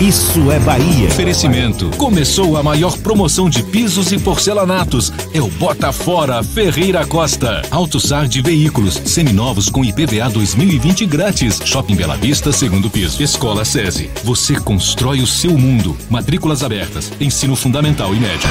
Isso é Bahia. Oferecimento. Começou a maior promoção de pisos e porcelanatos. É o Bota Fora Ferreira Costa. AutoSar de veículos. Seminovos com IPVA 2020 grátis. Shopping Bela Vista, segundo piso. Escola SESI. Você constrói o seu mundo. Matrículas abertas. Ensino fundamental e médio.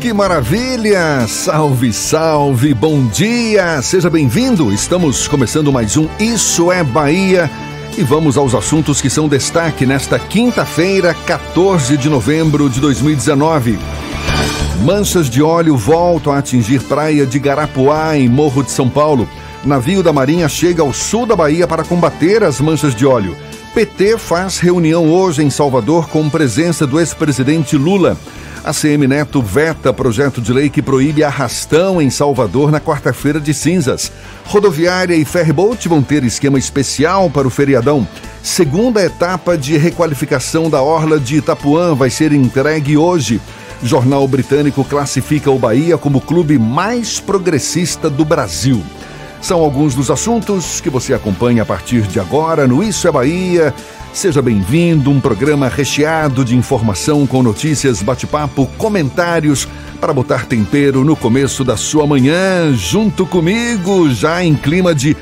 Que maravilha! Salve, salve, bom dia! Seja bem-vindo! Estamos começando mais um Isso é Bahia e vamos aos assuntos que são destaque nesta quinta-feira, 14 de novembro de 2019. Manchas de óleo voltam a atingir praia de Garapuá, em Morro de São Paulo. Navio da Marinha chega ao sul da Bahia para combater as manchas de óleo. PT faz reunião hoje em Salvador com presença do ex-presidente Lula. A CM Neto veta projeto de lei que proíbe arrastão em Salvador na quarta-feira de cinzas. Rodoviária e ferryboat vão ter esquema especial para o feriadão. Segunda etapa de requalificação da Orla de Itapuã vai ser entregue hoje. Jornal britânico classifica o Bahia como clube mais progressista do Brasil. São alguns dos assuntos que você acompanha a partir de agora no Isso é Bahia. Seja bem-vindo, um programa recheado de informação com notícias, bate-papo, comentários para botar tempero no começo da sua manhã, junto comigo, já em clima de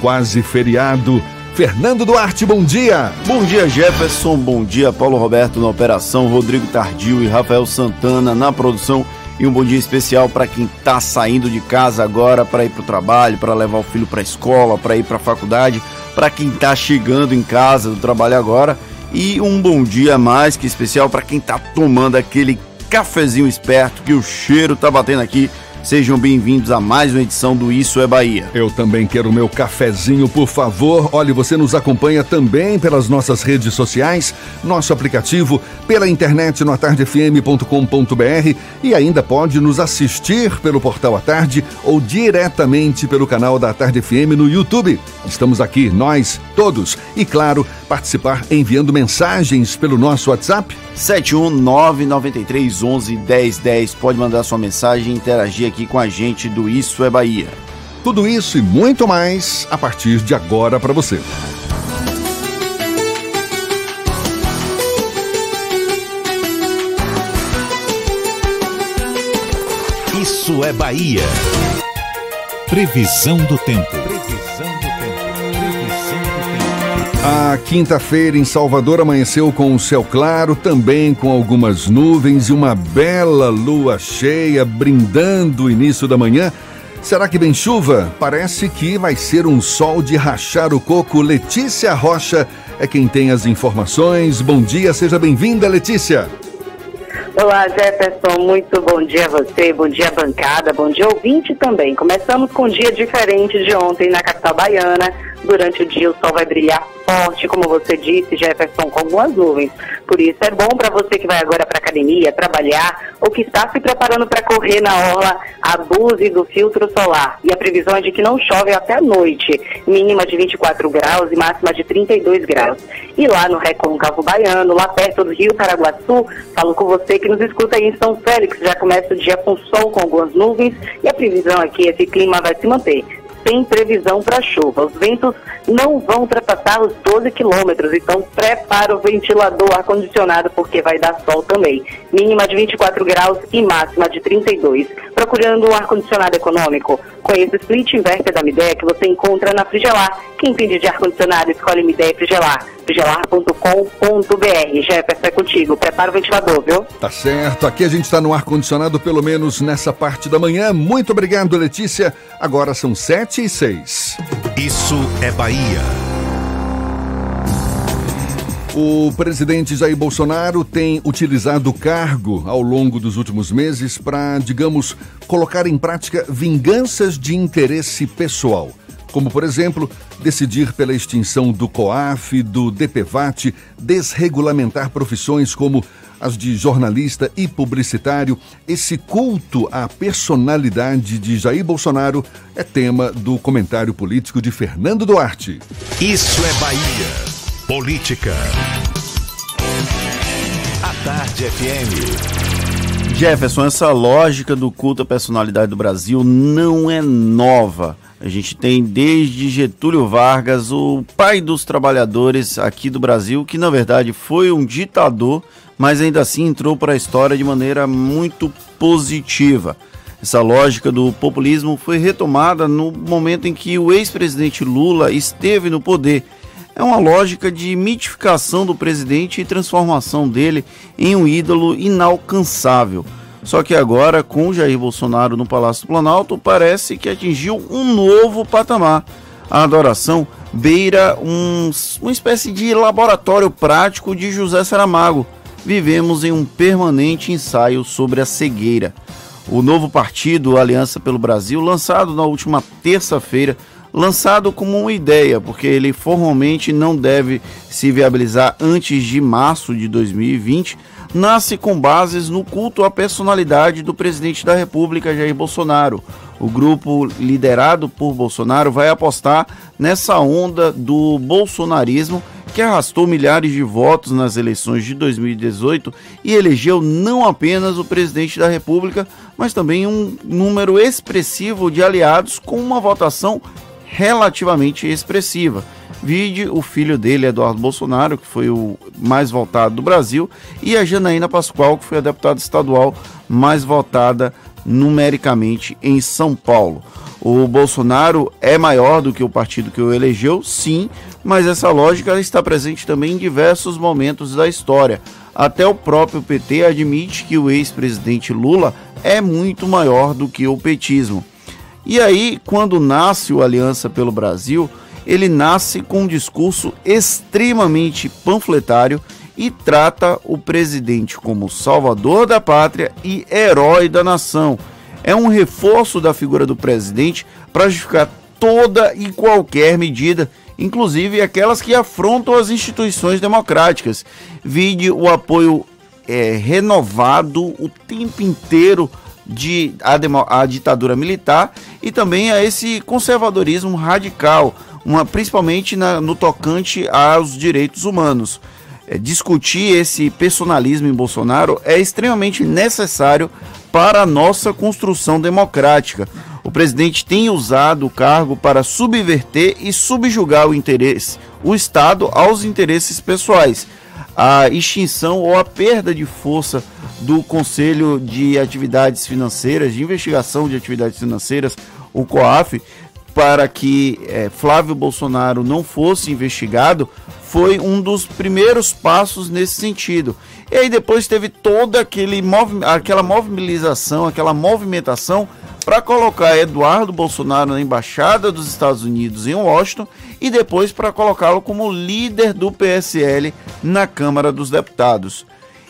quase feriado. Fernando Duarte, bom dia. Bom dia, Jefferson. Bom dia, Paulo Roberto na operação, Rodrigo Tardio e Rafael Santana na produção. E um bom dia especial para quem está saindo de casa agora para ir para o trabalho, para levar o filho para a escola, para ir para a faculdade para quem está chegando em casa do trabalho agora. E um bom dia mais que especial para quem está tomando aquele cafezinho esperto que o cheiro tá batendo aqui Sejam bem-vindos a mais uma edição do Isso é Bahia. Eu também quero meu cafezinho, por favor. Olhe, você nos acompanha também pelas nossas redes sociais, nosso aplicativo, pela internet no atardefm.com.br e ainda pode nos assistir pelo portal A Tarde ou diretamente pelo canal da Tarde FM no YouTube. Estamos aqui, nós, todos. E claro, participar enviando mensagens pelo nosso WhatsApp 71993111010. Pode mandar sua mensagem e interagir aqui com a gente do Isso é Bahia. Tudo isso e muito mais a partir de agora para você. Isso é Bahia. Previsão do tempo. A quinta-feira em Salvador amanheceu com o céu claro, também com algumas nuvens e uma bela lua cheia brindando o início da manhã. Será que vem chuva? Parece que vai ser um sol de rachar o coco. Letícia Rocha é quem tem as informações. Bom dia, seja bem-vinda, Letícia. Olá, Jefferson, muito bom dia a você, bom dia bancada, bom dia ouvinte também. Começamos com um dia diferente de ontem na capital baiana. Durante o dia o sol vai brilhar forte, como você disse, Jefferson, com algumas nuvens. Por isso é bom para você que vai agora para academia, trabalhar ou que está se preparando para correr na orla, abuse do filtro solar. E a previsão é de que não chove até a noite, mínima de 24 graus e máxima de 32 graus. E lá no Recôncavo Baiano, lá perto do Rio Paraguaçu, falo com você que nos escuta aí em São Félix, já começa o dia com sol, com algumas nuvens, e a previsão aqui, esse clima vai se manter sem previsão para chuva. Os ventos não vão ultrapassar os 12 quilômetros, então prepara o ventilador ar-condicionado porque vai dar sol também. Mínima de 24 graus e máxima de 32. Procurando um ar-condicionado econômico? Conheça o Split Inverter da Midea que você encontra na Frigelar. Quem entende de ar-condicionado escolhe Midea e Frigelar. gelar.com.br. Jefferson, é contigo. Prepara o ventilador, viu? Tá certo. Aqui a gente está no ar-condicionado, pelo menos nessa parte da manhã. Muito obrigado, Letícia. Agora são sete e seis. Isso é Bahia. O presidente Jair Bolsonaro tem utilizado o cargo ao longo dos últimos meses para, digamos, colocar em prática vinganças de interesse pessoal. Como, por exemplo, decidir pela extinção do COAF, do DPVAT, desregulamentar profissões como as de jornalista e publicitário. Esse culto à personalidade de Jair Bolsonaro é tema do comentário político de Fernando Duarte. Isso é Bahia. Política. A Tarde FM. Jefferson, essa lógica do culto à personalidade do Brasil não é nova. A gente tem desde Getúlio Vargas, o pai dos trabalhadores aqui do Brasil, que na verdade foi um ditador, mas ainda assim entrou para a história de maneira muito positiva. Essa lógica do populismo foi retomada no momento em que o ex-presidente Lula esteve no poder é uma lógica de mitificação do presidente e transformação dele em um ídolo inalcançável. Só que agora, com Jair Bolsonaro no Palácio do Planalto, parece que atingiu um novo patamar. A adoração beira um, uma espécie de laboratório prático de José Saramago. Vivemos em um permanente ensaio sobre a cegueira. O novo partido Aliança pelo Brasil, lançado na última terça-feira, lançado como uma ideia, porque ele formalmente não deve se viabilizar antes de março de 2020, nasce com bases no culto à personalidade do presidente da República, Jair Bolsonaro. O grupo liderado por Bolsonaro vai apostar nessa onda do bolsonarismo que arrastou milhares de votos nas eleições de 2018 e elegeu não apenas o presidente da República, mas também um número expressivo de aliados com uma votação relativamente expressiva. Vide o filho dele, Eduardo Bolsonaro, que foi o mais votado do Brasil, e a Janaína Pascoal, que foi a deputada estadual mais votada numericamente em São Paulo. O Bolsonaro é maior do que o partido que o elegeu, sim, mas essa lógica está presente também em diversos momentos da história. Até o próprio PT admite que o ex-presidente Lula é muito maior do que o petismo. E aí, quando nasce o Aliança pelo Brasil, ele nasce com um discurso extremamente panfletário e trata o presidente como salvador da pátria e herói da nação. É um reforço da figura do presidente para justificar toda e qualquer medida, inclusive aquelas que afrontam as instituições democráticas. Vide o apoio é, renovado o tempo inteiro de a, a ditadura militar e também a esse conservadorismo radical, uma, principalmente na, no tocante aos direitos humanos. É, discutir esse personalismo em Bolsonaro é extremamente necessário para a nossa construção democrática. O presidente tem usado o cargo para subverter e subjugar o interesse, o Estado aos interesses pessoais. A extinção ou a perda de força do Conselho de Atividades Financeiras, de Investigação de Atividades Financeiras, o COAF, para que é, Flávio Bolsonaro não fosse investigado, foi um dos primeiros passos nesse sentido. E aí depois teve toda aquele movi aquela mobilização, aquela movimentação para colocar Eduardo Bolsonaro na embaixada dos Estados Unidos em Washington e depois para colocá-lo como líder do PSL na Câmara dos Deputados.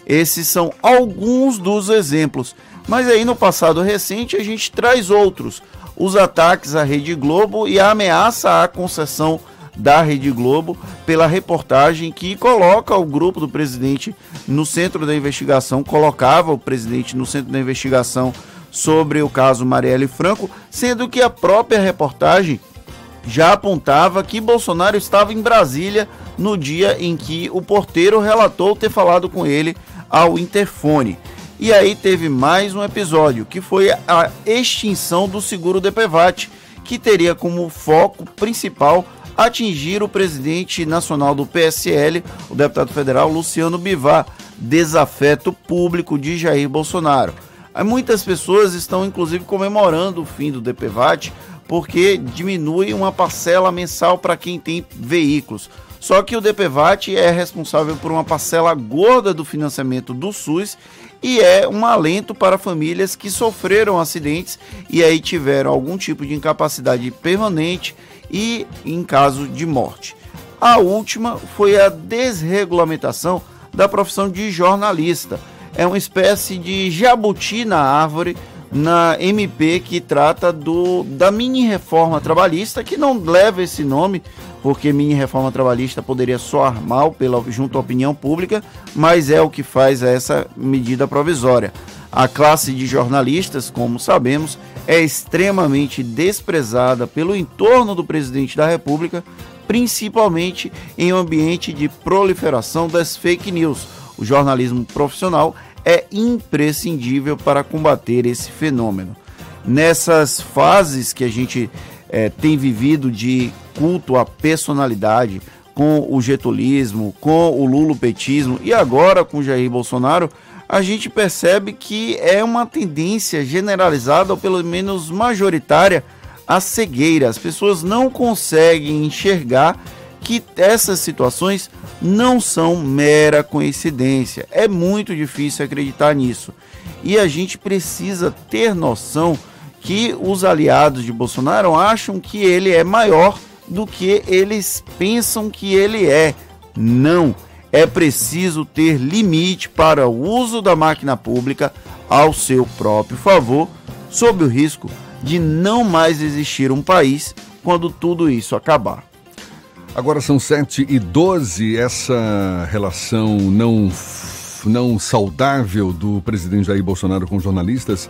Esses são alguns dos exemplos. Mas aí no passado recente a gente traz outros. Os ataques à Rede Globo e a ameaça à concessão da Rede Globo pela reportagem que coloca o grupo do presidente no centro da investigação, colocava o presidente no centro da investigação sobre o caso Marielle Franco, sendo que a própria reportagem já apontava que Bolsonaro estava em Brasília no dia em que o porteiro relatou ter falado com ele ao interfone. E aí teve mais um episódio, que foi a extinção do seguro DPVAT, que teria como foco principal atingir o presidente nacional do PSL, o deputado federal Luciano Bivar, desafeto público de Jair Bolsonaro. Muitas pessoas estão inclusive comemorando o fim do DPVAT porque diminui uma parcela mensal para quem tem veículos. Só que o DPVAT é responsável por uma parcela gorda do financiamento do SUS e é um alento para famílias que sofreram acidentes e aí tiveram algum tipo de incapacidade permanente e em caso de morte. A última foi a desregulamentação da profissão de jornalista. É uma espécie de jabuti na árvore na MP que trata do, da mini reforma trabalhista, que não leva esse nome, porque mini reforma trabalhista poderia soar mal pela, junto à opinião pública, mas é o que faz essa medida provisória. A classe de jornalistas, como sabemos, é extremamente desprezada pelo entorno do presidente da República, principalmente em um ambiente de proliferação das fake news. O jornalismo profissional é imprescindível para combater esse fenômeno. Nessas fases que a gente é, tem vivido de culto à personalidade, com o getulismo, com o lulopetismo e agora com Jair Bolsonaro, a gente percebe que é uma tendência generalizada, ou pelo menos majoritária, a cegueira. As pessoas não conseguem enxergar que essas situações não são mera coincidência. É muito difícil acreditar nisso. E a gente precisa ter noção que os aliados de Bolsonaro acham que ele é maior do que eles pensam que ele é. Não é preciso ter limite para o uso da máquina pública ao seu próprio favor, sob o risco de não mais existir um país quando tudo isso acabar. Agora são 7 e 12, essa relação não, não saudável do presidente Jair Bolsonaro com jornalistas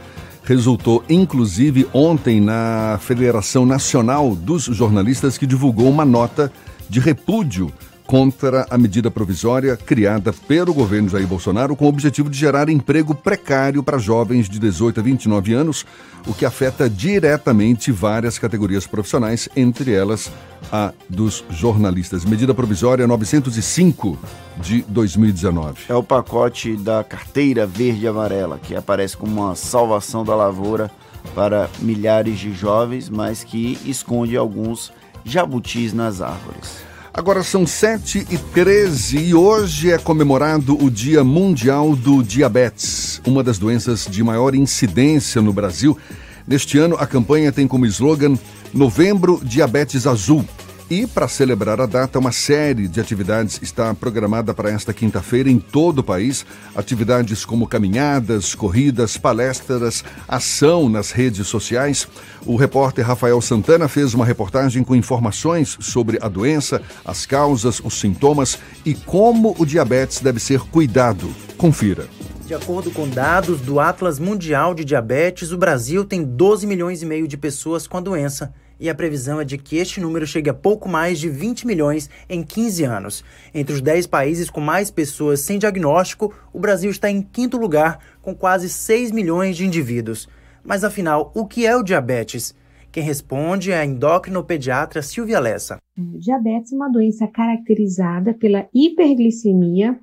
resultou inclusive ontem na Federação Nacional dos Jornalistas que divulgou uma nota de repúdio contra a medida provisória criada pelo governo Jair Bolsonaro com o objetivo de gerar emprego precário para jovens de 18 a 29 anos, o que afeta diretamente várias categorias profissionais, entre elas a dos jornalistas. Medida provisória 905 de 2019. É o pacote da carteira verde e amarela, que aparece como uma salvação da lavoura para milhares de jovens, mas que esconde alguns jabutis nas árvores. Agora são 7 e 13 e hoje é comemorado o Dia Mundial do Diabetes, uma das doenças de maior incidência no Brasil. Neste ano, a campanha tem como slogan Novembro Diabetes Azul. E, para celebrar a data, uma série de atividades está programada para esta quinta-feira em todo o país. Atividades como caminhadas, corridas, palestras, ação nas redes sociais. O repórter Rafael Santana fez uma reportagem com informações sobre a doença, as causas, os sintomas e como o diabetes deve ser cuidado. Confira. De acordo com dados do Atlas Mundial de Diabetes, o Brasil tem 12 milhões e meio de pessoas com a doença e a previsão é de que este número chegue a pouco mais de 20 milhões em 15 anos. Entre os 10 países com mais pessoas sem diagnóstico, o Brasil está em quinto lugar, com quase 6 milhões de indivíduos. Mas afinal, o que é o diabetes? Quem responde é a endocrinopediatra Silvia Lessa. Diabetes é uma doença caracterizada pela hiperglicemia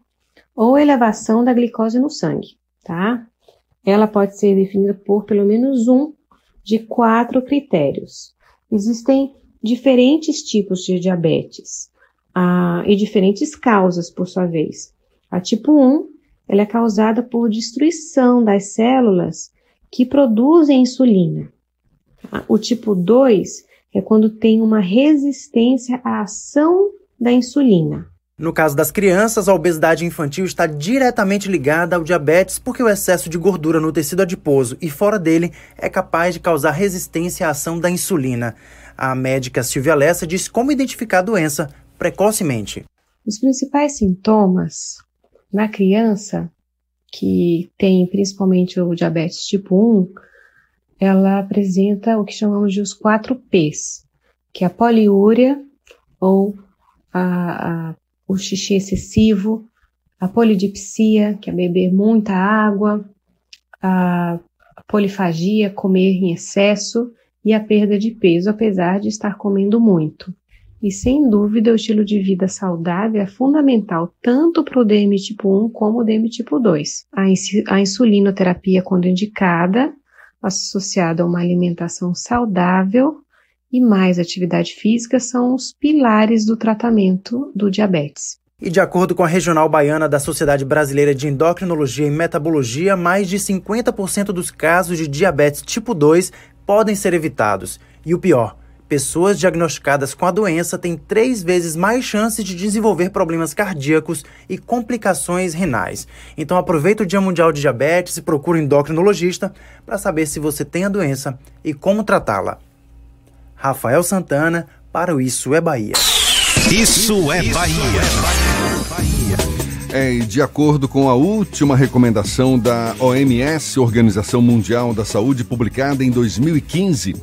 ou elevação da glicose no sangue, tá? Ela pode ser definida por pelo menos um de quatro critérios. Existem diferentes tipos de diabetes ah, e diferentes causas, por sua vez. A tipo 1 ela é causada por destruição das células que produzem insulina. O tipo 2 é quando tem uma resistência à ação da insulina. No caso das crianças, a obesidade infantil está diretamente ligada ao diabetes porque o excesso de gordura no tecido adiposo e fora dele é capaz de causar resistência à ação da insulina. A médica Silvia Lessa diz como identificar a doença precocemente. Os principais sintomas na criança que tem principalmente o diabetes tipo 1, ela apresenta o que chamamos de os 4 P's, que é a poliúria ou a, a o xixi excessivo, a polidipsia, que é beber muita água, a polifagia, comer em excesso e a perda de peso, apesar de estar comendo muito. E sem dúvida, o estilo de vida saudável é fundamental tanto para o DM tipo 1 como o DM tipo 2. A, insulinoterapia, quando indicada, associada a uma alimentação saudável e mais atividade física são os pilares do tratamento do diabetes. E de acordo com a Regional Baiana da Sociedade Brasileira de Endocrinologia e Metabologia, mais de 50% dos casos de diabetes tipo 2 podem ser evitados. E o pior, pessoas diagnosticadas com a doença têm três vezes mais chances de desenvolver problemas cardíacos e complicações renais. Então aproveita o Dia Mundial de Diabetes e procure um endocrinologista para saber se você tem a doença e como tratá-la. Rafael Santana para o Isso é Bahia. Isso é Bahia. É, de acordo com a última recomendação da OMS, Organização Mundial da Saúde, publicada em 2015,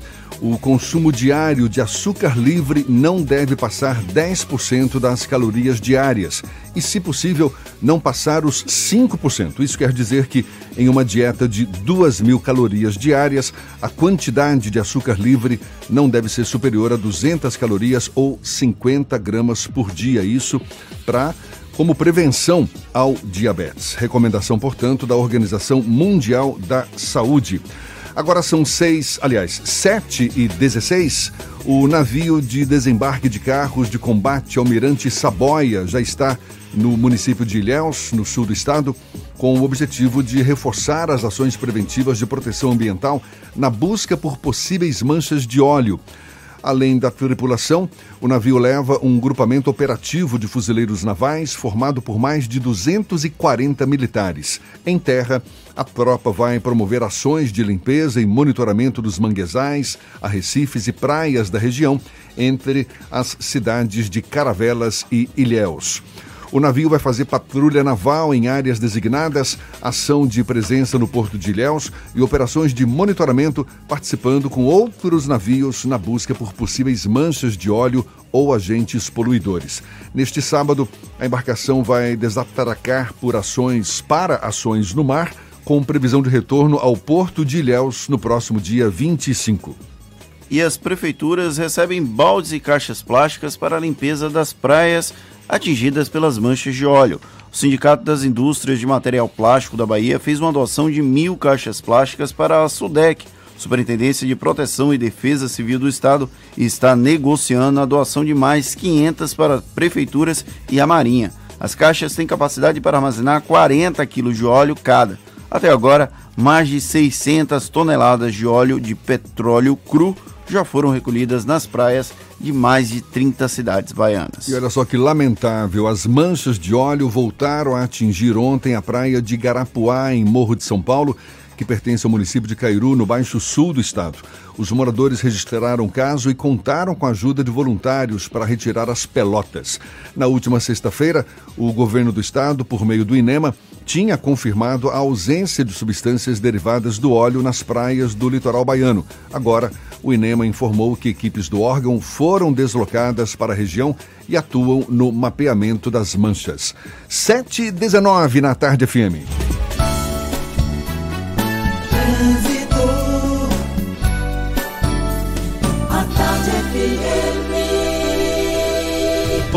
o consumo diário de açúcar livre não deve passar 10% das calorias diárias e, se possível, não passar os 5%. Isso quer dizer que, em uma dieta de 2 mil calorias diárias, a quantidade de açúcar livre não deve ser superior a 200 calorias ou 50 gramas por dia. Isso para como prevenção ao diabetes. Recomendação, portanto, da Organização Mundial da Saúde. Agora são seis, aliás, sete e dezesseis. O navio de desembarque de carros de combate Almirante Saboia já está no município de Ilhéus, no sul do estado, com o objetivo de reforçar as ações preventivas de proteção ambiental na busca por possíveis manchas de óleo. Além da tripulação, o navio leva um grupamento operativo de fuzileiros navais formado por mais de 240 militares. Em terra, a tropa vai promover ações de limpeza e monitoramento dos manguezais, arrecifes e praias da região, entre as cidades de Caravelas e Ilhéus. O navio vai fazer patrulha naval em áreas designadas, ação de presença no Porto de Ilhéus e operações de monitoramento, participando com outros navios na busca por possíveis manchas de óleo ou agentes poluidores. Neste sábado, a embarcação vai desatracar por ações para ações no mar, com previsão de retorno ao Porto de Ilhéus no próximo dia 25 e as prefeituras recebem baldes e caixas plásticas para a limpeza das praias atingidas pelas manchas de óleo. O Sindicato das Indústrias de Material Plástico da Bahia fez uma doação de mil caixas plásticas para a SUDEC, Superintendência de Proteção e Defesa Civil do Estado, e está negociando a doação de mais 500 para prefeituras e a Marinha. As caixas têm capacidade para armazenar 40 quilos de óleo cada. Até agora, mais de 600 toneladas de óleo de petróleo cru já foram recolhidas nas praias de mais de 30 cidades baianas. E olha só que lamentável, as manchas de óleo voltaram a atingir ontem a praia de Garapuá, em Morro de São Paulo, que pertence ao município de Cairu, no Baixo Sul do estado. Os moradores registraram o caso e contaram com a ajuda de voluntários para retirar as pelotas. Na última sexta-feira, o governo do estado, por meio do INEMA, tinha confirmado a ausência de substâncias derivadas do óleo nas praias do litoral baiano. Agora, o INEMA informou que equipes do órgão foram deslocadas para a região e atuam no mapeamento das manchas. 7h19 na tarde FM.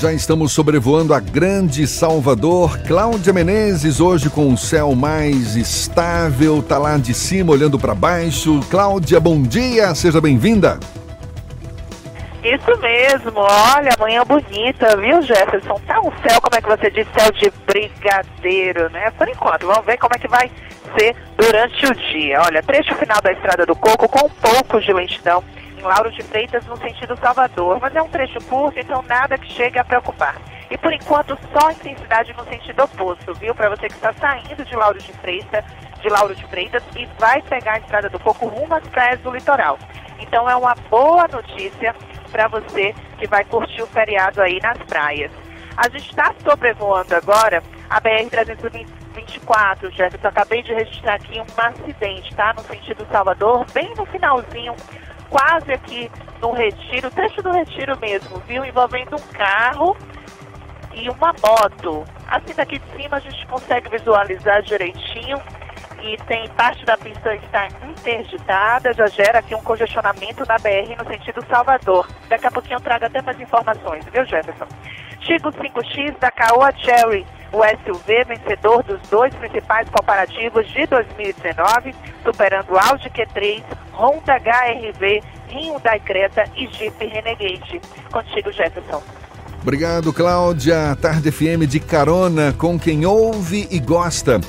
Já estamos sobrevoando a grande Salvador. Cláudia Menezes, hoje com o céu mais estável, tá lá de cima olhando para baixo. Cláudia, bom dia, seja bem-vinda. Isso mesmo, olha, manhã bonita, viu, Jefferson? Tá um céu, como é que você diz, céu de brigadeiro, né? Por enquanto, vamos ver como é que vai ser durante o dia. Olha, trecho final da Estrada do Coco com um pouco de lentidão Lauro de Freitas no sentido Salvador, mas é um trecho curto, então nada que chegue a preocupar. E por enquanto só intensidade no sentido oposto, viu? Para você que está saindo de Lauro de Freitas, de Lauro de Freitas e vai pegar a estrada do Coco rumo às praias do litoral. Então é uma boa notícia para você que vai curtir o feriado aí nas praias. A gente está sobrevoando agora a BR-324, Jefferson. Acabei de registrar aqui um acidente, tá? No sentido Salvador, bem no finalzinho quase aqui no retiro, trecho do retiro mesmo, viu? Envolvendo um carro e uma moto. Assim daqui de cima a gente consegue visualizar direitinho e tem parte da pista está interditada, já gera aqui um congestionamento na BR no sentido Salvador. Daqui a pouquinho eu trago até mais informações, viu, Jefferson? Chico 5X da Caoa Cherry, o SUV vencedor dos dois principais comparativos de 2019, superando Audi Q3, Honda HRV, Hyundai Creta e Jeep Renegade. Contigo, Jefferson. Obrigado, Cláudia. Tarde FM de carona com quem ouve e gosta.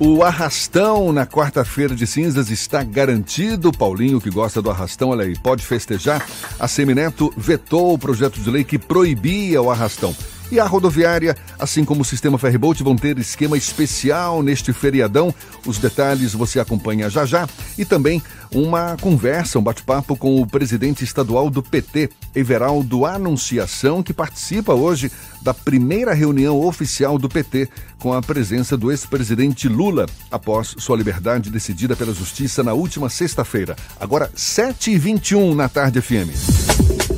O arrastão na quarta-feira de cinzas está garantido. Paulinho, que gosta do arrastão, olha aí, pode festejar. A Semineto vetou o projeto de lei que proibia o arrastão. E a rodoviária, assim como o sistema Ferryboat, vão ter esquema especial neste feriadão. Os detalhes você acompanha já já. E também uma conversa, um bate-papo com o presidente estadual do PT, Everaldo Anunciação, que participa hoje da primeira reunião oficial do PT com a presença do ex-presidente Lula, após sua liberdade decidida pela Justiça na última sexta-feira. Agora, 7h21 na tarde FM.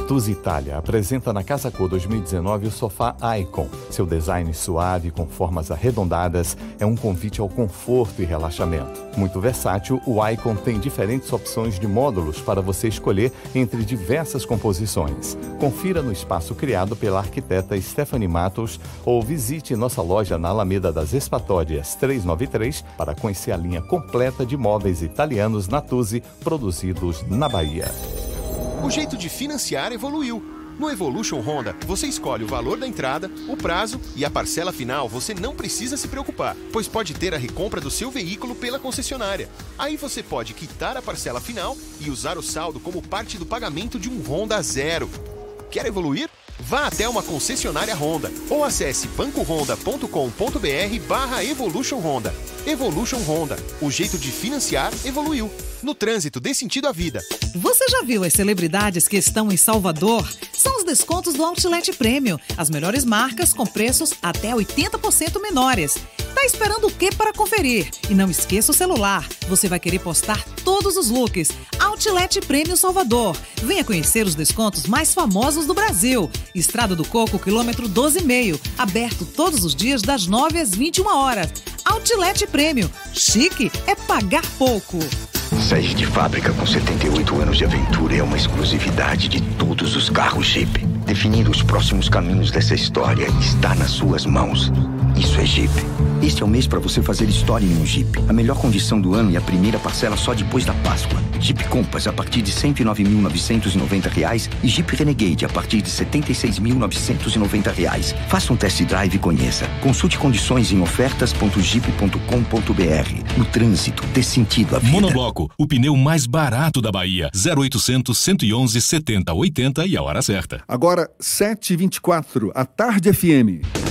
Natuz Itália apresenta na Casa Cor 2019 o sofá Icon. Seu design suave com formas arredondadas é um convite ao conforto e relaxamento. Muito versátil, o Icon tem diferentes opções de módulos para você escolher entre diversas composições. Confira no espaço criado pela arquiteta Stephanie Matos ou visite nossa loja na Alameda das Espatórias 393 para conhecer a linha completa de móveis italianos Natuzzi produzidos na Bahia. O jeito de financiar evoluiu. No Evolution Honda, você escolhe o valor da entrada, o prazo e a parcela final você não precisa se preocupar, pois pode ter a recompra do seu veículo pela concessionária. Aí você pode quitar a parcela final e usar o saldo como parte do pagamento de um Honda zero. Quer evoluir? Vá até uma concessionária Honda ou acesse bancohonda.com.br barra Evolution Honda. Evolution Honda. O jeito de financiar evoluiu. No trânsito, dê sentido à vida. Você já viu as celebridades que estão em Salvador? São os descontos do Outlet Prêmio. As melhores marcas com preços até 80% menores. Tá esperando o que para conferir? E não esqueça o celular. Você vai querer postar todos os looks. Outlet Prêmio Salvador. Venha conhecer os descontos mais famosos do Brasil. Estrada do Coco, quilômetro 12,5. Aberto todos os dias das 9 às 21 horas. Outlet Prêmio. Chique é pagar pouco. Sair de fábrica com 78 anos de aventura é uma exclusividade de todos os carros Jeep. Definir os próximos caminhos dessa história está nas suas mãos. Isso é Jeep. Este é o mês para você fazer história em um Jeep. A melhor condição do ano e a primeira parcela só depois da Páscoa. Jeep Compass a partir de R$ 109.990 e Jeep Renegade a partir de R$ 76.990. Faça um test drive e conheça. Consulte condições em ofertas.jeep.com.br. No trânsito, dê sentido à vida. Monobloco, o pneu mais barato da Bahia. 0800 111 70 80 e a hora certa. Agora, 7h24, a Tarde FM.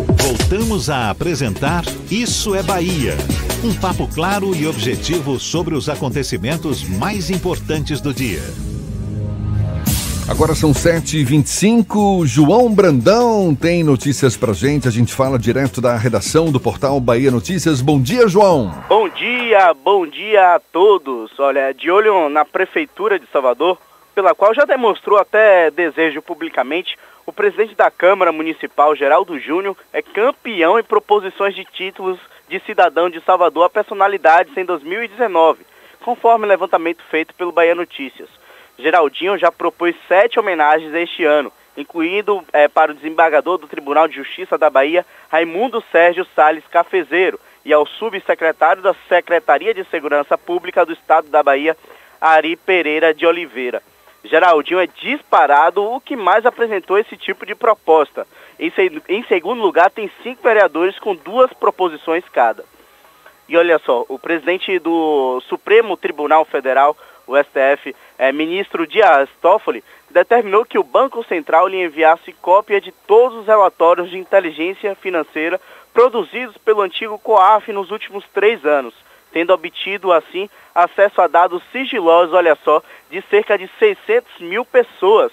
Voltamos a apresentar Isso é Bahia. Um papo claro e objetivo sobre os acontecimentos mais importantes do dia. Agora são 7h25. João Brandão tem notícias pra gente. A gente fala direto da redação do portal Bahia Notícias. Bom dia, João. Bom dia, bom dia a todos. Olha, de olho na Prefeitura de Salvador, pela qual já demonstrou até desejo publicamente, o presidente da Câmara Municipal, Geraldo Júnior, é campeão em proposições de títulos de cidadão de Salvador a personalidades em 2019, conforme levantamento feito pelo Bahia Notícias. Geraldinho já propôs sete homenagens este ano, incluindo é, para o desembargador do Tribunal de Justiça da Bahia, Raimundo Sérgio Sales Cafezeiro, e ao subsecretário da Secretaria de Segurança Pública do Estado da Bahia, Ari Pereira de Oliveira. Geraldinho é disparado o que mais apresentou esse tipo de proposta. Em, em segundo lugar, tem cinco vereadores com duas proposições cada. E olha só, o presidente do Supremo Tribunal Federal, o STF, é, ministro Dias Toffoli, determinou que o Banco Central lhe enviasse cópia de todos os relatórios de inteligência financeira produzidos pelo antigo COAF nos últimos três anos, tendo obtido, assim, acesso a dados sigilosos, olha só, de cerca de 600 mil pessoas,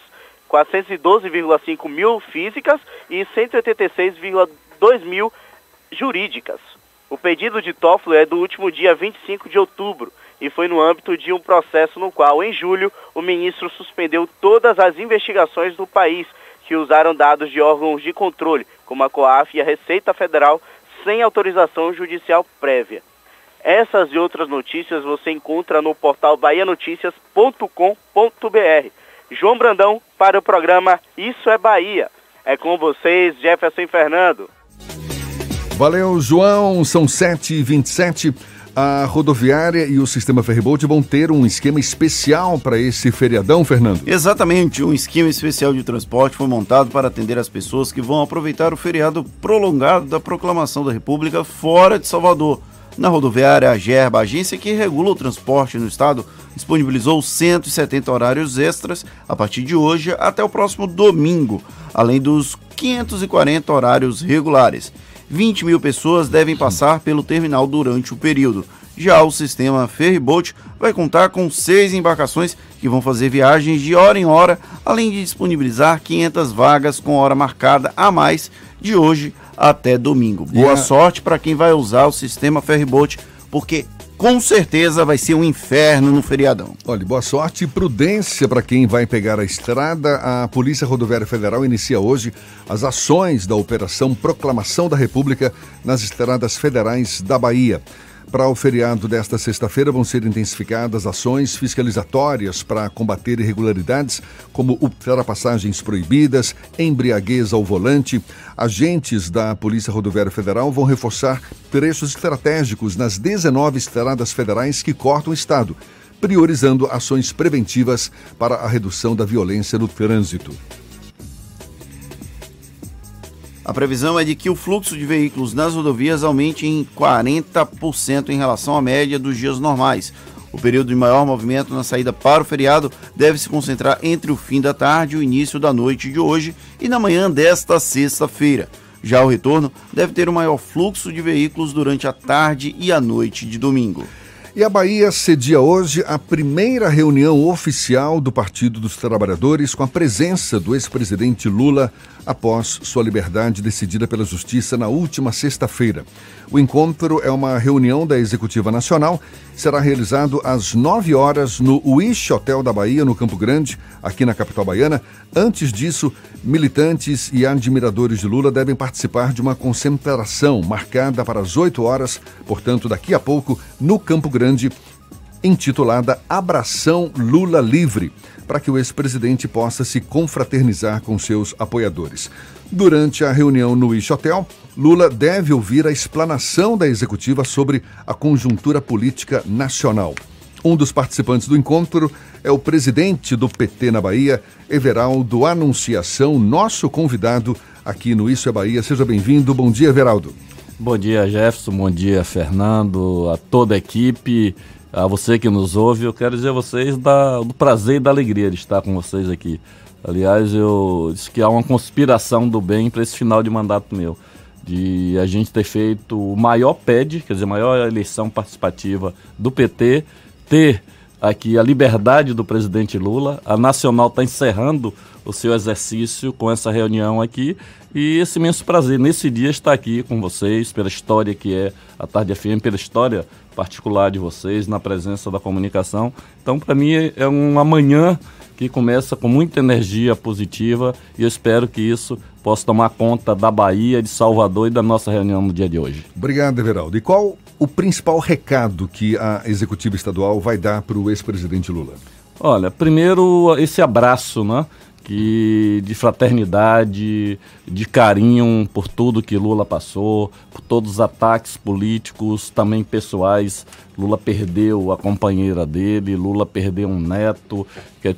412,5 mil físicas e 186,2 mil jurídicas. O pedido de Toffolo é do último dia 25 de outubro e foi no âmbito de um processo no qual, em julho, o ministro suspendeu todas as investigações do país que usaram dados de órgãos de controle, como a COAF e a Receita Federal, sem autorização judicial prévia. Essas e outras notícias você encontra no portal bahianoticias.com.br. João Brandão para o programa Isso é Bahia. É com vocês, Jefferson Fernando. Valeu, João. São 7h27. A rodoviária e o sistema Ferryboat vão ter um esquema especial para esse feriadão, Fernando? Exatamente, um esquema especial de transporte foi montado para atender as pessoas que vão aproveitar o feriado prolongado da proclamação da República fora de Salvador. Na rodoviária, GERBA, agência que regula o transporte no estado, disponibilizou 170 horários extras a partir de hoje até o próximo domingo, além dos 540 horários regulares. 20 mil pessoas devem passar pelo terminal durante o período. Já o sistema Ferryboat vai contar com seis embarcações que vão fazer viagens de hora em hora, além de disponibilizar 500 vagas com hora marcada a mais de hoje até domingo. Boa sorte para quem vai usar o sistema Ferryboat, porque com certeza vai ser um inferno no feriadão. Olha, boa sorte e prudência para quem vai pegar a estrada. A Polícia Rodoviária Federal inicia hoje as ações da Operação Proclamação da República nas estradas federais da Bahia. Para o feriado desta sexta-feira vão ser intensificadas ações fiscalizatórias para combater irregularidades como ultrapassagens proibidas, embriaguez ao volante. Agentes da Polícia Rodoviária Federal vão reforçar trechos estratégicos nas 19 estradas federais que cortam o estado, priorizando ações preventivas para a redução da violência no trânsito. A previsão é de que o fluxo de veículos nas rodovias aumente em 40% em relação à média dos dias normais. O período de maior movimento na saída para o feriado deve se concentrar entre o fim da tarde e o início da noite de hoje e na manhã desta sexta-feira. Já o retorno deve ter o maior fluxo de veículos durante a tarde e a noite de domingo. E a Bahia cedia hoje a primeira reunião oficial do Partido dos Trabalhadores com a presença do ex-presidente Lula após sua liberdade decidida pela Justiça na última sexta-feira. O encontro é uma reunião da Executiva Nacional, será realizado às 9 horas no Wish Hotel da Bahia, no Campo Grande, aqui na capital baiana. Antes disso, militantes e admiradores de Lula devem participar de uma concentração marcada para as 8 horas, portanto, daqui a pouco, no Campo Grande, intitulada Abração Lula Livre, para que o ex-presidente possa se confraternizar com seus apoiadores. Durante a reunião no Ish Hotel, Lula deve ouvir a explanação da executiva sobre a conjuntura política nacional. Um dos participantes do encontro é o presidente do PT na Bahia, Everaldo Anunciação, nosso convidado aqui no Isso é Bahia. Seja bem-vindo. Bom dia, Everaldo. Bom dia, Jefferson. Bom dia, Fernando, a toda a equipe a você que nos ouve, eu quero dizer a vocês da, do prazer e da alegria de estar com vocês aqui. Aliás, eu disse que há uma conspiração do bem para esse final de mandato meu. De a gente ter feito o maior PED, quer dizer, a maior eleição participativa do PT, ter aqui a liberdade do presidente Lula. A Nacional está encerrando o seu exercício com essa reunião aqui e esse imenso prazer nesse dia estar aqui com vocês, pela história que é a Tarde FM, pela história particular de vocês, na presença da comunicação. Então, para mim, é uma manhã que começa com muita energia positiva e eu espero que isso possa tomar conta da Bahia, de Salvador e da nossa reunião no dia de hoje. Obrigado, Everaldo. E qual o principal recado que a executiva estadual vai dar para o ex-presidente Lula? Olha, primeiro esse abraço, né? Que de fraternidade, de carinho por tudo que Lula passou, por todos os ataques políticos, também pessoais. Lula perdeu a companheira dele, Lula perdeu um neto,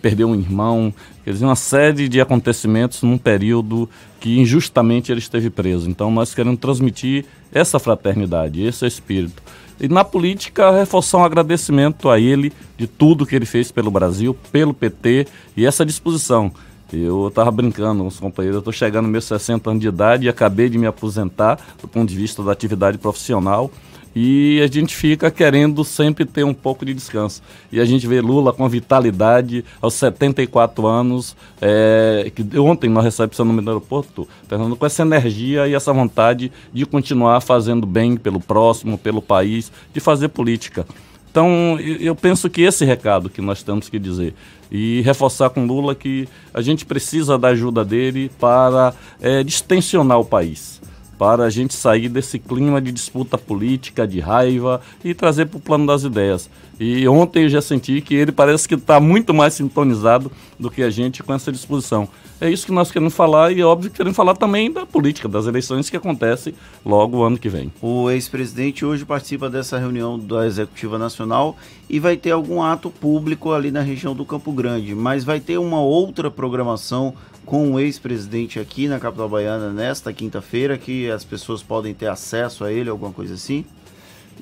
perdeu um irmão, quer dizer, uma série de acontecimentos num período que injustamente ele esteve preso. Então nós queremos transmitir essa fraternidade, esse espírito. E na política, reforçar um agradecimento a ele de tudo que ele fez pelo Brasil, pelo PT e essa disposição. Eu estava brincando com os companheiros, eu estou chegando meus 60 anos de idade e acabei de me aposentar do ponto de vista da atividade profissional e a gente fica querendo sempre ter um pouco de descanso. E a gente vê Lula com vitalidade aos 74 anos, é, que ontem nós recepcionamos no aeroporto, Fernando, com essa energia e essa vontade de continuar fazendo bem pelo próximo, pelo país, de fazer política. Então, eu penso que esse recado que nós temos que dizer e reforçar com Lula que a gente precisa da ajuda dele para é, distensionar o país, para a gente sair desse clima de disputa política, de raiva e trazer para o plano das ideias. E ontem eu já senti que ele parece que está muito mais sintonizado do que a gente com essa disposição. É isso que nós queremos falar e, óbvio, queremos falar também da política, das eleições que acontecem logo o ano que vem. O ex-presidente hoje participa dessa reunião da Executiva Nacional e vai ter algum ato público ali na região do Campo Grande, mas vai ter uma outra programação com o ex-presidente aqui na capital baiana nesta quinta-feira que as pessoas podem ter acesso a ele, alguma coisa assim?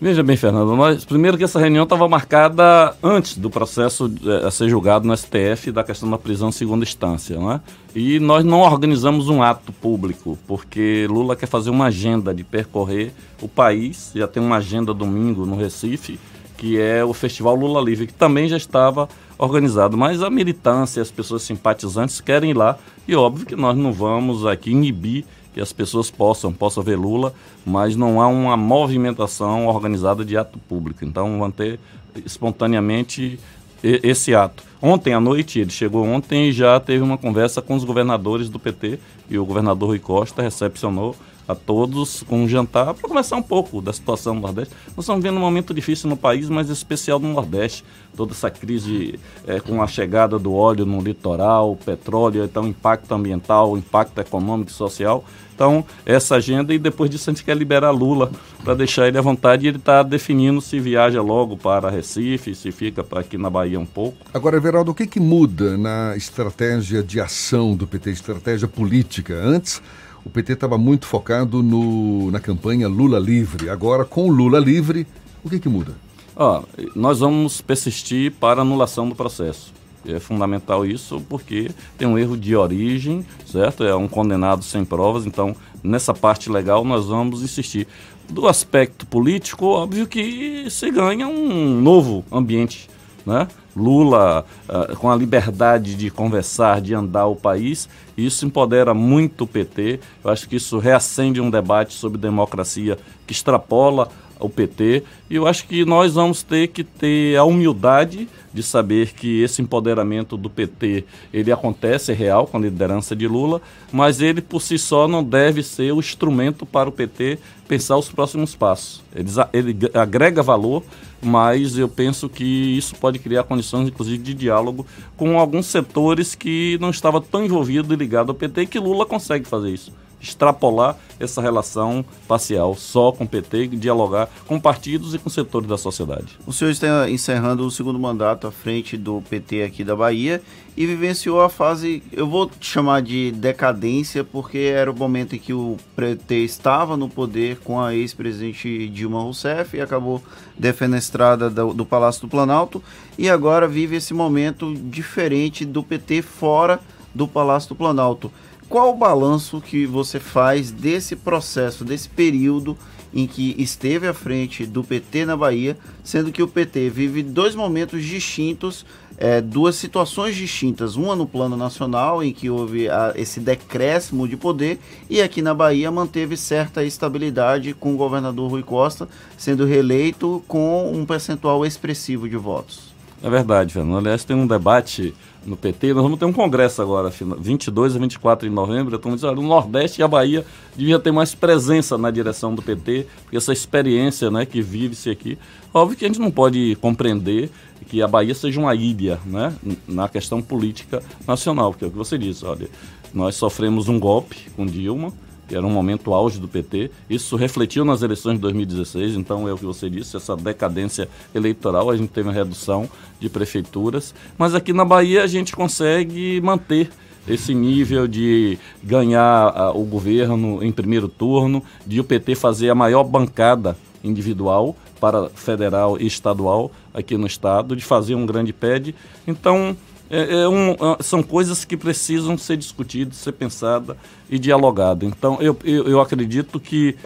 Veja bem, Fernando, nós, primeiro que essa reunião estava marcada antes do processo é, a ser julgado no STF da questão da prisão segunda instância, não é? E nós não organizamos um ato público, porque Lula quer fazer uma agenda de percorrer o país, já tem uma agenda domingo no Recife, que é o Festival Lula Livre, que também já estava organizado, mas a militância, as pessoas simpatizantes querem ir lá, e óbvio que nós não vamos aqui inibir que as pessoas possam, possam ver Lula, mas não há uma movimentação organizada de ato público. Então vão ter espontaneamente esse ato. Ontem à noite, ele chegou ontem e já teve uma conversa com os governadores do PT e o governador Rui Costa recepcionou a todos com um jantar para começar um pouco da situação no Nordeste. Nós estamos vendo um momento difícil no país, mas especial no Nordeste. Toda essa crise é, com a chegada do óleo no litoral, petróleo, então impacto ambiental, impacto econômico e social. Então, essa agenda, e depois disso a gente quer liberar Lula para deixar ele à vontade e ele está definindo se viaja logo para Recife, se fica aqui na Bahia um pouco. Agora, Everaldo, o que, que muda na estratégia de ação do PT, estratégia política? Antes o PT estava muito focado no, na campanha Lula livre. Agora, com Lula livre, o que, que muda? Oh, nós vamos persistir para anulação do processo. É fundamental isso porque tem um erro de origem, certo? É um condenado sem provas, então nessa parte legal nós vamos insistir. Do aspecto político, óbvio que se ganha um novo ambiente, né? Lula uh, com a liberdade de conversar, de andar o país, isso empodera muito o PT. Eu acho que isso reacende um debate sobre democracia que extrapola o PT. E eu acho que nós vamos ter que ter a humildade de saber que esse empoderamento do PT ele acontece é real com a liderança de Lula, mas ele por si só não deve ser o instrumento para o PT pensar os próximos passos. Ele, ele agrega valor, mas eu penso que isso pode criar condições, inclusive, de diálogo com alguns setores que não estavam tão envolvidos e ligados ao PT que Lula consegue fazer isso extrapolar essa relação parcial só com o PT dialogar com partidos e com setores da sociedade. O senhor está encerrando o segundo mandato à frente do PT aqui da Bahia e vivenciou a fase, eu vou chamar de decadência, porque era o momento em que o PT estava no poder com a ex-presidente Dilma Rousseff e acabou defenestrada do, do Palácio do Planalto e agora vive esse momento diferente do PT fora do Palácio do Planalto. Qual o balanço que você faz desse processo, desse período em que esteve à frente do PT na Bahia, sendo que o PT vive dois momentos distintos, é, duas situações distintas, uma no plano nacional, em que houve a, esse decréscimo de poder, e aqui na Bahia manteve certa estabilidade com o governador Rui Costa sendo reeleito com um percentual expressivo de votos. É verdade, Fernando. Aliás, tem um debate no PT. Nós vamos ter um congresso agora, 22 a 24 de novembro. Então, o Nordeste e a Bahia devia ter mais presença na direção do PT, porque essa experiência né, que vive-se aqui. Óbvio que a gente não pode compreender que a Bahia seja uma ilha né, na questão política nacional, porque é o que você disse, olha, nós sofremos um golpe com Dilma, que era um momento auge do PT. Isso refletiu nas eleições de 2016, então é o que você disse, essa decadência eleitoral, a gente teve uma redução de prefeituras, mas aqui na Bahia a gente consegue manter esse nível de ganhar uh, o governo em primeiro turno, de o PT fazer a maior bancada individual para federal e estadual aqui no estado, de fazer um grande PED. Então, é, é um, é, são coisas que precisam ser discutidas, ser pensadas e dialogadas. Então, eu, eu, eu acredito que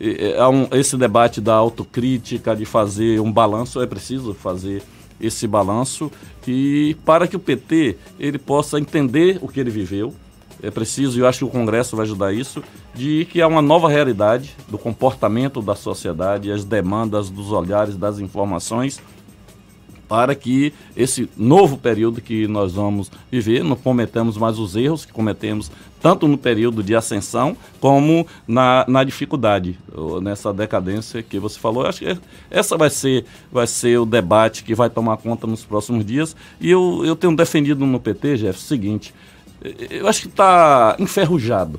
é, é esse debate da autocrítica, de fazer um balanço, é preciso fazer esse balanço e para que o PT ele possa entender o que ele viveu, é preciso, e eu acho que o Congresso vai ajudar isso, de que há uma nova realidade do comportamento da sociedade, as demandas dos olhares, das informações para que esse novo período que nós vamos viver não cometamos mais os erros que cometemos tanto no período de ascensão como na, na dificuldade, nessa decadência que você falou. Eu acho que essa vai ser, vai ser o debate que vai tomar conta nos próximos dias. E eu, eu tenho defendido no PT, Jeff, o seguinte: eu acho que está enferrujado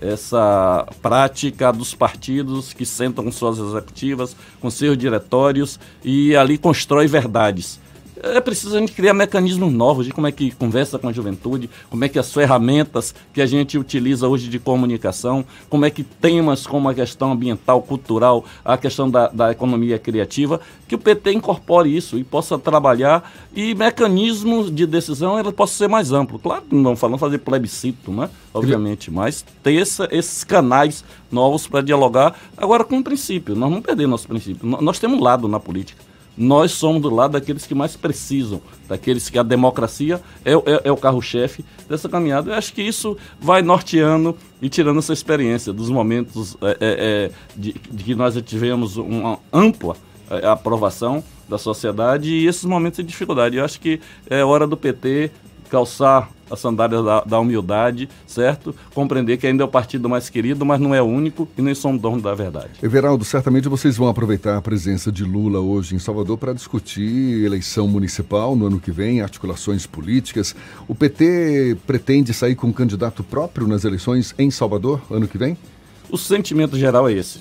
essa prática dos partidos que sentam suas executivas, com seus diretórios e ali constrói verdades. É preciso a gente criar mecanismos novos de como é que conversa com a juventude, como é que as ferramentas que a gente utiliza hoje de comunicação, como é que temas como a questão ambiental, cultural, a questão da, da economia criativa, que o PT incorpore isso e possa trabalhar e mecanismos de decisão ele possa ser mais amplo. Claro não falando fazer plebiscito, né? Obviamente, mas ter essa, esses canais novos para dialogar. Agora, com o princípio, nós não perdemos nosso princípio. Nós temos um lado na política nós somos do lado daqueles que mais precisam, daqueles que a democracia é, é, é o carro-chefe dessa caminhada. Eu acho que isso vai norteando e tirando essa experiência dos momentos é, é, é de, de, que nós tivemos uma ampla é, aprovação da sociedade e esses momentos de dificuldade. Eu acho que é hora do PT calçar a sandália da, da, humildade, certo? Compreender que ainda é o partido mais querido, mas não é o único e nem somos dono da verdade. Everaldo, certamente vocês vão aproveitar a presença de Lula hoje em Salvador para discutir eleição municipal no ano que vem, articulações políticas. O PT pretende sair com um candidato próprio nas eleições em Salvador ano que vem? O sentimento geral é esse.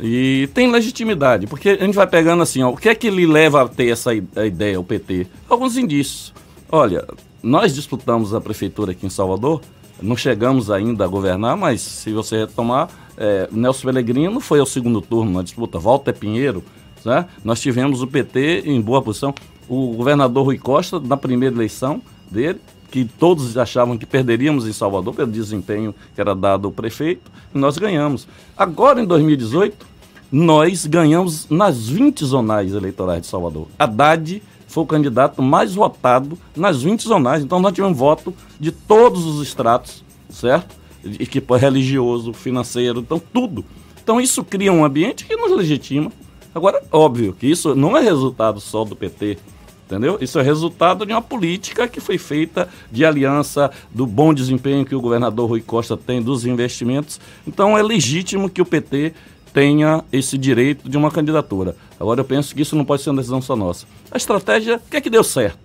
E tem legitimidade, porque a gente vai pegando assim, ó, o que é que lhe leva a ter essa ideia, o PT? Alguns indícios. Olha, nós disputamos a prefeitura aqui em Salvador, não chegamos ainda a governar, mas se você retomar, é, Nelson Pellegrino foi ao segundo turno na disputa, Walter Pinheiro, né? nós tivemos o PT em boa posição, o governador Rui Costa, na primeira eleição dele, que todos achavam que perderíamos em Salvador pelo desempenho que era dado ao prefeito, e nós ganhamos. Agora, em 2018, nós ganhamos nas 20 zonais eleitorais de Salvador. Haddad foi o candidato mais votado nas 20 zonais. Então nós tivemos voto de todos os estratos, certo? E religioso, financeiro, então tudo. Então isso cria um ambiente que nos legitima. Agora, óbvio que isso não é resultado só do PT, entendeu? Isso é resultado de uma política que foi feita de aliança, do bom desempenho que o governador Rui Costa tem dos investimentos. Então é legítimo que o PT tenha esse direito de uma candidatura. Agora eu penso que isso não pode ser uma decisão só nossa. A estratégia, o que é que deu certo?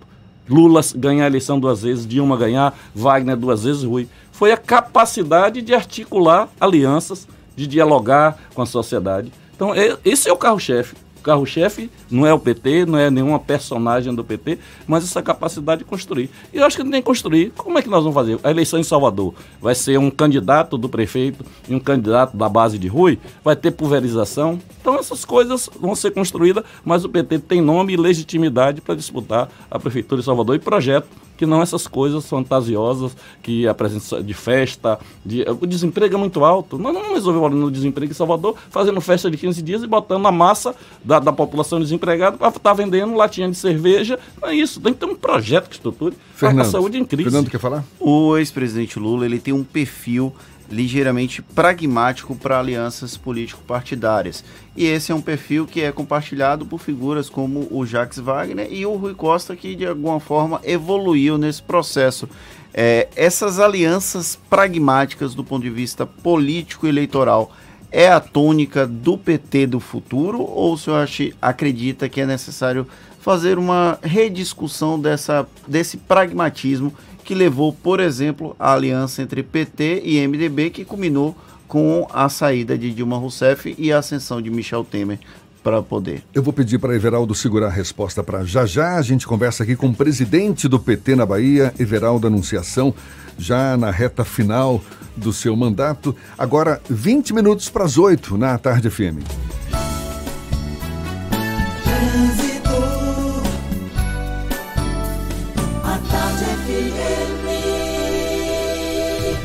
Lula ganhar a eleição duas vezes, Dilma ganhar, Wagner duas vezes, Rui. Foi a capacidade de articular alianças, de dialogar com a sociedade. Então, esse é o carro-chefe carro-chefe não é o PT, não é nenhuma personagem do PT, mas essa capacidade de construir. E eu acho que tem que construir. Como é que nós vamos fazer? A eleição em Salvador vai ser um candidato do prefeito e um candidato da base de Rui, vai ter pulverização. Então essas coisas vão ser construídas, mas o PT tem nome e legitimidade para disputar a prefeitura de Salvador e projeto que não essas coisas fantasiosas, que a presença de festa, de, o desemprego é muito alto. Nós não vamos resolver o desemprego em Salvador fazendo festa de 15 dias e botando a massa da, da população desempregada para estar tá vendendo latinha de cerveja. Não é isso, tem que ter um projeto que estruture Fernando, a saúde em crise. Fernando quer falar? O ex-presidente Lula ele tem um perfil ligeiramente pragmático para alianças político-partidárias. E esse é um perfil que é compartilhado por figuras como o Jacques Wagner e o Rui Costa, que de alguma forma evoluiu nesse processo. É, essas alianças pragmáticas do ponto de vista político-eleitoral é a tônica do PT do futuro ou o senhor acredita que é necessário fazer uma rediscussão dessa, desse pragmatismo que levou, por exemplo, à aliança entre PT e MDB, que culminou com a saída de Dilma Rousseff e a ascensão de Michel Temer para poder. Eu vou pedir para Everaldo segurar a resposta para já já. A gente conversa aqui com o presidente do PT na Bahia, Everaldo Anunciação, já na reta final do seu mandato. Agora, 20 minutos para as 8 na Tarde FM.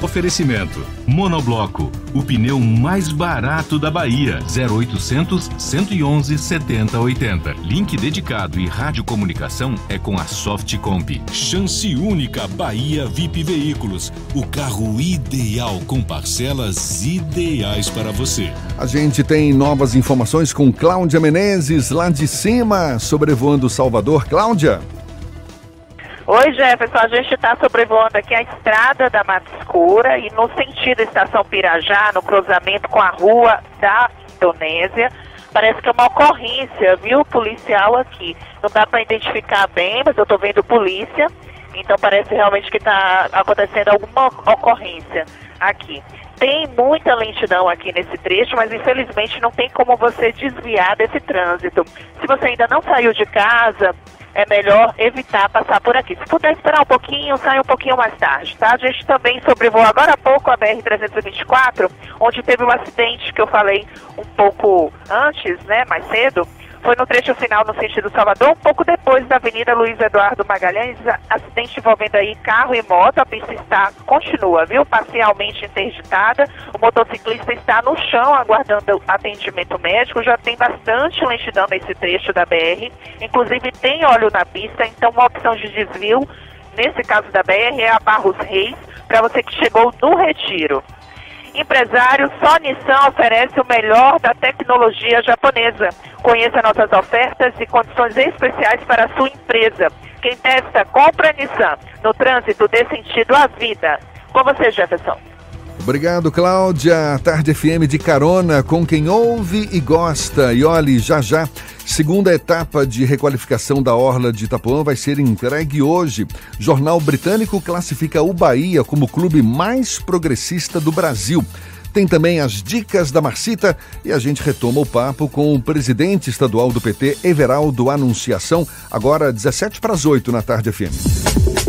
Oferecimento: Monobloco, o pneu mais barato da Bahia. 0800 111 7080. Link dedicado e radiocomunicação é com a Softcomp. Chance única Bahia VIP Veículos. O carro ideal com parcelas ideais para você. A gente tem novas informações com Cláudia Menezes lá de cima, sobrevoando Salvador. Cláudia. Oi, Jefferson. A gente está sobrevoando aqui a estrada da Mata Escura e no sentido Estação Pirajá, no cruzamento com a rua da Indonésia. Parece que é uma ocorrência, viu, policial aqui. Não dá para identificar bem, mas eu estou vendo polícia. Então parece realmente que está acontecendo alguma ocorrência aqui. Tem muita lentidão aqui nesse trecho, mas infelizmente não tem como você desviar desse trânsito. Se você ainda não saiu de casa, é melhor evitar passar por aqui. Se puder esperar um pouquinho, sai um pouquinho mais tarde, tá? A gente também sobrevoou agora há pouco a BR-324, onde teve um acidente que eu falei um pouco antes, né, mais cedo, foi no trecho final no sentido Salvador, um pouco depois da Avenida Luiz Eduardo Magalhães, acidente envolvendo aí carro e moto, a pista está, continua, viu, parcialmente interditada, o motociclista está no chão aguardando atendimento médico, já tem bastante lentidão nesse trecho da BR, inclusive tem óleo na pista, então uma opção de desvio, nesse caso da BR, é a Barros Reis, para você que chegou no retiro. Empresário, só Nissan oferece o melhor da tecnologia japonesa. Conheça nossas ofertas e condições especiais para a sua empresa. Quem testa, compra Nissan. No trânsito, dê sentido à vida. Com você, Jefferson. Obrigado, Cláudia. Tarde FM de carona com quem ouve e gosta. E olhe, já já, segunda etapa de requalificação da Orla de Itapuã vai ser entregue hoje. Jornal Britânico classifica o Bahia como o clube mais progressista do Brasil. Tem também as dicas da Marcita e a gente retoma o papo com o presidente estadual do PT, Everaldo Anunciação, agora 17 para as 8 na tarde FM.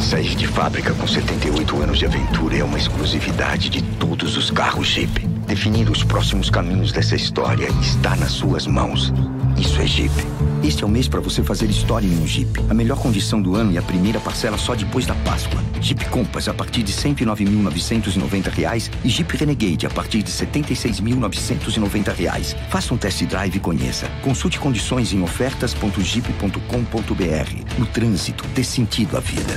Sair de fábrica com 78 anos de aventura é uma exclusividade de todos os carros Jeep. Definir os próximos caminhos dessa história está nas suas mãos. Isso é Jeep. Este é o mês para você fazer história em um Jeep. A melhor condição do ano e a primeira parcela só depois da Páscoa. Jeep Compass a partir de R$ 109.990 e Jeep Renegade a partir de R$ 76.990. Faça um test drive e conheça. Consulte condições em ofertas.jeep.com.br. No trânsito, dê sentido à vida.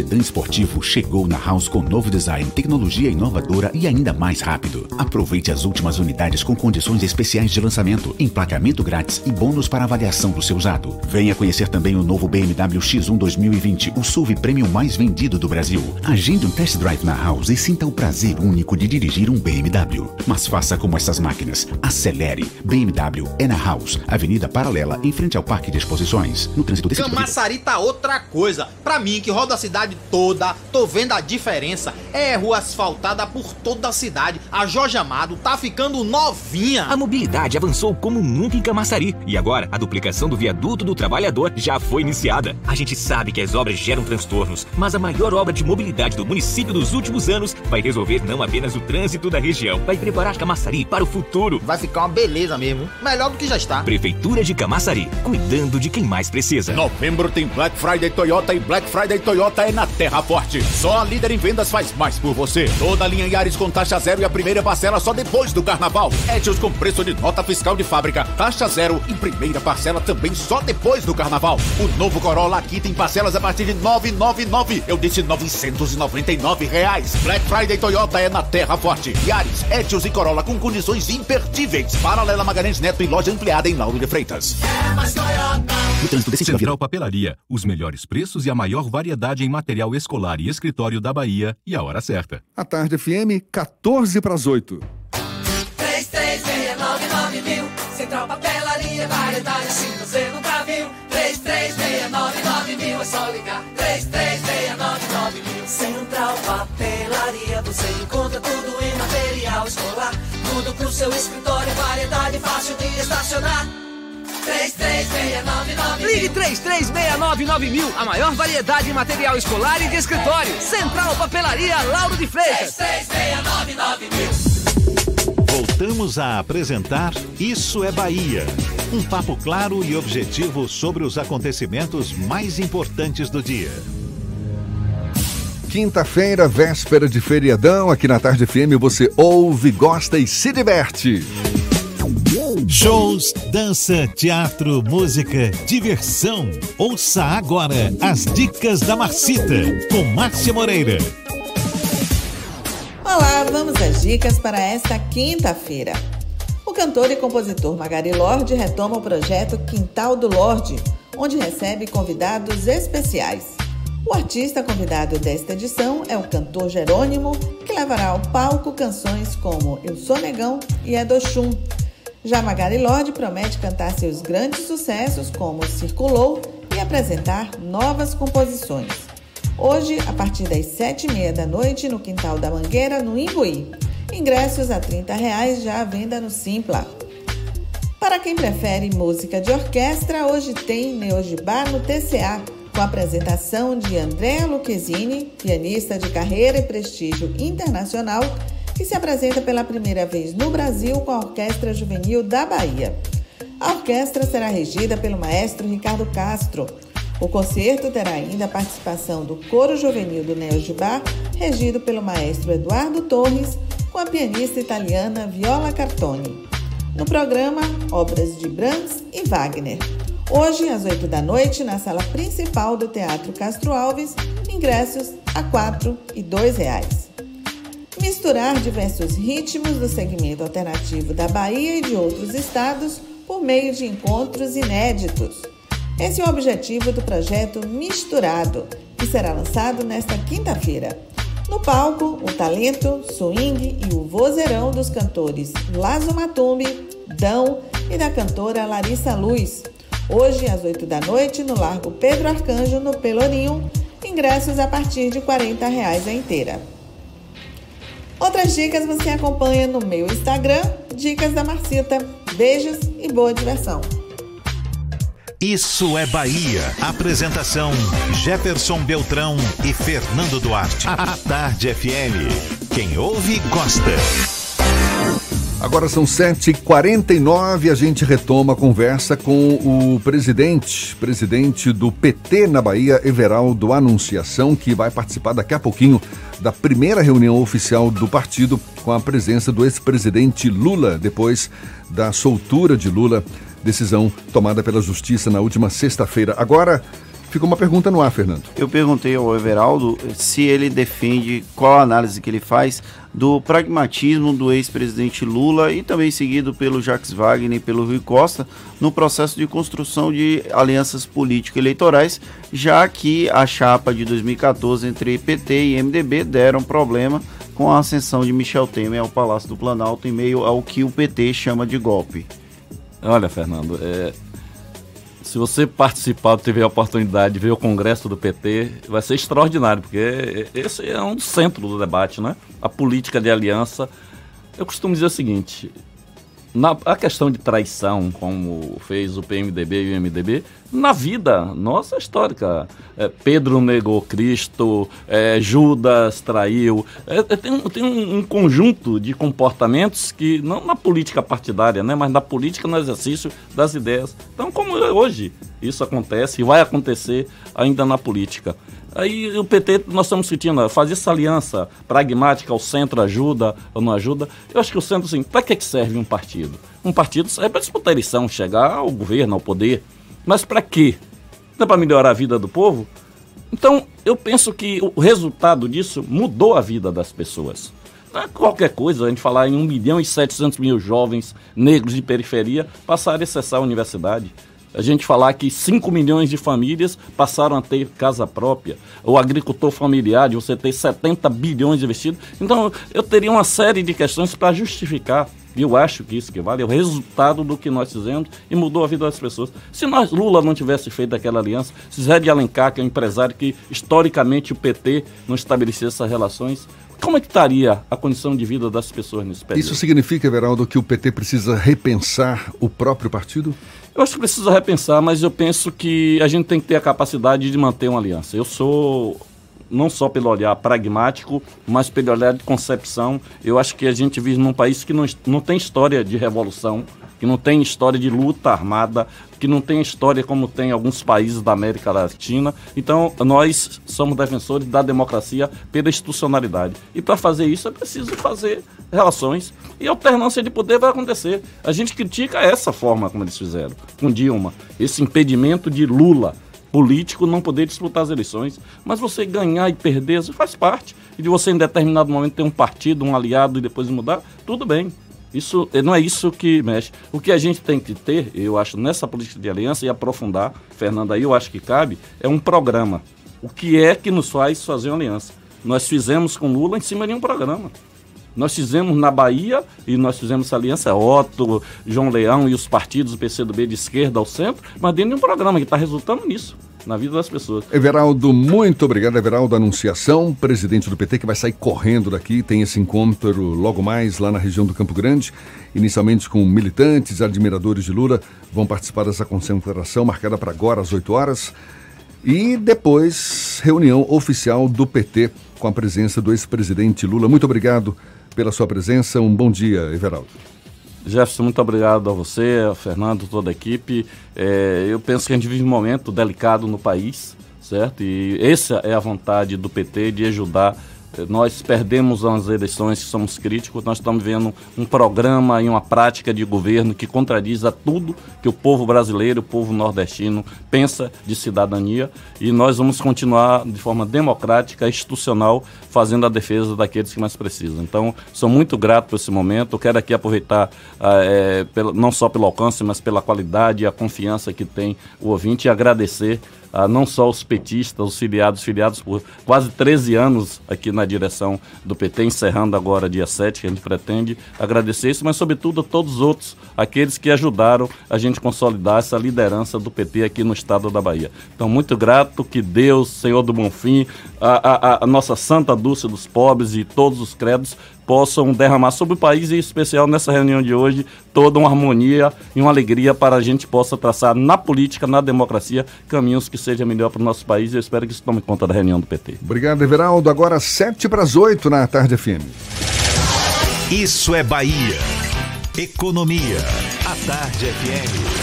sedã esportivo, chegou na House com novo design, tecnologia inovadora e ainda mais rápido. Aproveite as últimas unidades com condições especiais de lançamento, emplacamento grátis e bônus para avaliação do seu usado. Venha conhecer também o novo BMW X1 2020, o SUV premium mais vendido do Brasil. Agende um test drive na House e sinta o prazer único de dirigir um BMW. Mas faça como essas máquinas. Acelere. BMW é na House, Avenida Paralela, em frente ao Parque de Exposições. No trânsito desse Camaçari tá outra coisa. Pra mim, que roda a cidade toda, tô vendo a diferença. É rua asfaltada por toda a cidade. A Jorge Amado tá ficando novinha. A mobilidade avançou como nunca em Camaçari e agora a duplicação do viaduto do trabalhador já foi iniciada. A gente sabe que as obras geram transtornos, mas a maior obra de mobilidade do município dos últimos anos vai resolver não apenas o trânsito da região, vai preparar Camaçari para o futuro. Vai ficar uma beleza mesmo. Melhor do que já está. Prefeitura de Camaçari, cuidando de quem mais precisa. Novembro tem Black Friday Toyota e Black Friday Toyota é na Terra Forte. Só a líder em vendas faz mais por você. Toda a linha Yaris com taxa zero e a primeira parcela só depois do carnaval. Etios com preço de nota fiscal de fábrica, taxa zero e primeira parcela também só depois do carnaval. O novo Corolla aqui tem parcelas a partir de 999. Eu disse 999 reais. Black Friday Toyota é na Terra Forte. Yaris, Etios e Corolla com condições imperdíveis. Paralela Magalhães Neto em loja ampliada em Lauro de Freitas. É mais O trânsito desse Central Papelaria, os melhores preços e a maior variedade em material escolar e escritório da Bahia e a hora certa. A tarde FM, 14 para as 8. 3369 mil. Central Papelaria, variedade assim você nunca viu. 3369 mil, é só ligar. 3369 mil. Central Papelaria, você encontra tudo em material escolar. Tudo pro seu escritório, variedade fácil de estacionar. 3369 Ligue 3369 mil, a maior variedade em material escolar e de escritório. Central Papelaria Lauro de Freitas. 3369 mil. Voltamos a apresentar Isso é Bahia. Um papo claro e objetivo sobre os acontecimentos mais importantes do dia. Quinta-feira, véspera de feriadão, aqui na Tarde FM você ouve, gosta e se diverte. Shows, dança, teatro, música, diversão. Ouça agora as dicas da Marcita com Márcia Moreira. Olá, vamos às dicas para esta quinta-feira. O cantor e compositor Magari Lorde retoma o projeto Quintal do Lorde, onde recebe convidados especiais. O artista convidado desta edição é o cantor Jerônimo, que levará ao palco canções como Eu Sou Negão e Edoxum. Já Magari Lorde promete cantar seus grandes sucessos como Circulou e apresentar novas composições. Hoje, a partir das sete e meia da noite, no Quintal da Mangueira, no Imbuí. Ingressos a 30 reais já à venda no Simpla. Para quem prefere música de orquestra, hoje tem Neogibá no TCA, com a apresentação de Andréa Lucchesini, pianista de carreira e prestígio internacional, que se apresenta pela primeira vez no Brasil com a Orquestra Juvenil da Bahia. A orquestra será regida pelo maestro Ricardo Castro. O concerto terá ainda a participação do Coro Juvenil do Neo Gibá, regido pelo maestro Eduardo Torres, com a pianista italiana Viola Cartoni. No programa, obras de Brahms e Wagner. Hoje, às 8 da noite, na sala principal do Teatro Castro Alves, ingressos a R$ 4 e 2 reais. Misturar diversos ritmos do segmento alternativo da Bahia e de outros estados por meio de encontros inéditos. Esse é o objetivo do projeto Misturado, que será lançado nesta quinta-feira. No palco, o talento, swing e o vozeirão dos cantores Lazo Matumbi, Dão e da cantora Larissa Luz. Hoje, às 8 da noite, no Largo Pedro Arcanjo, no Pelourinho, ingressos a partir de 40 reais a inteira. Outras dicas você acompanha no meu Instagram, Dicas da Marcita. Beijos e boa diversão. Isso é Bahia. Apresentação: Jefferson Beltrão e Fernando Duarte. A Tarde FM. Quem ouve, gosta. Agora são 7h49 a gente retoma a conversa com o presidente, presidente do PT na Bahia, Everaldo Anunciação, que vai participar daqui a pouquinho da primeira reunião oficial do partido com a presença do ex-presidente Lula, depois da soltura de Lula, decisão tomada pela Justiça na última sexta-feira. Agora, Ficou uma pergunta no ar, Fernando. Eu perguntei ao Everaldo se ele defende, qual a análise que ele faz do pragmatismo do ex-presidente Lula e também seguido pelo Jacques Wagner e pelo Rui Costa no processo de construção de alianças político-eleitorais, já que a chapa de 2014 entre PT e MDB deram problema com a ascensão de Michel Temer ao Palácio do Planalto em meio ao que o PT chama de golpe. Olha, Fernando, é, se você participar, tiver a oportunidade de ver o congresso do PT, vai ser extraordinário, porque esse é um centro do debate, né? A política de aliança Eu costumo dizer o seguinte: na, a questão de traição, como fez o PMDB e o MDB, na vida nossa histórica. É, Pedro negou Cristo, é, Judas traiu. É, é tem, tem um, um, conjunto de comportamentos que, não na política partidária, né, mas na política, no exercício das ideias. Então, como hoje isso acontece e vai acontecer ainda na política. Aí o PT, nós estamos discutindo, fazer essa aliança pragmática, o centro ajuda ou não ajuda. Eu acho que o centro, assim, para que serve um partido? Um partido serve para disputar eleição, chegar ao governo, ao poder. Mas para quê? Não é para melhorar a vida do povo? Então, eu penso que o resultado disso mudou a vida das pessoas. Não é qualquer coisa a gente falar em 1 milhão e 700 mil jovens negros de periferia passarem a acessar a universidade a gente falar que 5 milhões de famílias passaram a ter casa própria, o agricultor familiar, de você ter 70 bilhões investidos. Então, eu teria uma série de questões para justificar. E eu acho que isso que vale é o resultado do que nós fizemos e mudou a vida das pessoas. Se nós, Lula não tivesse feito aquela aliança, se Zé de Alencar, que é um empresário que historicamente o PT não estabelecesse essas relações, como é que estaria a condição de vida das pessoas nesse período? Isso significa, Everaldo, que o PT precisa repensar o próprio partido? Eu acho que precisa repensar, mas eu penso que a gente tem que ter a capacidade de manter uma aliança. Eu sou não só pelo olhar pragmático, mas pelo olhar de concepção. Eu acho que a gente vive num país que não, não tem história de revolução, que não tem história de luta armada, que não tem história como tem alguns países da América Latina. Então, nós somos defensores da democracia pela institucionalidade. E para fazer isso é preciso fazer relações e alternância de poder vai acontecer. A gente critica essa forma como eles fizeram com Dilma, esse impedimento de Lula político não poder disputar as eleições, mas você ganhar e perder isso faz parte. E de você em determinado momento ter um partido, um aliado e depois mudar, tudo bem. Isso não é isso que mexe. O que a gente tem que ter, eu acho, nessa política de aliança e aprofundar, Fernando, aí eu acho que cabe, é um programa. O que é que nos faz fazer uma aliança? Nós fizemos com Lula em cima de um programa. Nós fizemos na Bahia e nós fizemos essa aliança Otto, João Leão e os partidos do PCdoB de esquerda ao centro, mas dentro de um programa que está resultando nisso na vida das pessoas. Everaldo, muito obrigado. Everaldo Anunciação, presidente do PT, que vai sair correndo daqui. Tem esse encontro logo mais lá na região do Campo Grande. Inicialmente com militantes, admiradores de Lula, vão participar dessa concentração marcada para agora, às 8 horas. E depois, reunião oficial do PT com a presença do ex-presidente Lula. Muito obrigado pela sua presença. Um bom dia, Everaldo. Jefferson, muito obrigado a você, a Fernando, toda a equipe. É, eu penso que a gente vive um momento delicado no país, certo? E essa é a vontade do PT de ajudar nós perdemos as eleições, somos críticos, nós estamos vendo um programa e uma prática de governo que contradiz a tudo que o povo brasileiro, o povo nordestino pensa de cidadania. E nós vamos continuar de forma democrática, institucional, fazendo a defesa daqueles que mais precisam. Então, sou muito grato por esse momento, quero aqui aproveitar é, não só pelo alcance, mas pela qualidade e a confiança que tem o ouvinte e agradecer a não só os petistas, os filiados, filiados por quase 13 anos aqui na direção do PT, encerrando agora dia 7, que a gente pretende agradecer isso, mas sobretudo a todos os outros, aqueles que ajudaram a gente consolidar essa liderança do PT aqui no estado da Bahia. Então, muito grato, que Deus, Senhor do Bonfim, a, a, a nossa Santa Dulce dos Pobres e todos os credos possam derramar sobre o país e, em especial nessa reunião de hoje, toda uma harmonia e uma alegria para a gente possa traçar na política, na democracia, caminhos que sejam melhor para o nosso país. Eu espero que isso tome conta da reunião do PT. Obrigado, Everaldo. Agora, sete para as oito na Tarde FM. Isso é Bahia. Economia. A Tarde FM.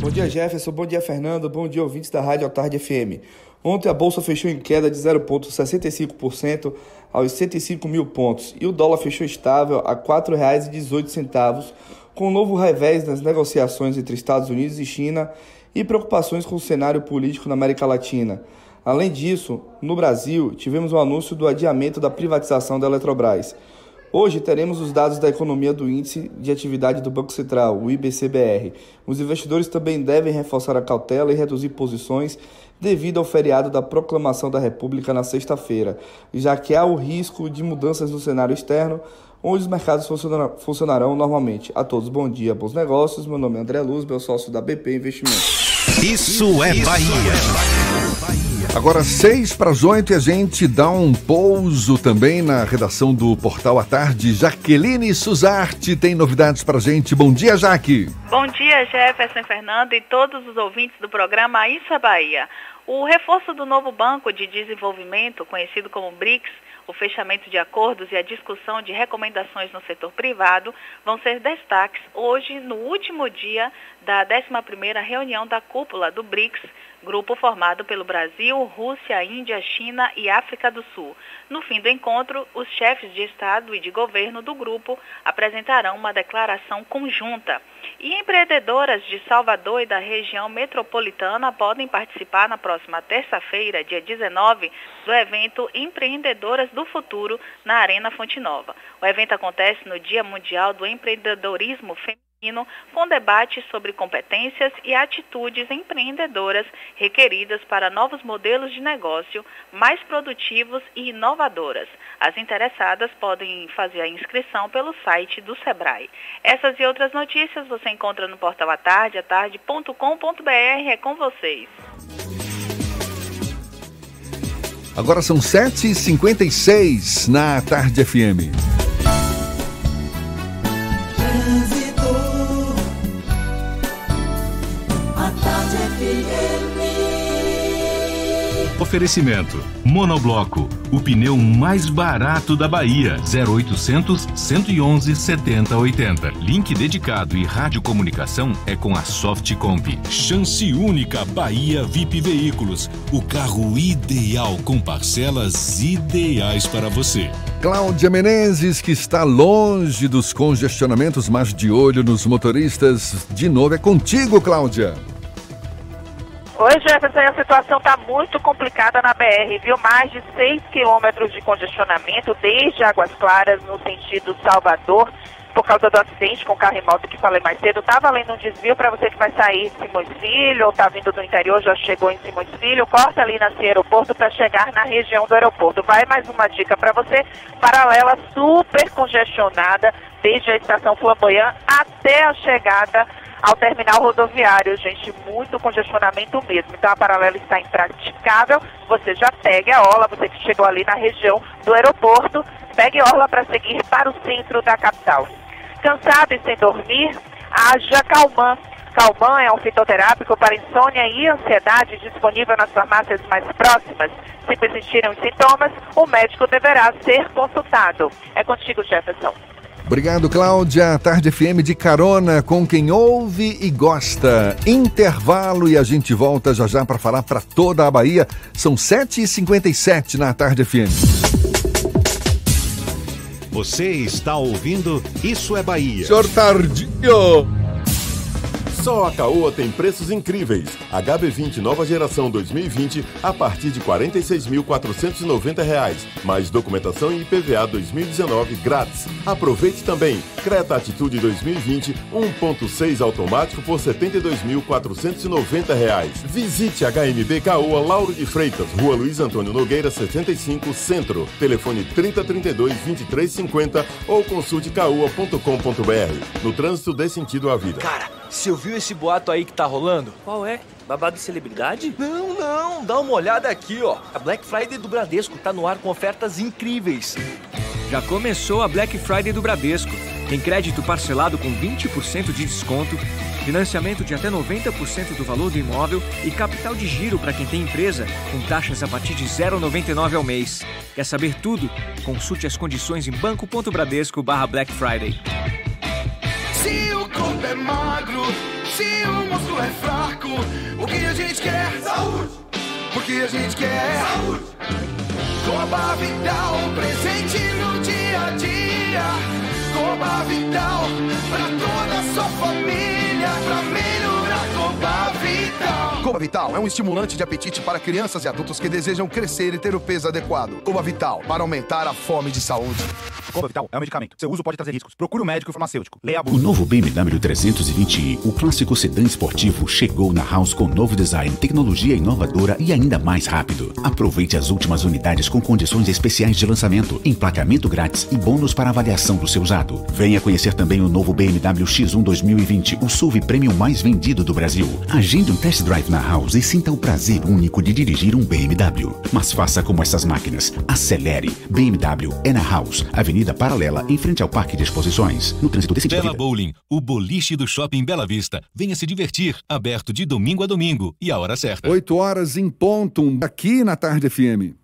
Bom dia, Jefferson. Bom dia, Fernando. Bom dia, ouvintes da Rádio Tarde FM. Ontem a bolsa fechou em queda de 0,65% aos 105 mil pontos e o dólar fechou estável a R$ 4,18, com um novo revés nas negociações entre Estados Unidos e China e preocupações com o cenário político na América Latina. Além disso, no Brasil, tivemos o anúncio do adiamento da privatização da Eletrobras. Hoje teremos os dados da economia do Índice de Atividade do Banco Central, o IBCBR. Os investidores também devem reforçar a cautela e reduzir posições devido ao feriado da proclamação da República na sexta-feira, já que há o risco de mudanças no cenário externo, onde os mercados funcionarão normalmente. A todos, bom dia, bons negócios. Meu nome é André Luz, meu sócio da BP Investimentos. Isso é Bahia. Agora, seis para as oito e a gente dá um pouso também na redação do Portal à Tarde. Jaqueline Suzarte tem novidades para a gente. Bom dia, Jaque. Bom dia, Jefferson Fernando e todos os ouvintes do programa Isso é Bahia. O reforço do novo Banco de Desenvolvimento, conhecido como BRICS, o fechamento de acordos e a discussão de recomendações no setor privado vão ser destaques hoje, no último dia da 11ª reunião da cúpula do BRICS, grupo formado pelo Brasil, Rússia, Índia, China e África do Sul. No fim do encontro, os chefes de Estado e de governo do grupo apresentarão uma declaração conjunta. E empreendedoras de Salvador e da região metropolitana podem participar na próxima terça-feira, dia 19, do evento Empreendedoras do Futuro na Arena Fonte Nova. O evento acontece no Dia Mundial do Empreendedorismo Feminino com debates sobre competências e atitudes empreendedoras requeridas para novos modelos de negócio mais produtivos e inovadoras. As interessadas podem fazer a inscrição pelo site do Sebrae. Essas e outras notícias você encontra no portal atarde, atarde.com.br. É com vocês. Agora são 7h56 na Tarde FM. Oferecimento: Monobloco, o pneu mais barato da Bahia. 0800 111 7080. Link dedicado e radiocomunicação é com a Softcomp. Chance única Bahia VIP Veículos. O carro ideal com parcelas ideais para você. Cláudia Menezes, que está longe dos congestionamentos, mas de olho nos motoristas. De novo é contigo, Cláudia. Oi, Jefferson, a situação está muito complicada na BR, viu? Mais de 6 quilômetros de congestionamento desde Águas Claras no sentido Salvador, por causa do acidente com o carro em moto que falei mais cedo. Tá valendo um desvio para você que vai sair de Simões Filho ou tá vindo do interior, já chegou em Simões Filho, corta ali na aeroporto para chegar na região do aeroporto. Vai mais uma dica para você, paralela super congestionada desde a estação Flamboyant até a chegada ao terminal rodoviário, gente, muito congestionamento mesmo. Então a paralela está impraticável. Você já pegue a orla, você que chegou ali na região do aeroporto, pegue a orla para seguir para o centro da capital. Cansado e sem dormir, haja Calman. Calman é um fitoterápico para insônia e ansiedade disponível nas farmácias mais próximas. Se persistirem os sintomas, o médico deverá ser consultado. É contigo, Jefferson. Obrigado, Cláudia. Tarde FM de carona com quem ouve e gosta. Intervalo e a gente volta já já para falar para toda a Bahia. São 7h57 na Tarde FM. Você está ouvindo Isso é Bahia. Senhor Tardinho. Só a Caoa tem preços incríveis. HB20 nova geração 2020 a partir de R$ 46.490. Mais documentação e IPVA 2019 grátis. Aproveite também. Creta Atitude 2020 1.6 automático por R$ 72.490. Visite HMB Caoa Lauro de Freitas, Rua Luiz Antônio Nogueira 75, Centro. Telefone 3032 2350 ou consulte caoa.com.br. No trânsito dê sentido à vida. Cara, você ouviu esse boato aí que tá rolando? Qual é? Babado de celebridade? Não, não, dá uma olhada aqui, ó. A Black Friday do Bradesco tá no ar com ofertas incríveis. Já começou a Black Friday do Bradesco. Tem crédito parcelado com 20% de desconto, financiamento de até 90% do valor do imóvel e capital de giro para quem tem empresa, com taxas a partir de 0,99 ao mês. Quer saber tudo? Consulte as condições em banco.bradesco/black Friday. Se o corpo é magro, se o músculo é fraco, o que a gente quer? Saúde! O que a gente quer? Saúde! Coba Vital, presente no dia a dia. Coba Vital, pra toda a sua família, pra melhorar Coba Vital. Coba Vital é um estimulante de apetite para crianças e adultos que desejam crescer e ter o peso adequado. Coba Vital, para aumentar a fome de saúde. Vital é um medicamento. Seu uso pode trazer riscos. Procure o um médico e farmacêutico. Leia a O novo BMW 320i, o clássico sedã esportivo, chegou na House com novo design, tecnologia inovadora e ainda mais rápido. Aproveite as últimas unidades com condições especiais de lançamento, emplacamento grátis e bônus para avaliação do seu usado. Venha conhecer também o novo BMW X1 2020, o SUV premium mais vendido do Brasil. Agende um test drive na House e sinta o prazer único de dirigir um BMW. Mas faça como essas máquinas. Acelere. BMW é na House, Avenida Paralela, em frente ao Parque de Exposições. No trânsito desse Bela Bowling, o boliche do Shopping Bela Vista. Venha se divertir, aberto de domingo a domingo e a hora certa. 8 horas em ponto, aqui na Tarde FM.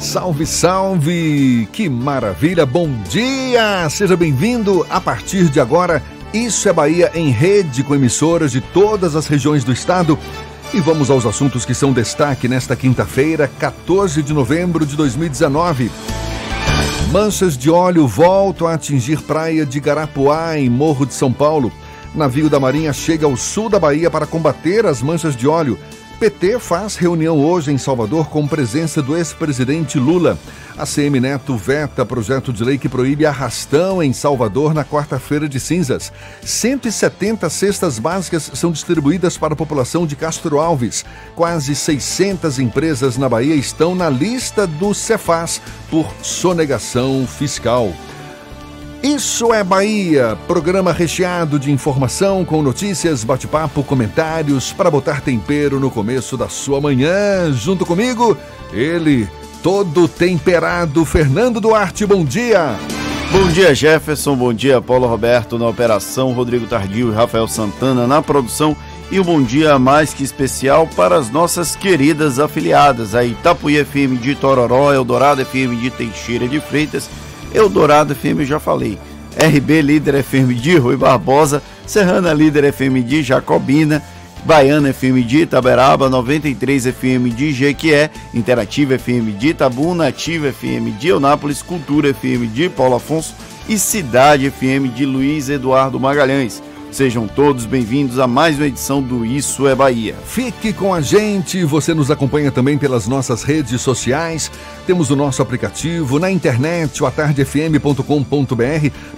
Salve, salve! Que maravilha! Bom dia! Seja bem-vindo a partir de agora. Isso é Bahia em rede com emissoras de todas as regiões do estado. E vamos aos assuntos que são destaque nesta quinta-feira, 14 de novembro de 2019. Manchas de óleo voltam a atingir praia de Garapuá, em Morro de São Paulo. Navio da Marinha chega ao sul da Bahia para combater as manchas de óleo. PT faz reunião hoje em Salvador com presença do ex-presidente Lula. A CM Neto veta projeto de lei que proíbe arrastão em Salvador na quarta-feira de cinzas. 170 cestas básicas são distribuídas para a população de Castro Alves. Quase 600 empresas na Bahia estão na lista do Cefaz por sonegação fiscal. Isso é Bahia, programa recheado de informação com notícias, bate-papo, comentários para botar tempero no começo da sua manhã. Junto comigo, ele, todo temperado, Fernando Duarte. Bom dia. Bom dia, Jefferson. Bom dia, Paulo Roberto na operação, Rodrigo Tardio e Rafael Santana na produção. E um bom dia mais que especial para as nossas queridas afiliadas, a Itapuí FM de Tororó, Eldorado FM de Teixeira de Freitas, Eldorado FM, já falei. RB Líder FM de Rui Barbosa, Serrana Líder FM de Jacobina, Baiana FM de Itaberaba, 93 FM de Jequié, Interativa FM de Itabuna, Ativa FM de Eunápolis, Cultura FM de Paulo Afonso. E Cidade FM de Luiz Eduardo Magalhães. Sejam todos bem-vindos a mais uma edição do Isso é Bahia. Fique com a gente, você nos acompanha também pelas nossas redes sociais, temos o nosso aplicativo na internet, o atardefm.com.br.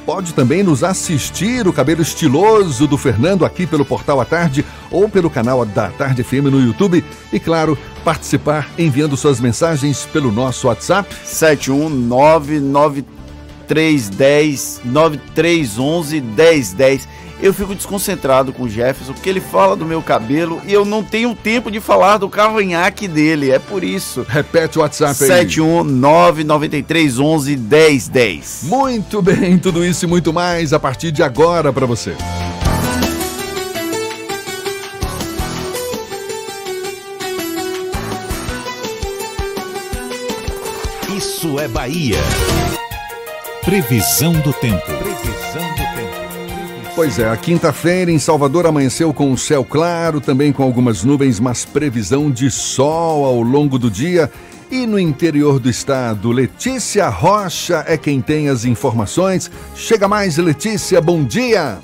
Pode também nos assistir o cabelo estiloso do Fernando aqui pelo portal A Tarde ou pelo canal da Tarde FM no YouTube e claro, participar enviando suas mensagens pelo nosso WhatsApp 7199310 9311 1010 eu fico desconcentrado com o Jefferson, porque ele fala do meu cabelo e eu não tenho tempo de falar do cavanhaque dele. É por isso. Repete o WhatsApp aí. 71993111010. Muito bem, tudo isso e muito mais a partir de agora para você. Isso é Bahia. Previsão do tempo. Previsão do tempo. Pois é, a quinta-feira em Salvador amanheceu com o céu claro, também com algumas nuvens, mas previsão de sol ao longo do dia. E no interior do estado, Letícia Rocha é quem tem as informações. Chega mais, Letícia, bom dia!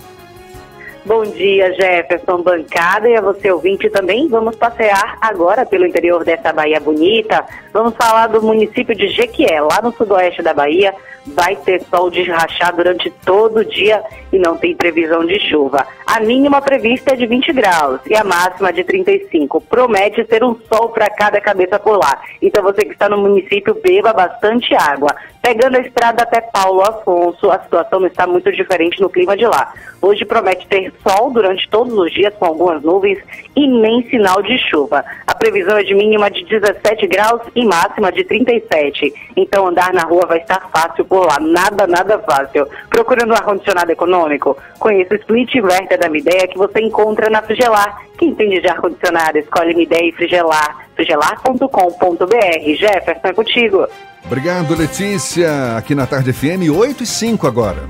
Bom dia, Jefferson Bancada e a você ouvinte também. Vamos passear agora pelo interior dessa Bahia bonita. Vamos falar do município de Jequié, lá no sudoeste da Bahia. Vai ter sol de rachar durante todo o dia e não tem previsão de chuva. A mínima prevista é de 20 graus e a máxima de 35. Promete ser um sol para cada cabeça por lá. Então você que está no município, beba bastante água. Pegando a estrada até Paulo Afonso, a situação não está muito diferente no clima de lá. Hoje promete ter sol durante todos os dias com algumas nuvens e nem sinal de chuva. A previsão é de mínima de 17 graus e máxima de 37. Então andar na rua vai estar fácil por lá, nada, nada fácil. Procurando um ar-condicionado econômico? Conheça o Split Inverter da Mideia que você encontra na Frigelar. Quem entende de ar-condicionado, escolhe Mideia e Frigelar. frigelar.com.br. Jefferson, é contigo. Obrigado, Letícia. Aqui na Tarde FM, 8 e 5 agora.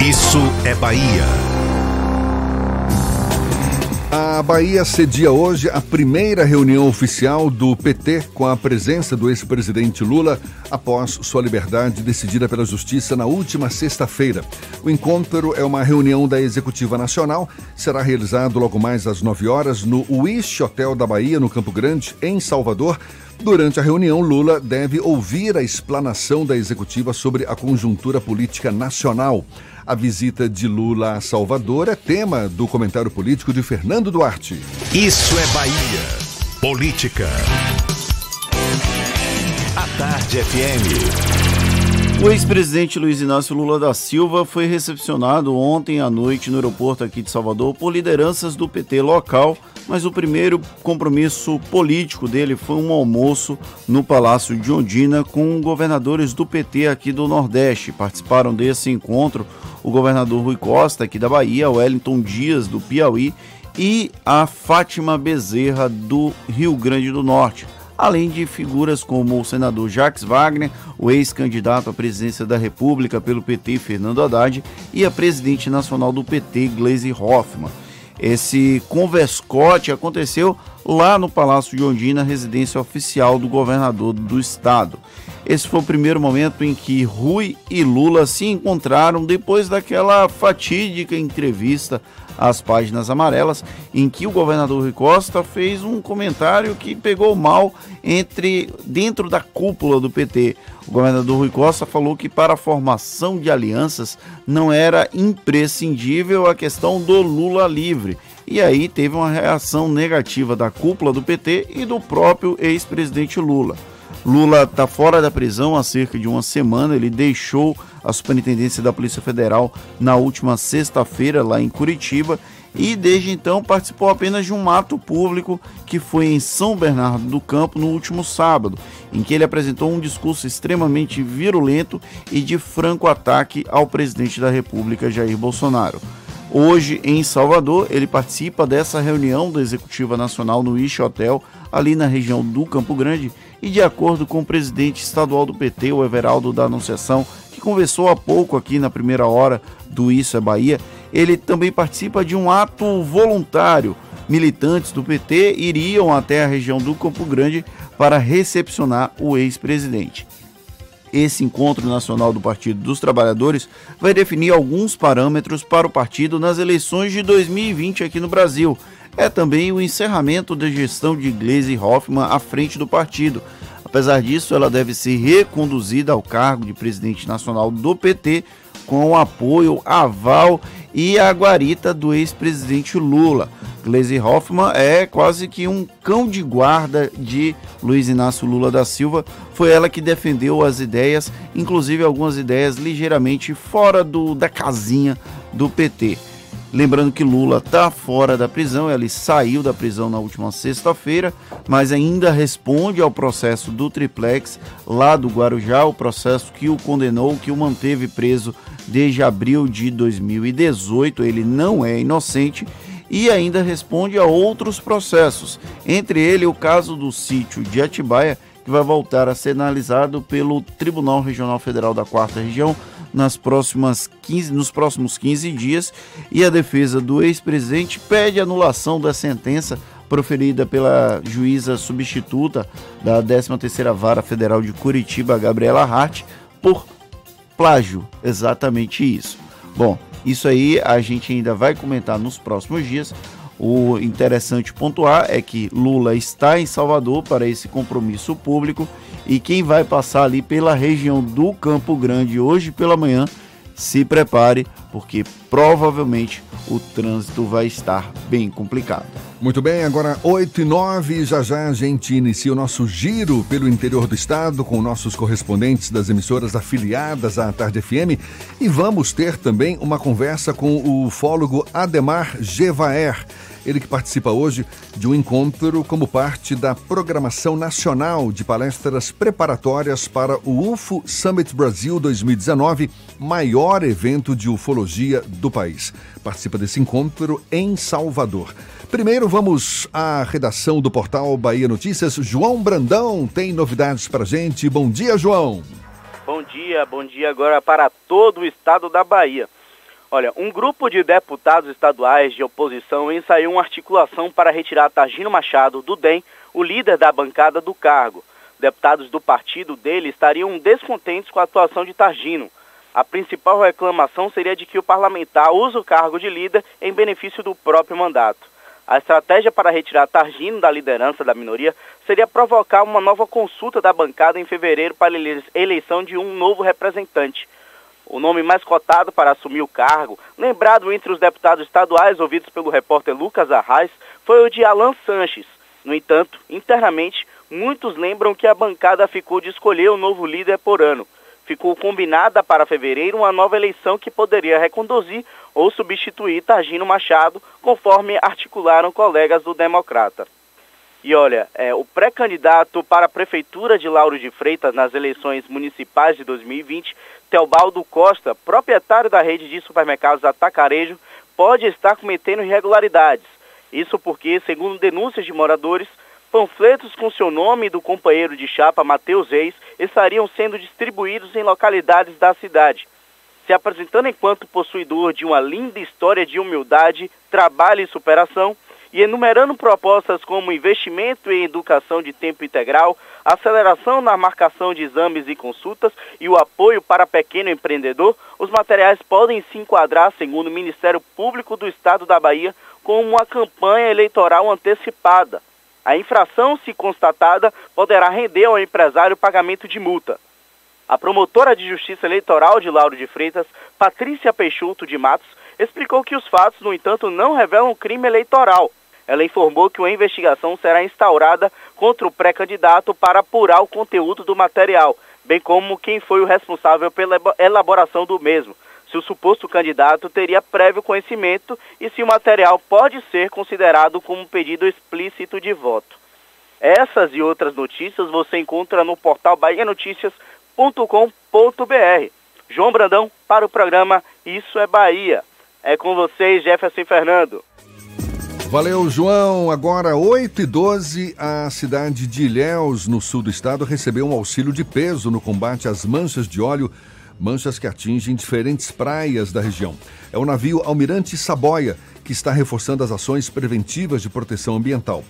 Isso é Bahia. A Bahia cedia hoje a primeira reunião oficial do PT com a presença do ex-presidente Lula após sua liberdade decidida pela Justiça na última sexta-feira. O encontro é uma reunião da Executiva Nacional, será realizado logo mais às 9 horas no Wish Hotel da Bahia, no Campo Grande, em Salvador. Durante a reunião, Lula deve ouvir a explanação da executiva sobre a conjuntura política nacional. A visita de Lula a Salvador é tema do comentário político de Fernando Duarte. Isso é Bahia. Política. A Tarde FM. O ex-presidente Luiz Inácio Lula da Silva foi recepcionado ontem à noite no aeroporto aqui de Salvador por lideranças do PT local, mas o primeiro compromisso político dele foi um almoço no Palácio de Ondina com governadores do PT aqui do Nordeste. Participaram desse encontro o governador Rui Costa, aqui da Bahia, Wellington Dias, do Piauí, e a Fátima Bezerra, do Rio Grande do Norte. Além de figuras como o senador Jacques Wagner, o ex-candidato à presidência da República pelo PT, Fernando Haddad, e a presidente nacional do PT, Gleisi Hoffmann. Esse converscote aconteceu lá no Palácio de Ondina, residência oficial do governador do estado. Esse foi o primeiro momento em que Rui e Lula se encontraram depois daquela fatídica entrevista às páginas amarelas, em que o governador Rui Costa fez um comentário que pegou mal entre dentro da cúpula do PT. O governador Rui Costa falou que para a formação de alianças não era imprescindível a questão do Lula livre. E aí teve uma reação negativa da cúpula do PT e do próprio ex-presidente Lula. Lula está fora da prisão há cerca de uma semana. Ele deixou a Superintendência da Polícia Federal na última sexta-feira, lá em Curitiba, e desde então participou apenas de um ato público que foi em São Bernardo do Campo no último sábado, em que ele apresentou um discurso extremamente virulento e de franco ataque ao presidente da República, Jair Bolsonaro. Hoje, em Salvador, ele participa dessa reunião da Executiva Nacional no Ish Hotel, ali na região do Campo Grande, e de acordo com o presidente estadual do PT, o Everaldo da Anunciação, que conversou há pouco aqui na primeira hora do Isso é Bahia, ele também participa de um ato voluntário. Militantes do PT iriam até a região do Campo Grande para recepcionar o ex-presidente. Esse encontro nacional do Partido dos Trabalhadores vai definir alguns parâmetros para o partido nas eleições de 2020 aqui no Brasil. É também o encerramento da gestão de Gleisi Hoffmann à frente do partido. Apesar disso, ela deve ser reconduzida ao cargo de presidente nacional do PT com o apoio, aval e a guarita do ex-presidente Lula. Gleisi Hoffmann é quase que um cão de guarda de Luiz Inácio Lula da Silva. Foi ela que defendeu as ideias, inclusive algumas ideias ligeiramente fora do, da casinha do PT. Lembrando que Lula está fora da prisão, ele saiu da prisão na última sexta-feira, mas ainda responde ao processo do triplex lá do Guarujá, o processo que o condenou, que o manteve preso desde abril de 2018. Ele não é inocente e ainda responde a outros processos, entre ele o caso do sítio de Atibaia, que vai voltar a ser analisado pelo Tribunal Regional Federal da Quarta Região nas próximas 15, nos próximos 15 dias e a defesa do ex-presidente pede anulação da sentença proferida pela juíza substituta da 13ª Vara Federal de Curitiba, Gabriela Hart, por plágio, exatamente isso. Bom, Isso aí a gente ainda vai comentar nos próximos dias. O interessante pontuar é que Lula está em Salvador para esse compromisso público e quem vai passar ali pela região do Campo Grande hoje pela manhã, se prepare, porque provavelmente o trânsito vai estar bem complicado. Muito bem, agora 8 e 9, já já a gente inicia o nosso giro pelo interior do estado com nossos correspondentes das emissoras afiliadas à Tarde FM e vamos ter também uma conversa com o ufólogo Ademar Gevaer. Ele que participa hoje de um encontro como parte da programação nacional de palestras preparatórias para o UFO Summit Brasil 2019, maior evento de ufologia do país. Participa desse encontro em Salvador. Primeiro vamos à redação do portal Bahia Notícias. João Brandão tem novidades para gente. Bom dia, João. Bom dia, bom dia agora para todo o estado da Bahia. Olha, um grupo de deputados estaduais de oposição ensaiou uma articulação para retirar Targino Machado do DEM, o líder da bancada do cargo. Deputados do partido dele estariam descontentes com a atuação de Targino. A principal reclamação seria de que o parlamentar usa o cargo de líder em benefício do próprio mandato. A estratégia para retirar Targino da liderança da minoria seria provocar uma nova consulta da bancada em fevereiro para a eleição de um novo representante. O nome mais cotado para assumir o cargo, lembrado entre os deputados estaduais ouvidos pelo repórter Lucas Arraes, foi o de Alan Sanches. No entanto, internamente, muitos lembram que a bancada ficou de escolher o novo líder por ano. Ficou combinada para fevereiro uma nova eleição que poderia reconduzir ou substituir Targino Machado, conforme articularam colegas do Democrata. E olha, é, o pré-candidato para a Prefeitura de Lauro de Freitas nas eleições municipais de 2020, Teobaldo Costa, proprietário da rede de supermercados Atacarejo, pode estar cometendo irregularidades. Isso porque, segundo denúncias de moradores, panfletos com seu nome e do companheiro de chapa Matheus Reis estariam sendo distribuídos em localidades da cidade. Se apresentando enquanto possuidor de uma linda história de humildade, trabalho e superação, e enumerando propostas como investimento em educação de tempo integral, aceleração na marcação de exames e consultas e o apoio para pequeno empreendedor, os materiais podem se enquadrar, segundo o Ministério Público do Estado da Bahia, como uma campanha eleitoral antecipada. A infração, se constatada, poderá render ao empresário pagamento de multa. A promotora de Justiça Eleitoral de Lauro de Freitas, Patrícia Peixoto de Matos, explicou que os fatos, no entanto, não revelam crime eleitoral. Ela informou que uma investigação será instaurada contra o pré-candidato para apurar o conteúdo do material, bem como quem foi o responsável pela elaboração do mesmo, se o suposto candidato teria prévio conhecimento e se o material pode ser considerado como um pedido explícito de voto. Essas e outras notícias você encontra no portal bahianoticias.com.br. João Brandão para o programa Isso é Bahia. É com vocês, Jefferson Fernando. Valeu, João. Agora, 8 e 12, a cidade de Ilhéus, no sul do estado, recebeu um auxílio de peso no combate às manchas de óleo, manchas que atingem diferentes praias da região. É o navio Almirante Saboia, que está reforçando as ações preventivas de proteção ambiental.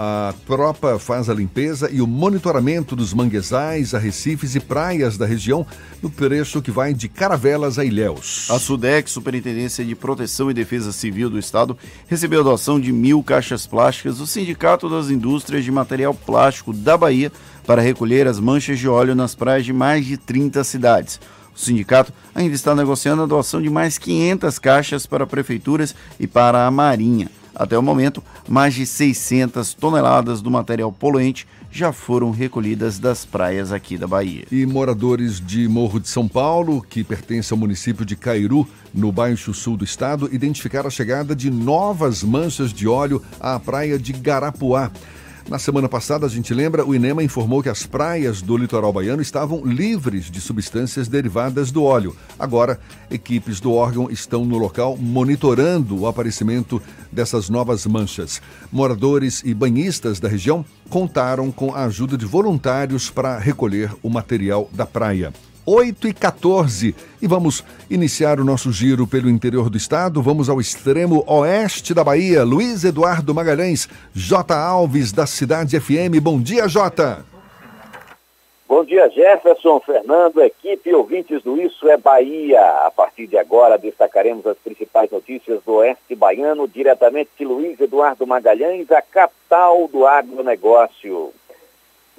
A tropa faz a limpeza e o monitoramento dos manguezais, arrecifes e praias da região no trecho que vai de Caravelas a Ilhéus. A SUDEC, Superintendência de Proteção e Defesa Civil do Estado, recebeu a doação de mil caixas plásticas do Sindicato das Indústrias de Material Plástico da Bahia para recolher as manchas de óleo nas praias de mais de 30 cidades. O sindicato ainda está negociando a doação de mais 500 caixas para prefeituras e para a Marinha. Até o momento, mais de 600 toneladas do material poluente já foram recolhidas das praias aqui da Bahia. E moradores de Morro de São Paulo, que pertence ao município de Cairu, no Baixo Sul do estado, identificaram a chegada de novas manchas de óleo à praia de Garapuá. Na semana passada, a gente lembra, o INEMA informou que as praias do litoral baiano estavam livres de substâncias derivadas do óleo. Agora, equipes do órgão estão no local monitorando o aparecimento dessas novas manchas. Moradores e banhistas da região contaram com a ajuda de voluntários para recolher o material da praia. 8 e 14. E vamos iniciar o nosso giro pelo interior do estado. Vamos ao extremo oeste da Bahia. Luiz Eduardo Magalhães, J. Alves, da Cidade FM. Bom dia, J. Bom dia, Jefferson, Fernando, equipe ouvintes do Isso é Bahia. A partir de agora destacaremos as principais notícias do Oeste Baiano, diretamente de Luiz Eduardo Magalhães, a capital do agronegócio.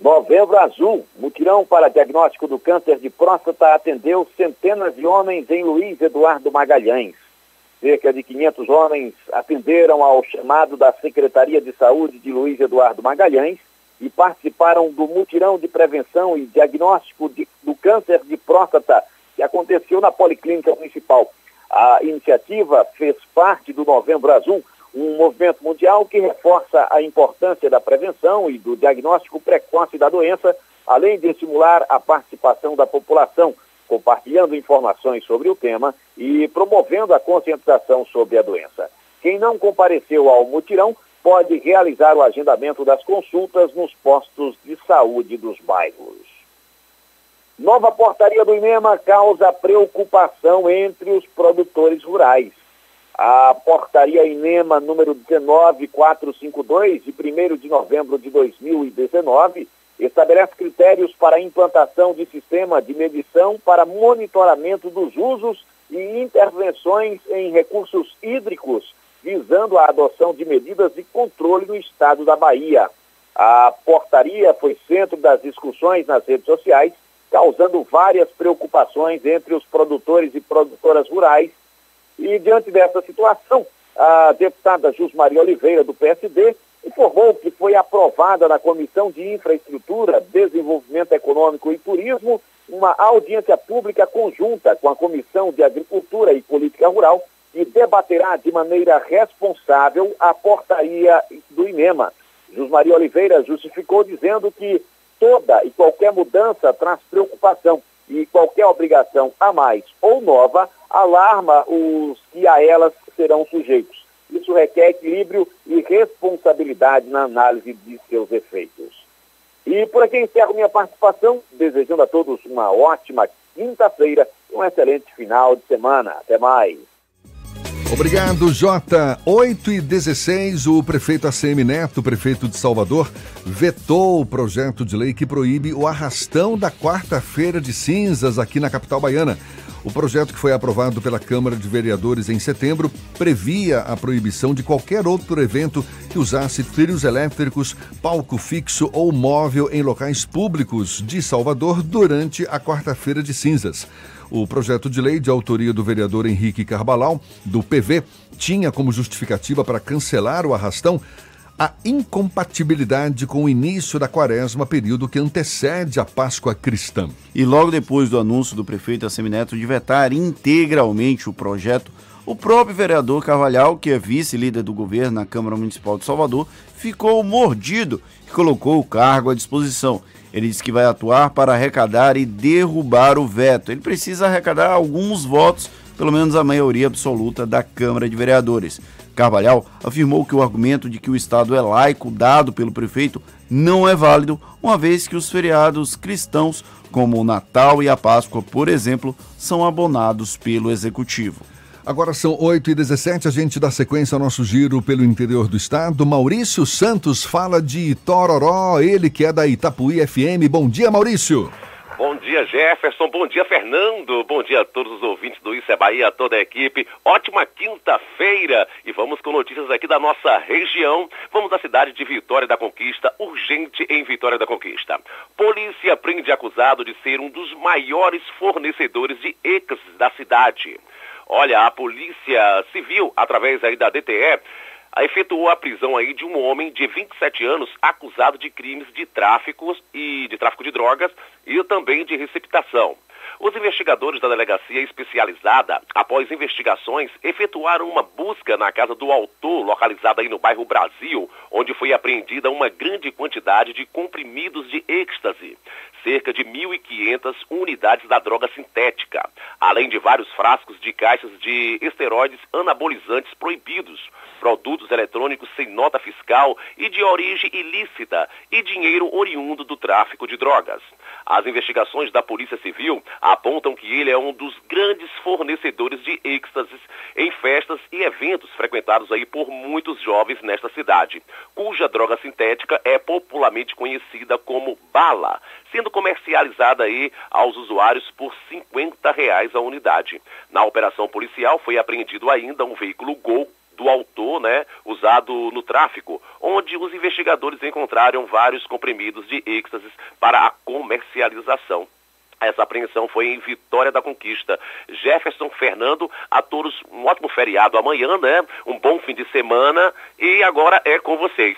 Novembro Azul, mutirão para diagnóstico do câncer de próstata atendeu centenas de homens em Luiz Eduardo Magalhães. Cerca de 500 homens atenderam ao chamado da Secretaria de Saúde de Luiz Eduardo Magalhães e participaram do mutirão de prevenção e diagnóstico de, do câncer de próstata que aconteceu na Policlínica Municipal. A iniciativa fez parte do Novembro Azul, um movimento mundial que reforça a importância da prevenção e do diagnóstico precoce da doença, além de estimular a participação da população, compartilhando informações sobre o tema e promovendo a conscientização sobre a doença. Quem não compareceu ao mutirão pode realizar o agendamento das consultas nos postos de saúde dos bairros. Nova portaria do INEMA causa preocupação entre os produtores rurais. A portaria INEMA número 19452, de 1 de novembro de 2019, estabelece critérios para implantação de sistema de medição para monitoramento dos usos e intervenções em recursos hídricos visando a adoção de medidas de controle no estado da Bahia. A portaria foi centro das discussões nas redes sociais, causando várias preocupações entre os produtores e produtoras rurais. E, diante dessa situação, a deputada Jusmaria Oliveira, do PSD, informou que foi aprovada na Comissão de Infraestrutura, Desenvolvimento Econômico e Turismo uma audiência pública conjunta com a Comissão de Agricultura e Política Rural e debaterá de maneira responsável a portaria do INEMA. Maria Oliveira justificou dizendo que toda e qualquer mudança traz preocupação e qualquer obrigação a mais ou nova alarma os que a elas serão sujeitos. Isso requer equilíbrio e responsabilidade na análise de seus efeitos. E por aqui encerro minha participação, desejando a todos uma ótima quinta-feira e um excelente final de semana. Até mais. Obrigado, Jota. 8 e 16, o prefeito ACM Neto, prefeito de Salvador, vetou o projeto de lei que proíbe o arrastão da quarta-feira de cinzas aqui na capital baiana. O projeto, que foi aprovado pela Câmara de Vereadores em setembro, previa a proibição de qualquer outro evento que usasse trios elétricos, palco fixo ou móvel em locais públicos de Salvador durante a quarta-feira de cinzas. O projeto de lei de autoria do vereador Henrique Carbalal, do PV, tinha como justificativa para cancelar o arrastão a incompatibilidade com o início da quaresma, período que antecede a Páscoa cristã. E logo depois do anúncio do prefeito Assemineto de vetar integralmente o projeto, o próprio vereador Carvalhal, que é vice-líder do governo na Câmara Municipal de Salvador, ficou mordido e colocou o cargo à disposição. Ele disse que vai atuar para arrecadar e derrubar o veto. Ele precisa arrecadar alguns votos, pelo menos a maioria absoluta da Câmara de Vereadores. Carvalhal afirmou que o argumento de que o Estado é laico dado pelo prefeito não é válido, uma vez que os feriados cristãos, como o Natal e a Páscoa, por exemplo, são abonados pelo Executivo. Agora são 8 e 17 a gente dá sequência ao nosso giro pelo interior do estado. Maurício Santos fala de Tororó, ele que é da Itapuí FM. Bom dia, Maurício. Bom dia, Jefferson. Bom dia, Fernando. Bom dia a todos os ouvintes do Isso é Bahia, a toda a equipe. Ótima quinta-feira. E vamos com notícias aqui da nossa região. Vamos à cidade de Vitória da Conquista, urgente em Vitória da Conquista. Polícia prende acusado de ser um dos maiores fornecedores de êxtases da cidade. Olha, a Polícia Civil, através aí da DTE, efetuou a prisão aí de um homem de 27 anos acusado de crimes de tráfico e de tráfico de drogas e também de receptação. Os investigadores da delegacia especializada, após investigações, efetuaram uma busca na casa do autor, localizada aí no bairro Brasil, onde foi apreendida uma grande quantidade de comprimidos de êxtase, cerca de 1.500 unidades da droga sintética, além de vários frascos de caixas de esteroides anabolizantes proibidos, produtos eletrônicos sem nota fiscal e de origem ilícita e dinheiro oriundo do tráfico de drogas. As investigações da Polícia Civil apontam que ele é um dos grandes fornecedores de êxtases em festas e eventos frequentados aí por muitos jovens nesta cidade, cuja droga sintética é popularmente conhecida como bala. Se sendo comercializada aí aos usuários por 50 reais a unidade. Na operação policial foi apreendido ainda um veículo Gol do autor, né, usado no tráfico, onde os investigadores encontraram vários comprimidos de êxtasis para a comercialização. Essa apreensão foi em Vitória da Conquista. Jefferson Fernando, a todos um ótimo feriado amanhã, né? Um bom fim de semana e agora é com vocês.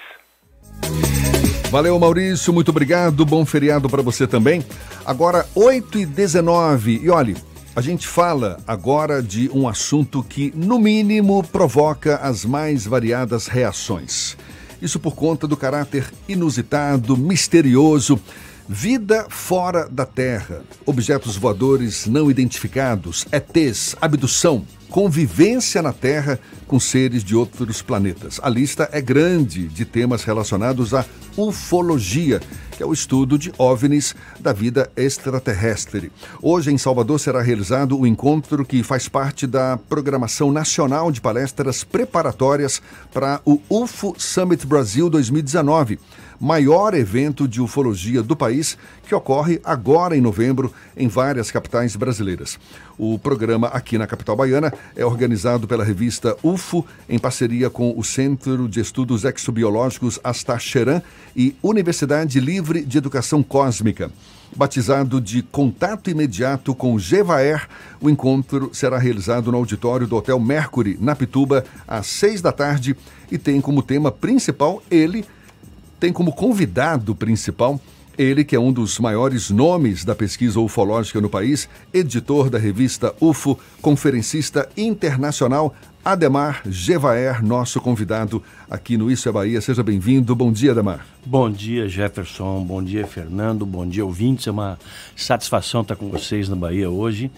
Valeu, Maurício, muito obrigado. Bom feriado para você também. Agora, 8 e 19 E olhe, a gente fala agora de um assunto que, no mínimo, provoca as mais variadas reações. Isso por conta do caráter inusitado, misterioso Vida fora da Terra, objetos voadores não identificados, ETs, abdução, convivência na Terra com seres de outros planetas. A lista é grande de temas relacionados à ufologia, que é o estudo de OVNIs da vida extraterrestre. Hoje, em Salvador, será realizado o encontro que faz parte da programação nacional de palestras preparatórias para o UFO Summit Brasil 2019 maior evento de ufologia do país, que ocorre agora em novembro em várias capitais brasileiras. O programa aqui na capital baiana é organizado pela revista UFO, em parceria com o Centro de Estudos Exobiológicos Astacheran e Universidade Livre de Educação Cósmica. Batizado de Contato Imediato com Gevaer, o encontro será realizado no auditório do Hotel Mercury, na Pituba, às seis da tarde e tem como tema principal ele tem como convidado principal ele que é um dos maiores nomes da pesquisa ufológica no país, editor da revista UFO, conferencista internacional, Ademar Gevaer, nosso convidado aqui no Isso é Bahia. Seja bem-vindo. Bom dia, Ademar. Bom dia, Jefferson. Bom dia, Fernando. Bom dia, ouvintes. É uma satisfação estar com vocês na Bahia hoje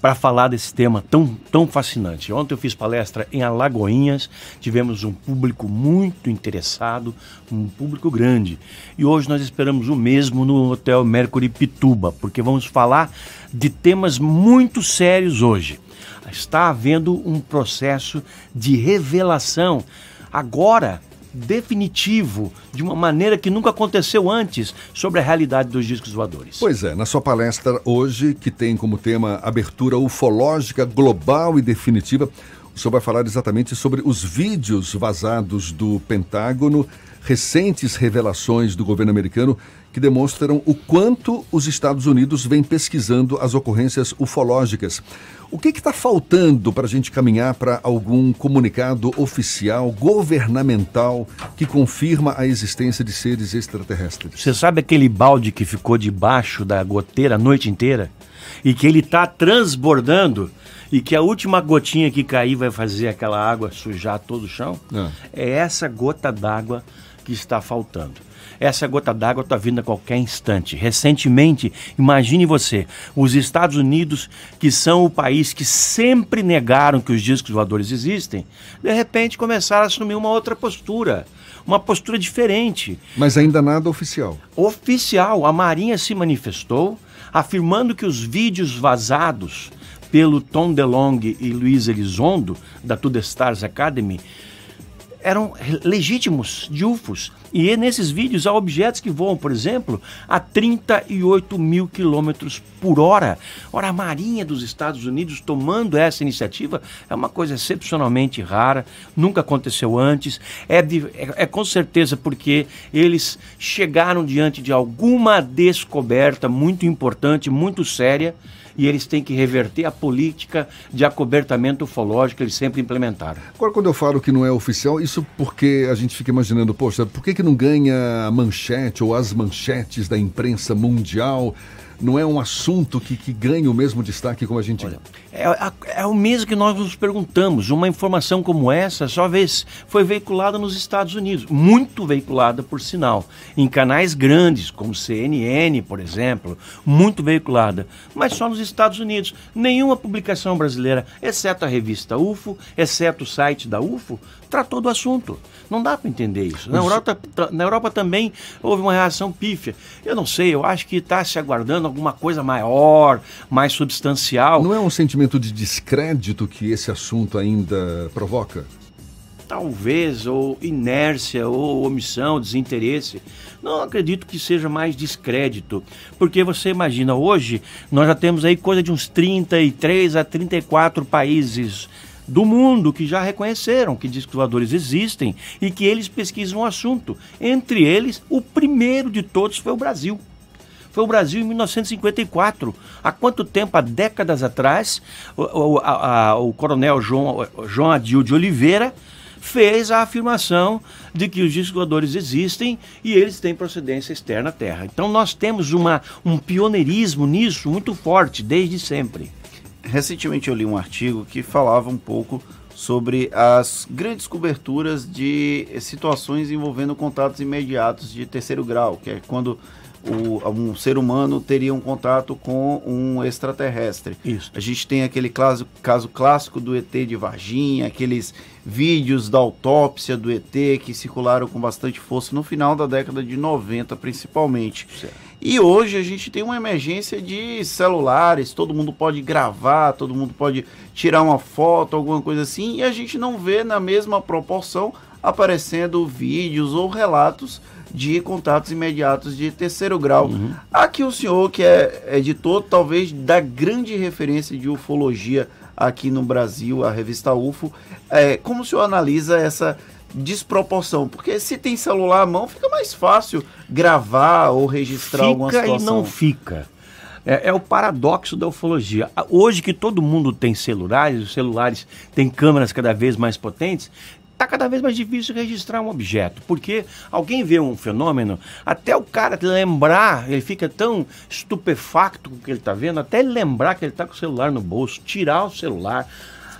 para falar desse tema tão, tão fascinante. Ontem eu fiz palestra em Alagoinhas, tivemos um público muito interessado, um público grande. E hoje nós esperamos o mesmo no Hotel Mercury Pituba, porque vamos falar de temas muito sérios hoje. Está havendo um processo de revelação agora definitivo, de uma maneira que nunca aconteceu antes, sobre a realidade dos discos voadores. Pois é, na sua palestra hoje, que tem como tema abertura ufológica global e definitiva, o senhor vai falar exatamente sobre os vídeos vazados do Pentágono, recentes revelações do governo americano que demonstram o quanto os Estados Unidos vêm pesquisando as ocorrências ufológicas. O que está faltando para a gente caminhar para algum comunicado oficial, governamental, que confirma a existência de seres extraterrestres? Você sabe aquele balde que ficou debaixo da goteira a noite inteira? E que ele está transbordando? E que a última gotinha que cair vai fazer aquela água sujar todo o chão? Ah. É essa gota d'água que está faltando. Essa gota d'água está vindo a qualquer instante. Recentemente, imagine você, os Estados Unidos, que são o país que sempre negaram que os discos voadores existem, de repente começaram a assumir uma outra postura uma postura diferente. Mas ainda nada oficial. Oficial. A Marinha se manifestou afirmando que os vídeos vazados pelo Tom DeLonge e Luiz Elizondo, da Tudo Stars Academy, eram legítimos de UFOs. E nesses vídeos há objetos que voam, por exemplo, a 38 mil quilômetros por hora. Ora, a Marinha dos Estados Unidos tomando essa iniciativa é uma coisa excepcionalmente rara, nunca aconteceu antes. É, de, é, é com certeza porque eles chegaram diante de alguma descoberta muito importante, muito séria e eles têm que reverter a política de acobertamento ufológico que eles sempre implementaram. Agora, quando eu falo que não é oficial, isso porque a gente fica imaginando, poxa, por que, que não ganha a manchete ou as manchetes da imprensa mundial? Não é um assunto que, que ganha o mesmo destaque como a gente. Olha, é, é, o mesmo que nós nos perguntamos. Uma informação como essa só vez foi veiculada nos Estados Unidos, muito veiculada, por sinal, em canais grandes, como CNN, por exemplo, muito veiculada, mas só nos Estados Unidos. Nenhuma publicação brasileira, exceto a revista UFO, exceto o site da UFO, tratou do assunto. Não dá para entender isso. Na Europa, na Europa também houve uma reação pífia. Eu não sei, eu acho que está se aguardando alguma coisa maior, mais substancial. Não é um sentimento de descrédito que esse assunto ainda provoca? talvez, ou inércia, ou omissão, desinteresse. Não acredito que seja mais descrédito, porque você imagina, hoje nós já temos aí coisa de uns 33 a 34 países do mundo que já reconheceram que discos voadores existem e que eles pesquisam o assunto. Entre eles, o primeiro de todos foi o Brasil. Foi o Brasil em 1954. Há quanto tempo? Há décadas atrás, o, o, a, o coronel João, João Adil de Oliveira fez a afirmação de que os discos existem e eles têm procedência externa à Terra. Então nós temos uma, um pioneirismo nisso muito forte desde sempre. Recentemente eu li um artigo que falava um pouco sobre as grandes coberturas de situações envolvendo contatos imediatos de terceiro grau, que é quando o, um ser humano teria um contato com um extraterrestre. Isso. A gente tem aquele caso, caso clássico do ET de Varginha, aqueles vídeos da autópsia do ET que circularam com bastante força no final da década de 90, principalmente. Certo. E hoje a gente tem uma emergência de celulares, todo mundo pode gravar, todo mundo pode tirar uma foto, alguma coisa assim, e a gente não vê na mesma proporção aparecendo vídeos ou relatos de contatos imediatos de terceiro grau. Uhum. Aqui o senhor, que é editor, talvez da grande referência de ufologia aqui no Brasil, a revista UFO, é, como o senhor analisa essa desproporção? Porque se tem celular à mão, fica mais fácil gravar ou registrar fica alguma situação. Fica e não fica. É, é, o paradoxo da ufologia. Hoje que todo mundo tem celulares, os celulares têm câmeras cada vez mais potentes, está cada vez mais difícil registrar um objeto, porque alguém vê um fenômeno, até o cara lembrar, ele fica tão estupefacto com o que ele está vendo, até ele lembrar que ele está com o celular no bolso, tirar o celular,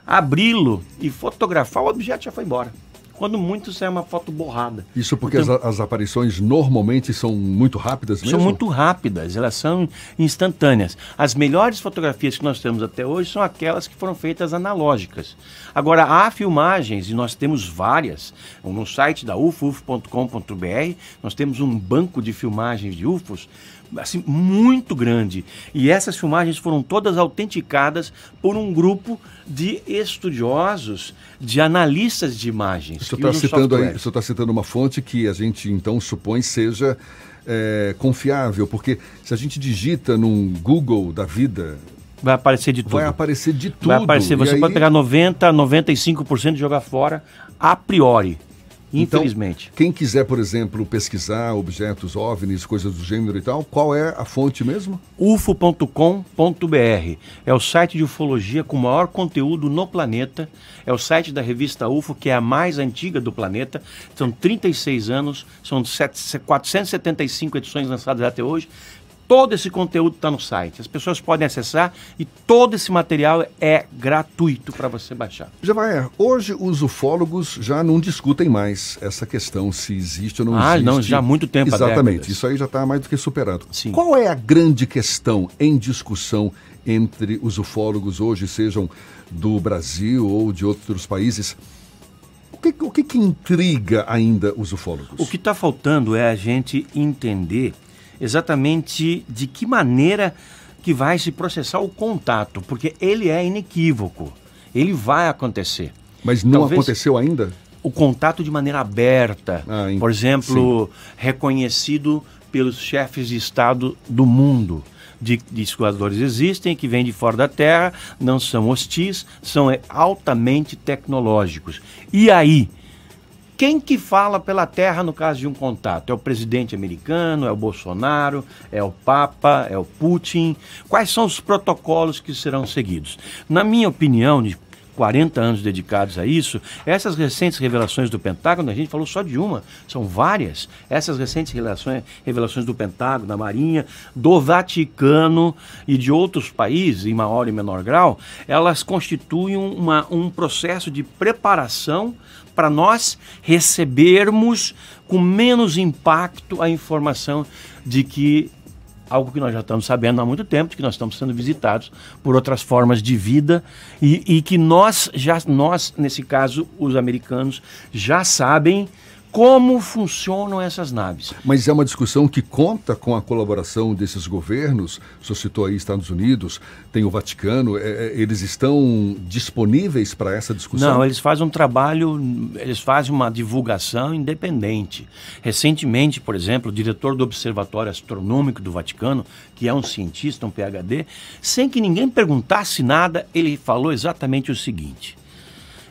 abri-lo e fotografar, o objeto já foi embora quando muito sai uma foto borrada. Isso porque então, as, as, aparições normalmente são muito rápidas mesmo? São muito rápidas, elas são instantâneas. As melhores fotografias que nós temos até hoje são aquelas que foram feitas analógicas. Agora, há filmagens, e nós temos várias, no site da ufo.com.br, nós temos um banco de filmagens de UFOs assim, muito grande. E essas filmagens foram todas autenticadas por um grupo de estudiosos, de analistas de imagens. Você está citando, aí, você tá citando uma fonte que a gente então supõe seja é, confiável, porque se a gente digita num Google da vida. Vai aparecer de tudo. Vai aparecer de tudo. Vai aparecer, você aí... pode pegar 90, 95% e jogar fora a priori. Então, Infelizmente. Então, quem quiser, por exemplo, pesquisar objetos OVNIs, coisas do gênero e tal, qual é a fonte mesmo? ufo.com.br. É o site de ufologia com maior conteúdo no planeta. É o site da revista UFO, que é a mais antiga do planeta. São 36 anos, são 475 edições lançadas até hoje. Todo esse conteúdo está no site. As pessoas podem acessar e todo esse material é gratuito para você baixar. Já vai. Hoje os ufólogos já não discutem mais essa questão se existe ou não ah, existe. Ah, não, já há muito tempo. Exatamente. Isso aí já está mais do que superado. Sim. Qual é a grande questão em discussão entre os ufólogos hoje, sejam do Brasil ou de outros países? O que, o que, que intriga ainda os ufólogos? O que está faltando é a gente entender exatamente de que maneira que vai se processar o contato, porque ele é inequívoco, ele vai acontecer. Mas não Talvez aconteceu ainda? O contato de maneira aberta, ah, por exemplo, sim. reconhecido pelos chefes de Estado do mundo. De, de escoadores existem, que vêm de fora da Terra, não são hostis, são é, altamente tecnológicos. E aí, quem que fala pela terra no caso de um contato? É o presidente americano, é o Bolsonaro, é o Papa, é o Putin? Quais são os protocolos que serão seguidos? Na minha opinião, de 40 anos dedicados a isso, essas recentes revelações do Pentágono, a gente falou só de uma, são várias. Essas recentes revelações, revelações do Pentágono, da Marinha, do Vaticano e de outros países, em maior e menor grau, elas constituem uma, um processo de preparação para nós recebermos com menos impacto a informação de que algo que nós já estamos sabendo há muito tempo, de que nós estamos sendo visitados por outras formas de vida e, e que nós já nós nesse caso os americanos já sabem como funcionam essas naves. Mas é uma discussão que conta com a colaboração desses governos. O senhor citou aí Estados Unidos, tem o Vaticano. É, é, eles estão disponíveis para essa discussão? Não, eles fazem um trabalho, eles fazem uma divulgação independente. Recentemente, por exemplo, o diretor do Observatório Astronômico do Vaticano, que é um cientista, um PhD, sem que ninguém perguntasse nada, ele falou exatamente o seguinte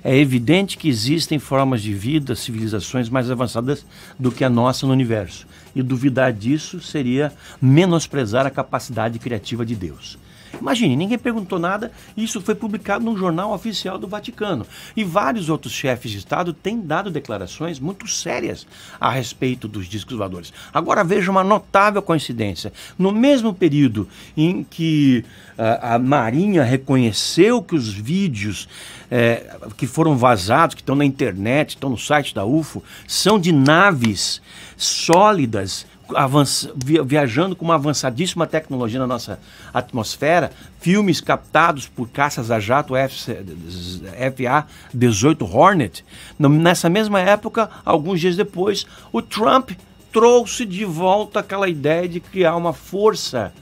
é evidente que existem formas de vida, civilizações mais avançadas do que a nossa no universo. E duvidar disso seria menosprezar a capacidade criativa de Deus. Imagine, ninguém perguntou nada, isso foi publicado num jornal oficial do Vaticano. E vários outros chefes de Estado têm dado declarações muito sérias a respeito dos discos voadores. Agora veja uma notável coincidência. No mesmo período em que uh, a Marinha reconheceu que os vídeos é, que foram vazados, que estão na internet, estão no site da UFO, são de naves sólidas viajando com uma avançadíssima tecnologia na nossa atmosfera, filmes captados por caças a jato FA-18 Hornet. Nessa mesma época, alguns dias depois, o Trump trouxe de volta aquela ideia de criar uma força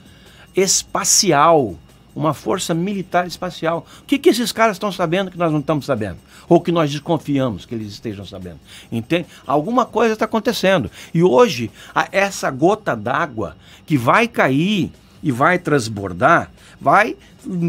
espacial uma força militar espacial. O que, que esses caras estão sabendo que nós não estamos sabendo? Ou que nós desconfiamos que eles estejam sabendo? Entende? Alguma coisa está acontecendo. E hoje, essa gota d'água que vai cair e vai transbordar, vai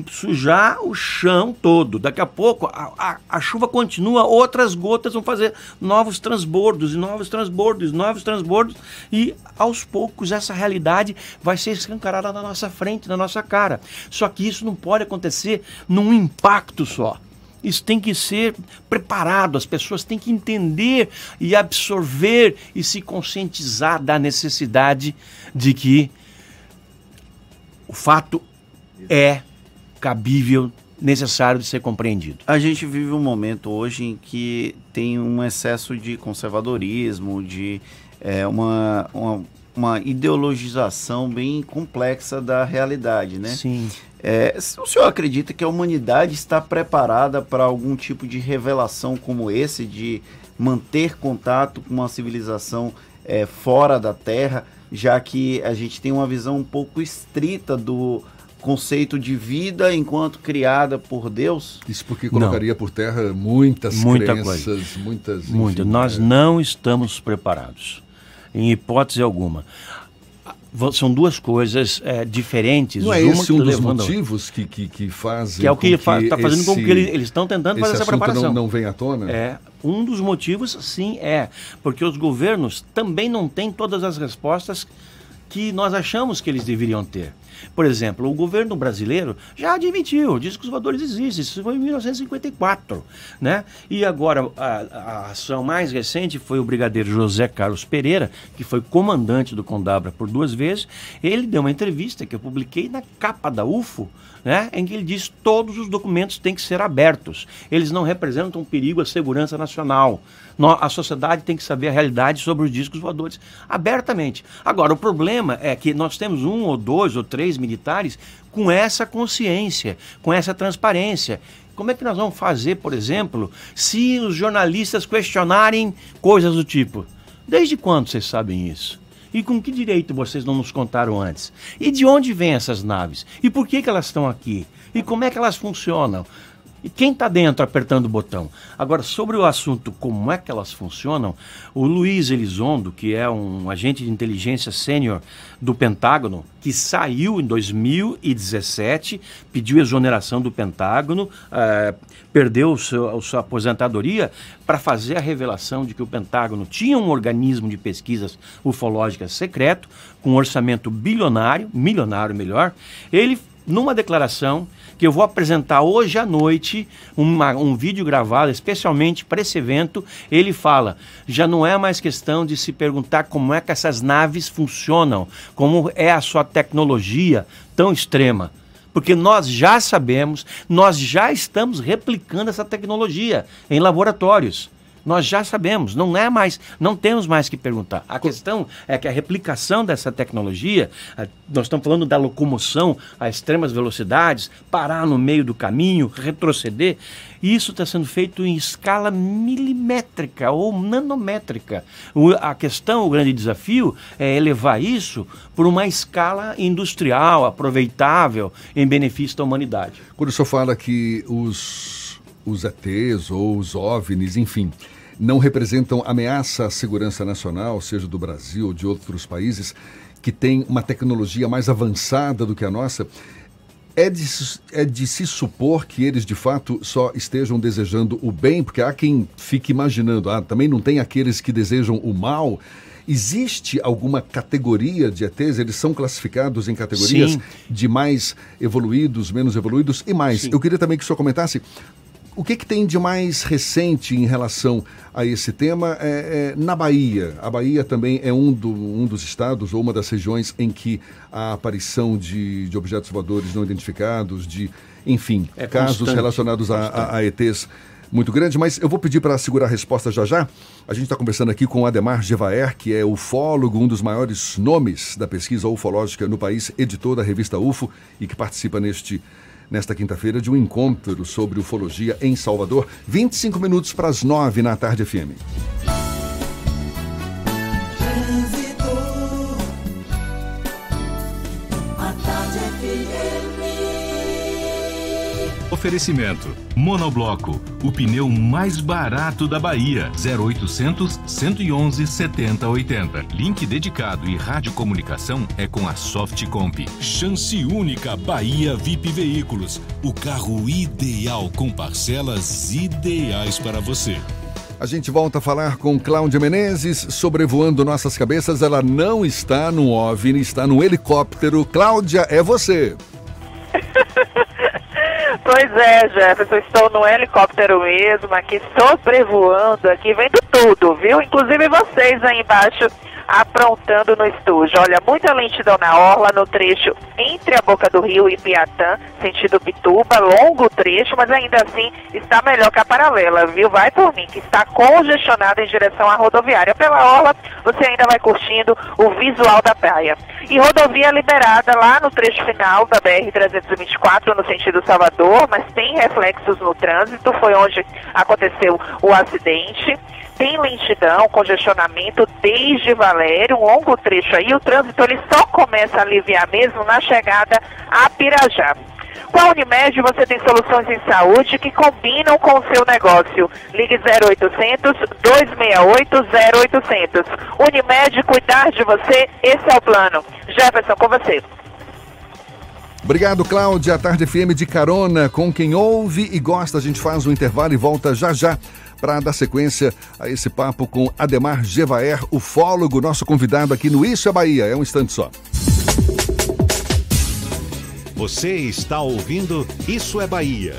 sujar o chão todo. Daqui a pouco a, a, a, chuva continua, outras gotas vão fazer novos transbordos, e novos transbordos, novos transbordos, e aos poucos essa realidade vai ser escancarada na nossa frente, na nossa cara. Só que isso não pode acontecer num impacto só. Isso tem que ser preparado, as pessoas têm que entender e absorver e se conscientizar da necessidade de que o fato é cabível, necessário de ser compreendido. A gente vive um momento hoje em que tem um excesso de conservadorismo, de é, uma, uma, uma, ideologização bem complexa da realidade, né? Sim. É, o senhor acredita que a humanidade está preparada para algum tipo de revelação como esse, de manter contato com uma civilização é, fora da Terra, já que a gente tem uma visão um pouco estrita do conceito de vida enquanto criada por Deus? Isso porque colocaria não. por terra muitas Muita crenças, coisa. muitas. Muita. Enfim, Nós é... não estamos preparados, em hipótese alguma. São duas coisas é, diferentes. Não é esse um dos motivos que, que, que fazem. Que é o que está fazendo esse, com que eles, eles estão tentando fazer essa preparação. Não, não vem à tona? É. Um dos motivos, sim, é. Porque os governos também não têm todas as respostas que nós achamos que eles deveriam ter. Por exemplo, o governo brasileiro já admitiu, disse que os voadores existem, isso foi em 1954, né? E agora a, a, ação mais recente foi o brigadeiro José Carlos Pereira, que foi comandante do Condabra por duas vezes. Ele deu uma entrevista que eu publiquei na capa da UFO, né, em que ele diz todos os documentos têm que ser abertos. Eles não representam um perigo à segurança nacional. A sociedade tem que saber a realidade sobre os discos voadores abertamente. Agora, o problema é que nós temos um ou dois ou três militares com essa consciência, com essa transparência. Como é que nós vamos fazer, por exemplo, se os jornalistas questionarem coisas do tipo? Desde quando vocês sabem isso? E com que direito vocês não nos contaram antes? E de onde vêm essas naves? E por que, que elas estão aqui? E como é que elas funcionam? E quem está dentro apertando o botão? Agora, sobre o assunto como é que elas funcionam, o Luiz Elizondo, que é um agente de inteligência sênior do Pentágono, que saiu em 2017, pediu exoneração do Pentágono, eh, perdeu seu, sua aposentadoria para fazer a revelação de que o Pentágono tinha um organismo de pesquisas ufológicas secreto, com um orçamento bilionário, milionário melhor. Ele, numa declaração, que eu vou apresentar hoje à noite uma, um vídeo gravado especialmente para esse evento. Ele fala: já não é mais questão de se perguntar como é que essas naves funcionam, como é a sua tecnologia tão extrema. Porque nós já sabemos, nós já estamos replicando essa tecnologia em laboratórios. Nós já sabemos, não é mais, não temos mais que perguntar. A questão é que a replicação dessa tecnologia, eh, nós estamos falando da locomoção a extremas velocidades, parar no meio do caminho, retroceder, isso está sendo feito em escala milimétrica ou nanométrica. O, a questão, o grande desafio é elevar isso por uma escala industrial, aproveitável, em benefício da humanidade. Quando o senhor fala que os, os ETs ou os OVNIs, enfim, não representam ameaça à segurança nacional, seja do Brasil ou de outros países, que têm uma tecnologia mais avançada do que a nossa, é de, é de se supor que eles de fato só estejam desejando o bem, porque há quem fique imaginando, ah, também não tem aqueles que desejam o mal. Existe alguma categoria de ETs? Eles são classificados em categorias Sim. de mais evoluídos, menos evoluídos e mais. Sim. Eu queria também que o senhor comentasse o que, que tem de mais recente em relação a esse tema é, é, na Bahia? A Bahia também é um, do, um dos estados ou uma das regiões em que a aparição de, de objetos voadores não identificados, de, enfim, É casos relacionados a, a, a ETs muito grande, mas eu vou pedir para segurar a resposta já já. A gente está conversando aqui com o Ademar Gevaer, que é ufólogo, um dos maiores nomes da pesquisa ufológica no país, editor da revista UFO e que participa neste nesta quinta-feira de um encontro sobre ufologia em Salvador. 25 minutos para as 9 na tarde FM. Oferecimento: Monobloco, o pneu mais barato da Bahia. 0800 111 7080. Link dedicado e radiocomunicação é com a Softcomp. Chance única Bahia VIP Veículos. O carro ideal com parcelas ideais para você. A gente volta a falar com Cláudia Menezes, sobrevoando nossas cabeças. Ela não está no OVNI, está no helicóptero. Cláudia, é você. Pois é, Jefferson, estou no helicóptero mesmo, aqui sobrevoando, aqui vendo tudo, viu? Inclusive vocês aí embaixo aprontando no estúdio. Olha, muita lentidão na orla, no trecho entre a boca do rio e Piatã, sentido Bituba, longo trecho, mas ainda assim está melhor que a paralela, viu? Vai por mim, que está congestionada em direção à rodoviária. Pela orla, você ainda vai curtindo o visual da praia. E rodovia liberada lá no trecho final da BR-324, no sentido Salvador, mas tem reflexos no trânsito, foi onde aconteceu o acidente. Tem lentidão, congestionamento desde Valério, um longo trecho aí. O trânsito ele só começa a aliviar mesmo na chegada a Pirajá. Com a Unimed você tem soluções em saúde que combinam com o seu negócio. Ligue 0800 268 0800. Unimed, cuidar de você, esse é o plano. Jefferson, com você. Obrigado, Cláudia. A Tarde FM de carona com quem ouve e gosta. A gente faz um intervalo e volta já já para dar sequência a esse papo com Ademar Gevaer, ufólogo, nosso convidado aqui no Isso é Bahia. É um instante só. Você está ouvindo Isso é Bahia.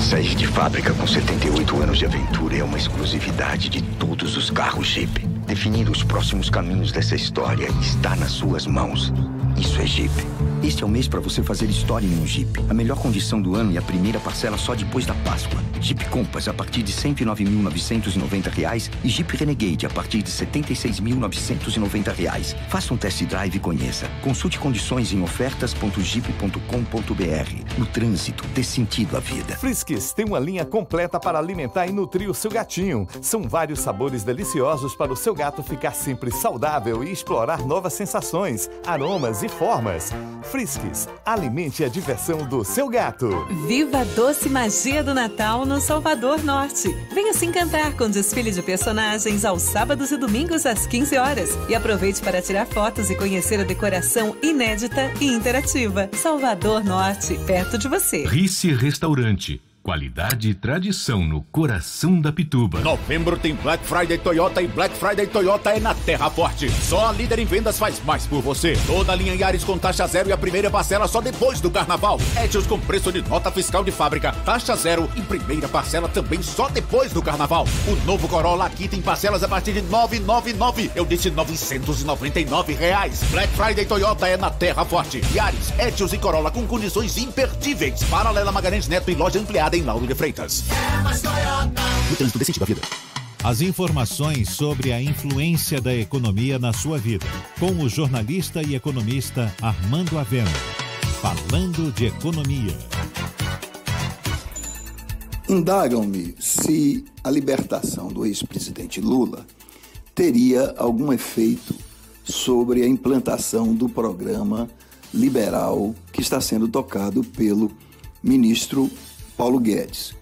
Sair de fábrica com 78 anos de aventura é uma exclusividade de todos os carros Jeep. Definir os próximos caminhos dessa história está nas suas mãos. Isso é Jeep. Este é o mês para você fazer história em um Jeep. A melhor condição do ano e a primeira parcela só depois da Páscoa. Jeep Compass a partir de 109.990 reais e Jeep Renegade a partir de 76.990 reais. Faça um test drive e conheça. Consulte condições em ofertas.jeep.com.br. No trânsito, dê sentido à vida. Friskies tem uma linha completa para alimentar e nutrir o seu gatinho. São vários sabores deliciosos para o seu gato ficar sempre saudável e explorar novas sensações, aromas e formas. Friskies, alimente a diversão do seu gato. Viva a doce magia do Natal no Salvador Norte. Venha se encantar com desfile de personagens aos sábados e domingos às 15 horas. E aproveite para tirar fotos e conhecer a decoração inédita e interativa. Salvador Norte, perto de você. Rice Restaurante. Qualidade e tradição no coração da Pituba. Novembro tem Black Friday Toyota e Black Friday Toyota é na Terra Forte. Só a líder em vendas faz mais por você. Toda a linha Yaris com taxa zero e a primeira parcela só depois do carnaval. Etios com preço de nota fiscal de fábrica, taxa zero e primeira parcela também só depois do carnaval. O novo Corolla aqui tem parcelas a partir de 999. Eu disse 999 reais. Black Friday Toyota é na Terra Forte. Yaris, Etios e Corolla com condições imperdíveis. Paralela Magalhães Neto e loja ampliada aprovada em Lauro de Freitas. É mais Toyota. No trânsito desse sentido da vida. As informações sobre a influência da economia na sua vida, com o jornalista e economista Armando Avena. Falando de economia. Indagam-me se a libertação do ex-presidente Lula teria algum efeito sobre a implantação do programa liberal que está sendo tocado pelo ministro Paulo Guedes.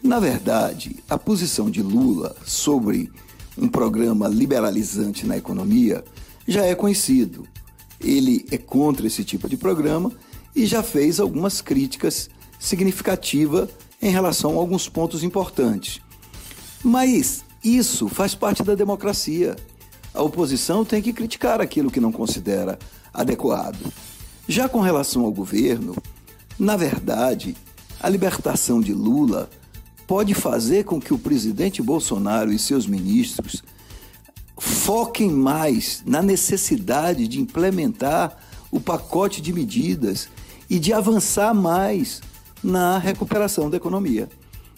Na verdade, a posição de Lula sobre um programa liberalizante na economia já é conhecido. Ele é contra esse tipo de programa e já fez algumas críticas significativas em relação a alguns pontos importantes. Mas isso faz parte da democracia. A oposição tem que criticar aquilo que não considera adequado. Já com relação ao governo, na verdade, a libertação de Lula pode fazer com que o presidente Bolsonaro e seus ministros foquem mais na necessidade de implementar o pacote de medidas e de avançar mais na recuperação da economia.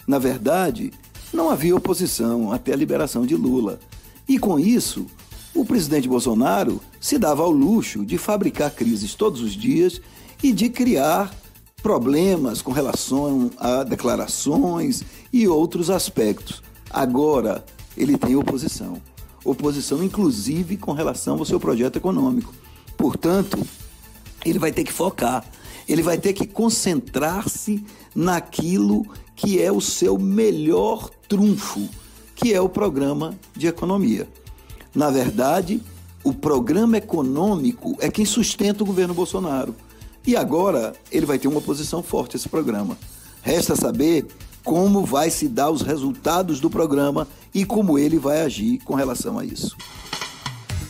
Na verdade, não havia oposição até a liberação de Lula. E com isso, o presidente Bolsonaro se dava ao luxo de fabricar crises todos os dias e de criar problemas com relação a declarações e outros aspectos. Agora, ele tem oposição. Oposição, inclusive, com relação ao seu projeto econômico. Portanto, ele vai ter que focar, ele vai ter que concentrar-se naquilo que é o seu melhor trunfo, que é o programa de economia. Na verdade, o programa econômico é quem sustenta o governo Bolsonaro. E agora ele vai ter uma oposição forte a esse programa. Resta saber como vai se dar os resultados do programa e como ele vai agir com relação a isso.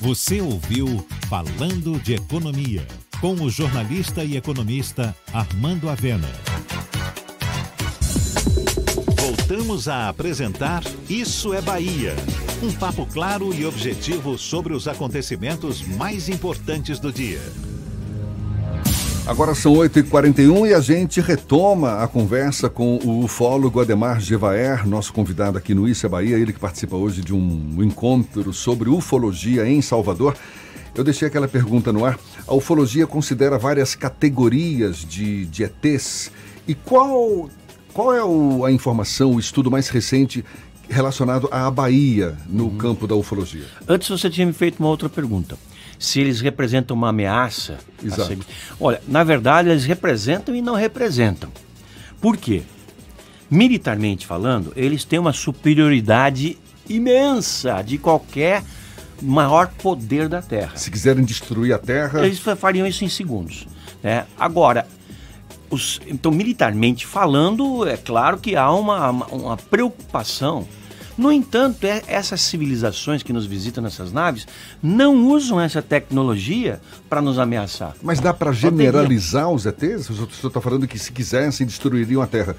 Você ouviu Falando de Economia, com o jornalista e economista Armando Avena. Voltamos a apresentar Isso é Bahia. Um papo claro e objetivo sobre os acontecimentos mais importantes do dia. Agora são 8h41 e a gente retoma a conversa com o ufólogo Ademar Gevaer, nosso convidado aqui no Isso é Bahia, ele que participa hoje de um encontro sobre ufologia em Salvador. Eu deixei aquela pergunta no ar. A ufologia considera várias categorias de, de ETs. E qual, qual é o, a informação, o estudo mais recente relacionado à Bahia no uhum. campo da ufologia? Antes você tinha me feito uma outra pergunta se eles representam uma ameaça. Exato. Olha, na verdade, eles representam e não representam. Por quê? Militarmente falando, eles têm uma superioridade imensa de qualquer maior poder da Terra. Se quiserem destruir a Terra. Eles fariam isso em segundos. Né? Agora, os, então, militarmente falando, é claro que há uma, uma preocupação no entanto, é, essas civilizações que nos visitam nessas naves não usam essa tecnologia para nos ameaçar. Mas dá para generalizar os ETs? O senhor está falando que se quisessem destruiriam a Terra.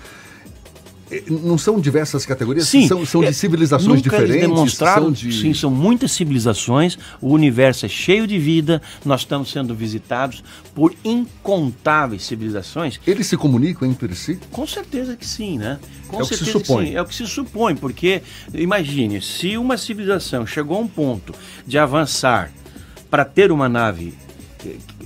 É, não são diversas categorias? Sim. São, são de é, civilizações Nunca diferentes? Demonstraram, são de... Sim, são muitas civilizações. O universo é cheio de vida. Nós estamos sendo visitados por incontáveis civilizações. Eles se comunicam entre si? Com certeza que sim, né? Com é certeza o que se supõe. sim. É o que se supõe, porque imagine, se uma civilização chegou a um ponto de avançar para ter uma nave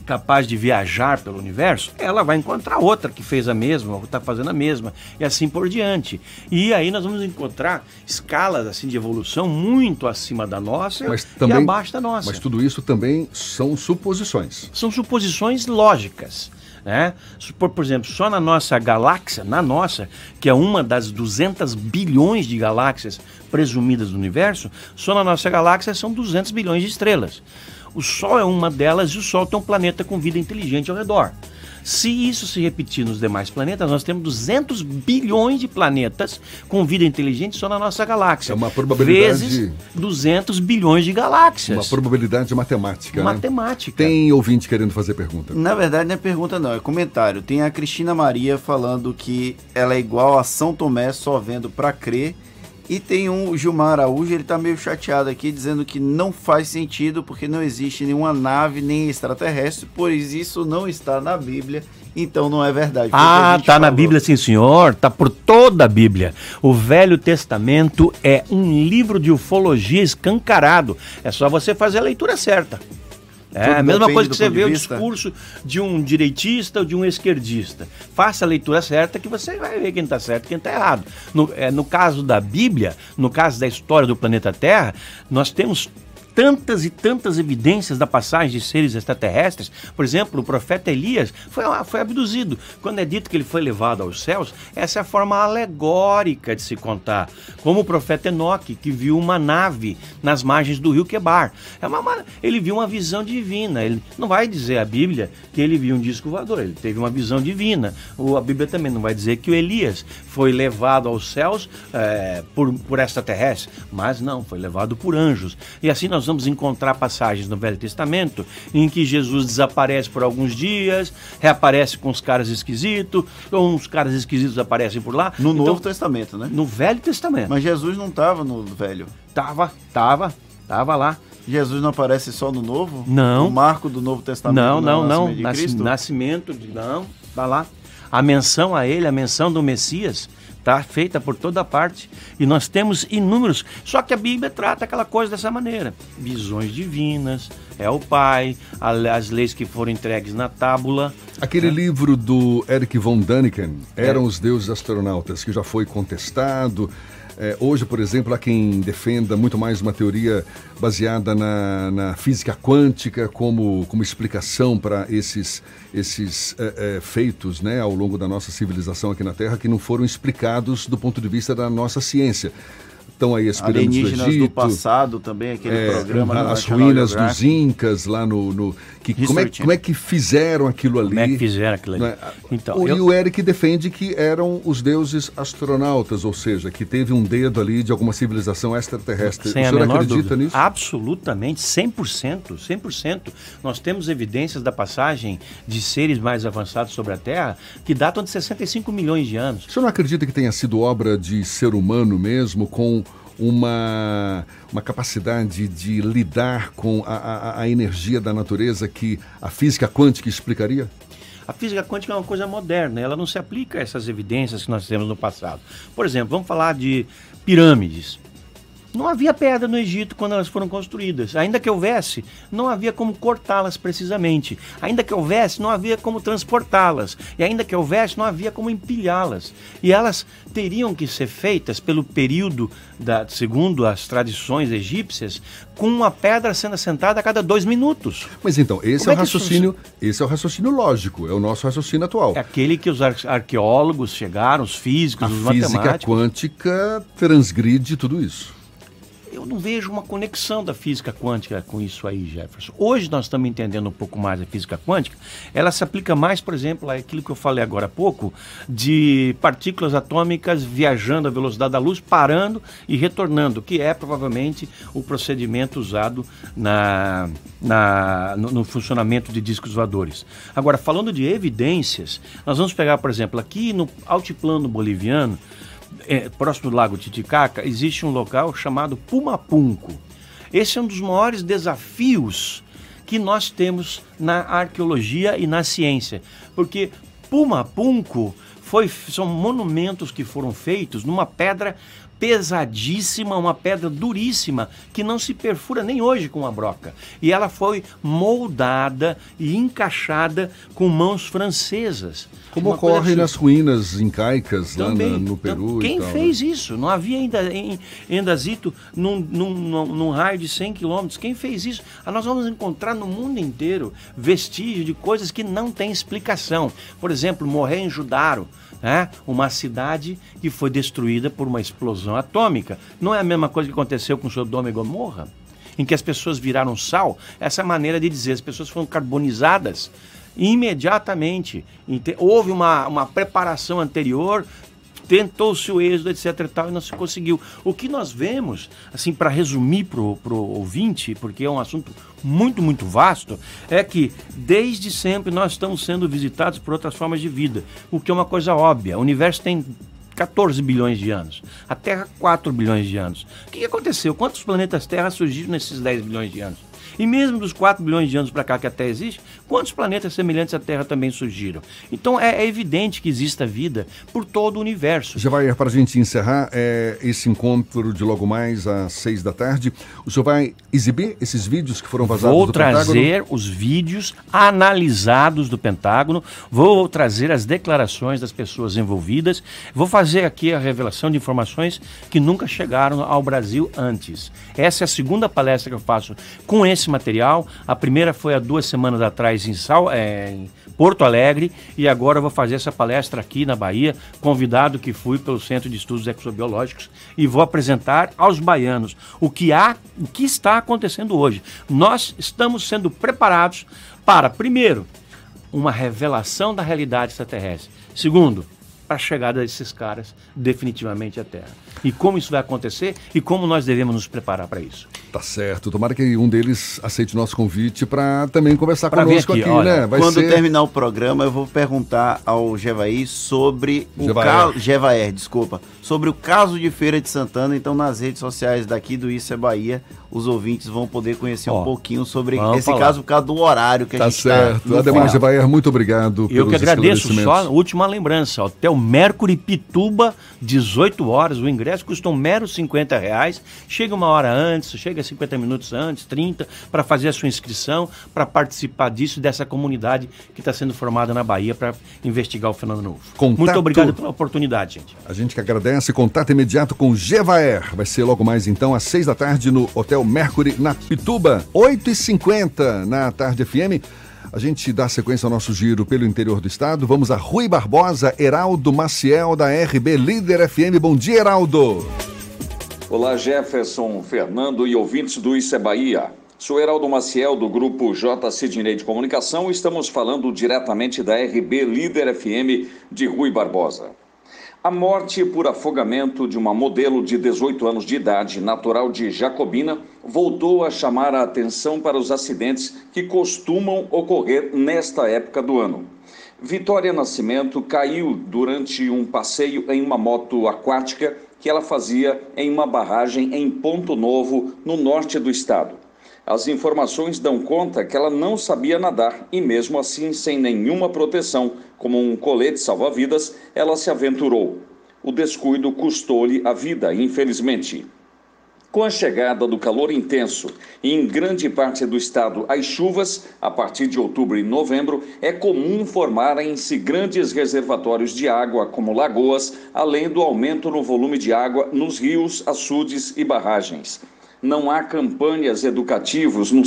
capaz de viajar pelo universo, ela vai encontrar outra que fez a mesma, ou está fazendo a mesma, e assim por diante. E aí nós vamos encontrar escalas assim de evolução muito acima da nossa mas também, e abaixo da nossa. Mas tudo isso também são suposições. São suposições lógicas. Né? Por, por exemplo, só na nossa galáxia, na nossa, que é uma das 200 bilhões de galáxias presumidas do universo, só na nossa galáxia são 200 bilhões de estrelas. O Sol é uma delas e o Sol tem um planeta com vida inteligente ao redor. Se isso se repetir nos demais planetas, nós temos 200 bilhões de planetas com vida inteligente só na nossa galáxia. É uma probabilidade. Vezes 200 bilhões de galáxias. Uma probabilidade matemática. Né? Matemática. Né? Tem ouvinte querendo fazer pergunta. Na verdade, não é pergunta, não, é comentário. Tem a Cristina Maria falando que ela é igual a São Tomé, só vendo para crer E tem um, Gilmar Araújo, ele tá meio chateado aqui, dizendo que não faz sentido porque não existe nenhuma nave nem extraterrestre, pois isso não está na Bíblia, então não é verdade. Ah, tá na falou. Bíblia, sim, senhor. Tá por toda a Bíblia. O Velho Testamento é um livro de ufologia escancarado. É só você fazer a leitura certa. É a mesma coisa que você vê o discurso de um direitista ou de um esquerdista. Faça a leitura certa que você vai ver quem está certo e quem está errado. No, é, no caso da Bíblia, no caso da história do planeta Terra, nós temos tantas e tantas evidências da passagem de seres extraterrestres. Por exemplo, o profeta Elias foi, foi abduzido. Quando é dito que ele foi levado aos céus, essa é a forma alegórica de se contar. Como o profeta Enoque, que viu uma nave nas margens do rio Quebar. É uma, ele viu uma visão divina. Ele não vai dizer a Bíblia que ele viu um disco voador. Ele teve uma visão divina. O, a Bíblia também não vai dizer que o Elias foi levado aos céus eh, por, por extraterrestres. Mas não, foi levado por anjos. E assim nós vamos encontrar passagens no Velho Testamento em que Jesus desaparece por alguns dias, reaparece com os caras esquisitos, ou uns caras esquisitos aparecem por lá. No Então, Novo Testamento, né? No Velho Testamento. Mas Jesus não estava no Velho. Tava, tava, tava lá. Jesus não aparece só no Novo? Não. O marco do Novo Testamento Não, não, não, não. nascimento de Cristo? Nascimento de. Não, tá lá. A menção a ele, a menção do Messias, tá feita por toda parte. E nós temos inúmeros. Só que a Bíblia trata aquela coisa dessa maneira: visões divinas, é o Pai, a- as leis que foram entregues na tábula. Aquele livro do Eric von Däniken, É. Eram os Deuses Astronautas, que já foi contestado. É, hoje, por exemplo, há quem defenda muito mais uma teoria baseada na, na física quântica como, como explicação para esses, esses é, é, feitos né, ao longo da nossa civilização aqui na Terra que não foram explicados do ponto de vista da nossa ciência. Estão aí as pirâmides do Alienígenas do, Egito. passado também, aquele É, programa no as ruínas dos. Incas lá no. no- que, como, é, como é que fizeram aquilo ali? Como é que fizeram aquilo ali? Não é? Então, o, eu- E o Eric defende que eram os deuses astronautas, ou seja, que teve um dedo ali de alguma civilização extraterrestre. Sem o senhor acredita dúvida. nisso? Absolutamente, 100%, 100%. Nós temos evidências da passagem de seres mais avançados sobre a Terra que datam de 65 milhões de anos. O senhor não acredita que tenha sido obra de ser humano mesmo, com uma, uma capacidade de lidar com a, a- a energia da natureza que a física quântica explicaria? A física quântica é uma coisa moderna, ela não se aplica a essas evidências que nós temos no passado. Por exemplo, vamos falar de pirâmides. Não havia pedra no Egito quando elas foram construídas. Ainda que houvesse, não havia como cortá-las precisamente. Ainda que houvesse, não havia como transportá-las. E ainda que houvesse, não havia como empilhá-las. E elas teriam que ser feitas pelo período, da, segundo as tradições egípcias, com uma pedra sendo assentada a cada dois minutos. Mas então, esse Como é o é raciocínio, esse é o raciocínio lógico, é o nosso raciocínio atual. É aquele que os ar- arqueólogos chegaram, os físicos, A os física matemáticos. quântica transgride tudo isso. Eu não vejo uma conexão da física quântica com isso aí, Jefferson. Hoje nós estamos entendendo um pouco mais a física quântica. Ela se aplica mais, por exemplo, àquilo que eu falei agora há pouco, de partículas atômicas viajando à velocidade da luz, parando e retornando, que é provavelmente o procedimento usado na, na, no, no funcionamento de discos voadores. Agora, falando de evidências, nós vamos pegar, por exemplo, aqui no altiplano boliviano, é, próximo do Lago Titicaca, existe um local chamado Pumapunco. Esse é um dos maiores desafios que nós temos na arqueologia e na ciência, porque Pumapunco foi, são monumentos que foram feitos numa pedra pesadíssima, uma pedra duríssima, que não se perfura nem hoje com uma broca. E ela foi moldada e encaixada com mãos francesas. Como Uma ocorre absurda. nas ruínas incaicas lá Também. na- no Peru Quem e tal. né? fez isso? Não havia ainda em Endazito num, num, num, num raio de 100 quilômetros. Quem fez isso? Ah, nós vamos encontrar no mundo inteiro vestígios de coisas que não têm explicação. Por exemplo, Mohenjo-Daro, né? uma cidade que foi destruída por uma explosão atômica. Não é a mesma coisa que aconteceu com Sodoma e Gomorra? Em que as pessoas viraram sal? Essa é maneira de dizer, as pessoas foram carbonizadas imediatamente. Ente- Houve uma, uma preparação anterior, tentou-se o êxodo, etc e tal, e não se conseguiu. O que nós vemos, assim, para resumir para o ouvinte, porque é um assunto muito, muito vasto, é que desde sempre nós estamos sendo visitados por outras formas de vida, o que é uma coisa óbvia. O universo tem 14 bilhões de anos. A Terra, 4 bilhões de anos. O que aconteceu? Quantos planetas Terra surgiram nesses 10 bilhões de anos? E mesmo dos 4 bilhões de anos para cá que a Terra existe, quantos planetas semelhantes à Terra também surgiram? Então é, é evidente que exista vida por todo o universo. Já vai, para a gente encerrar é, esse encontro de logo mais às seis da tarde, o senhor vai exibir esses vídeos que foram vazados Vou do trazer Pentágono? os vídeos analisados do Pentágono, vou trazer as declarações das pessoas envolvidas, vou fazer aqui a revelação de informações que nunca chegaram ao Brasil antes. Essa é a segunda palestra que eu faço com esse material. A primeira foi há duas semanas atrás em, Sal, é, em Porto Alegre e agora vou fazer essa palestra aqui na Bahia, convidado que fui pelo Centro de Estudos Exobiológicos e vou apresentar aos baianos o que há, o que está acontecendo hoje. Nós estamos sendo preparados para, primeiro, uma revelação da realidade extraterrestre. Segundo, para a chegada desses caras definitivamente à Terra. E como isso vai acontecer e como nós devemos nos preparar para isso. Tá certo. Tomara que um deles aceite nosso convite para também conversar Pra conosco aqui, aqui, olha, né? Vai Quando ser... terminar o programa, eu vou perguntar ao Gevaí sobre o caso. Gevaer, desculpa. Sobre o caso de Feira de Santana. Então, nas redes sociais daqui do Isso é Bahia, os ouvintes vão poder conhecer um Ó, pouquinho sobre esse falar. caso por causa do horário que a Tá gente certo. tá. Ademar Gevaer, muito obrigado Eu que agradeço. Só última lembrança: Hotel Mercury Pituba, 18 horas. O ingresso custa um mero 50 reais. Chega uma hora antes, chega 50 minutos antes, 30, para fazer a sua inscrição, para participar disso, dessa comunidade que está sendo formada na Bahia para investigar o fenômeno UFO. Contato- Muito obrigado pela oportunidade, gente. A gente que agradece, contato imediato com Gevaer. Vai ser logo mais então, às seis da tarde, no Hotel Mercury, na Pituba, 8h50 na Tarde FM. A gente dá sequência ao nosso giro pelo interior do estado. Vamos a Rui Barbosa, Heraldo Maciel, da RB Líder FM. Bom dia, Heraldo. Olá, Jefferson, Fernando e ouvintes do Isso é Bahia. Sou Heraldo Maciel, do grupo J. Sidney de Comunicação, e estamos falando diretamente da RB Líder FM de Rui Barbosa. A morte por afogamento de uma modelo de 18 anos de idade, natural de Jacobina, voltou a chamar a atenção para os acidentes que costumam ocorrer nesta época do ano. Vitória Nascimento caiu durante um passeio em uma moto aquática que ela fazia em uma barragem em Ponto Novo, no norte do estado. As informações dão conta que ela não sabia nadar e, mesmo assim, sem nenhuma proteção, como um colete salva-vidas, ela se aventurou. O descuido custou-lhe a vida, infelizmente. Com a chegada do calor intenso e em grande parte do estado as chuvas, a partir de outubro e novembro, é comum formarem-se grandes reservatórios de água, como lagoas, além do aumento no volume de água nos rios, açudes e barragens. Não há campanhas educativos no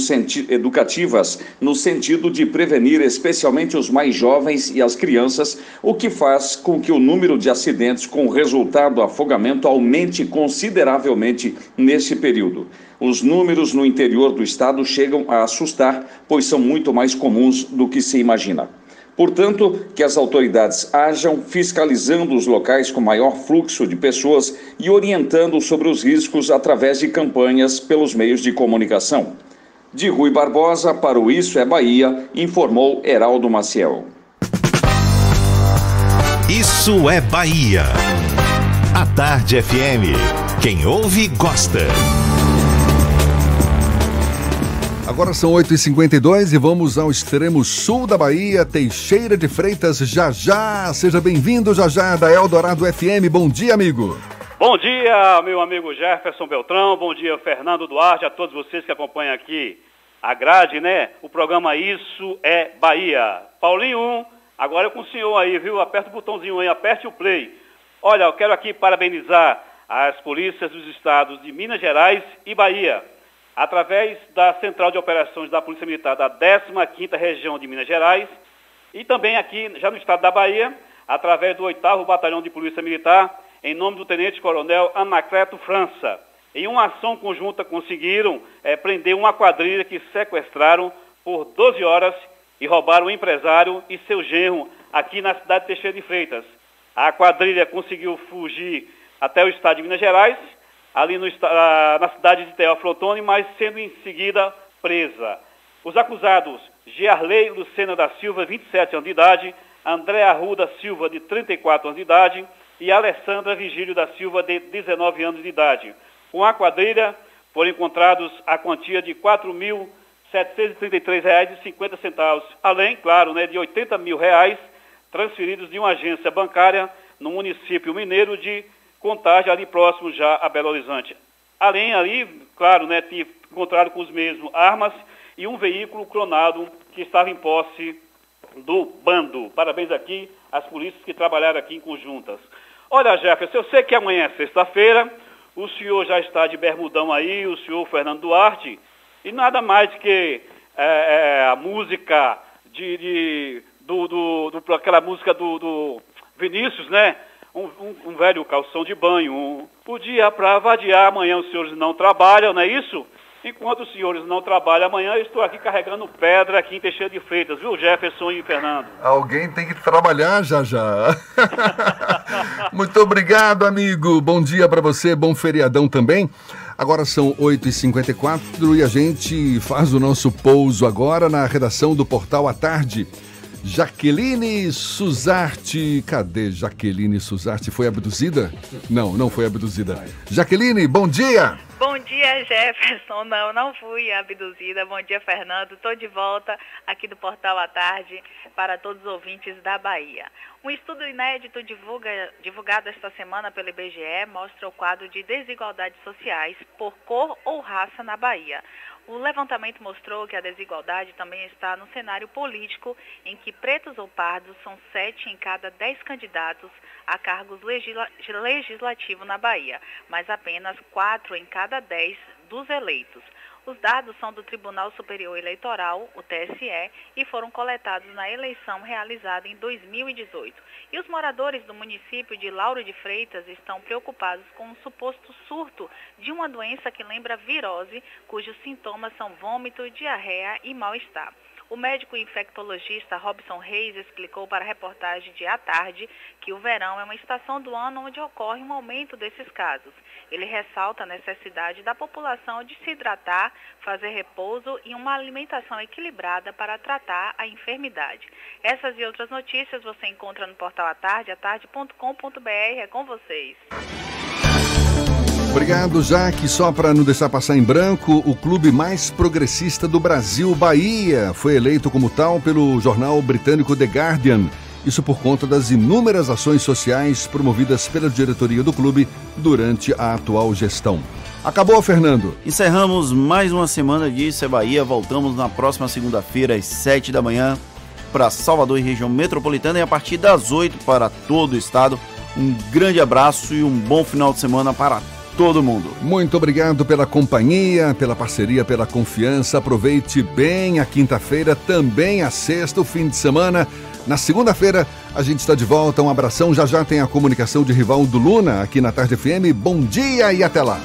educativas no sentido de prevenir especialmente os mais jovens e as crianças, o que faz com que o número de acidentes com resultado afogamento aumente consideravelmente nesse período. Os números no interior do estado chegam a assustar, pois são muito mais comuns do que se imagina. Portanto, que as autoridades ajam fiscalizando os locais com maior fluxo de pessoas e orientando sobre os riscos através de campanhas pelos meios de comunicação. De Rui Barbosa para o Isso é Bahia, informou Heraldo Maciel. Isso é Bahia. A Tarde FM. Quem ouve, gosta. Agora são 8h52 e vamos ao extremo sul da Bahia, Teixeira de Freitas, Jajá. Seja bem-vindo, Jajá, da Eldorado FM. Bom dia, amigo. Bom dia, meu amigo Jefferson Beltrão, bom dia, Fernando Duarte, a todos vocês que acompanham aqui a grade, né? O programa Isso é Bahia. Paulinho 1, agora é com o senhor aí, viu? Aperta o botãozinho aí, aperte o play. Olha, eu quero aqui parabenizar as polícias dos estados de Minas Gerais e Bahia, através da Central de Operações da Polícia Militar da 15ª Região de Minas Gerais e também aqui, já no estado da Bahia, através do 8º Batalhão de Polícia Militar, em nome do Tenente Coronel Anacleto França. Em uma ação conjunta conseguiram eh, prender uma quadrilha que sequestraram por 12 horas e roubaram o empresário e seu genro aqui na cidade de Teixeira de Freitas. A quadrilha conseguiu fugir até o estado de Minas Gerais, ali no na cidade de Teófilo Otoni, mas sendo em seguida presa. Os acusados, Gearley Lucena da Silva, 27 anos de idade, André Arruda Silva, de 34 anos de idade, e Alessandra Vigílio da Silva, de 19 anos de idade. Com a quadrilha, foram encontrados a quantia de R$ 4.733,50, além, claro, né, de 80 mil reais transferidos de uma agência bancária no município mineiro de Contagem, ali próximo já a Belo Horizonte. Além ali, claro, né, encontraram com os mesmos armas e um veículo clonado que estava em posse do bando. Parabéns aqui às polícias que trabalharam aqui em conjuntas. Olha, Jefferson, eu sei que amanhã é sexta-feira, o senhor já está de bermudão aí, o senhor Fernando Duarte, e nada mais que é, é, a música de, de do, do, do, aquela música do, do Vinícius, né? Um, um, um, velho calção de banho. Um, o dia para vadiar, amanhã os senhores não trabalham, não é isso? Enquanto os senhores não trabalham amanhã, eu estou aqui carregando pedra aqui em Teixeira de Freitas, viu, Jefferson e Fernando? Alguém tem que trabalhar já já. Muito obrigado, amigo. Bom dia para você, bom feriadão também. Agora são 8h54 e a gente faz o nosso pouso agora na redação do Portal à Tarde. Jaqueline Suzarte. Cadê Jaqueline Suzarte? Foi abduzida? Não, não foi abduzida. Jaqueline, bom dia! Bom dia, Jefferson. Não, não fui abduzida. Bom dia, Fernando. Estou de volta aqui do Portal à Tarde para todos os ouvintes da Bahia. Um estudo inédito divulga, divulgado esta semana pelo IBGE mostra o quadro de desigualdades sociais por cor ou raça na Bahia. O levantamento mostrou que a desigualdade também está no cenário político, em que pretos ou pardos são sete em cada dez candidatos a cargos legisla legislativos na Bahia, mas apenas quatro em cada dez dos eleitos. Os dados são do Tribunal Superior Eleitoral, o TSE, e foram coletados na eleição realizada em 2018. E os moradores do município de Lauro de Freitas estão preocupados com um suposto surto de uma doença que lembra virose, cujos sintomas são vômito, diarreia e mal-estar. O médico infectologista Robson Reis explicou para a reportagem de À Tarde que o verão é uma estação do ano onde ocorre um aumento desses casos. Ele ressalta a necessidade da população de se hidratar, fazer repouso e uma alimentação equilibrada para tratar a enfermidade. Essas e outras notícias você encontra no portal Atarde, atarde.com.br. É com vocês. Obrigado, Jaque. Só para não deixar passar em branco, o clube mais progressista do Brasil, Bahia, foi eleito como tal pelo jornal britânico The Guardian. Isso por conta das inúmeras ações sociais promovidas pela diretoria do clube durante a atual gestão. Acabou, Fernando. Encerramos mais uma semana de Isso é Bahia. Voltamos na próxima segunda-feira, às 7 da manhã, para Salvador e região metropolitana e a partir das 8 para todo o estado. Um grande abraço e um bom final de semana para todo mundo. Muito obrigado pela companhia, pela parceria, pela confiança. Aproveite bem a quinta-feira, também a sexta, o fim de semana. Na segunda-feira, a gente está de volta. Um abração. Já já tem a comunicação de Rivaldo Luna aqui na Tarde FM. Bom dia e até lá.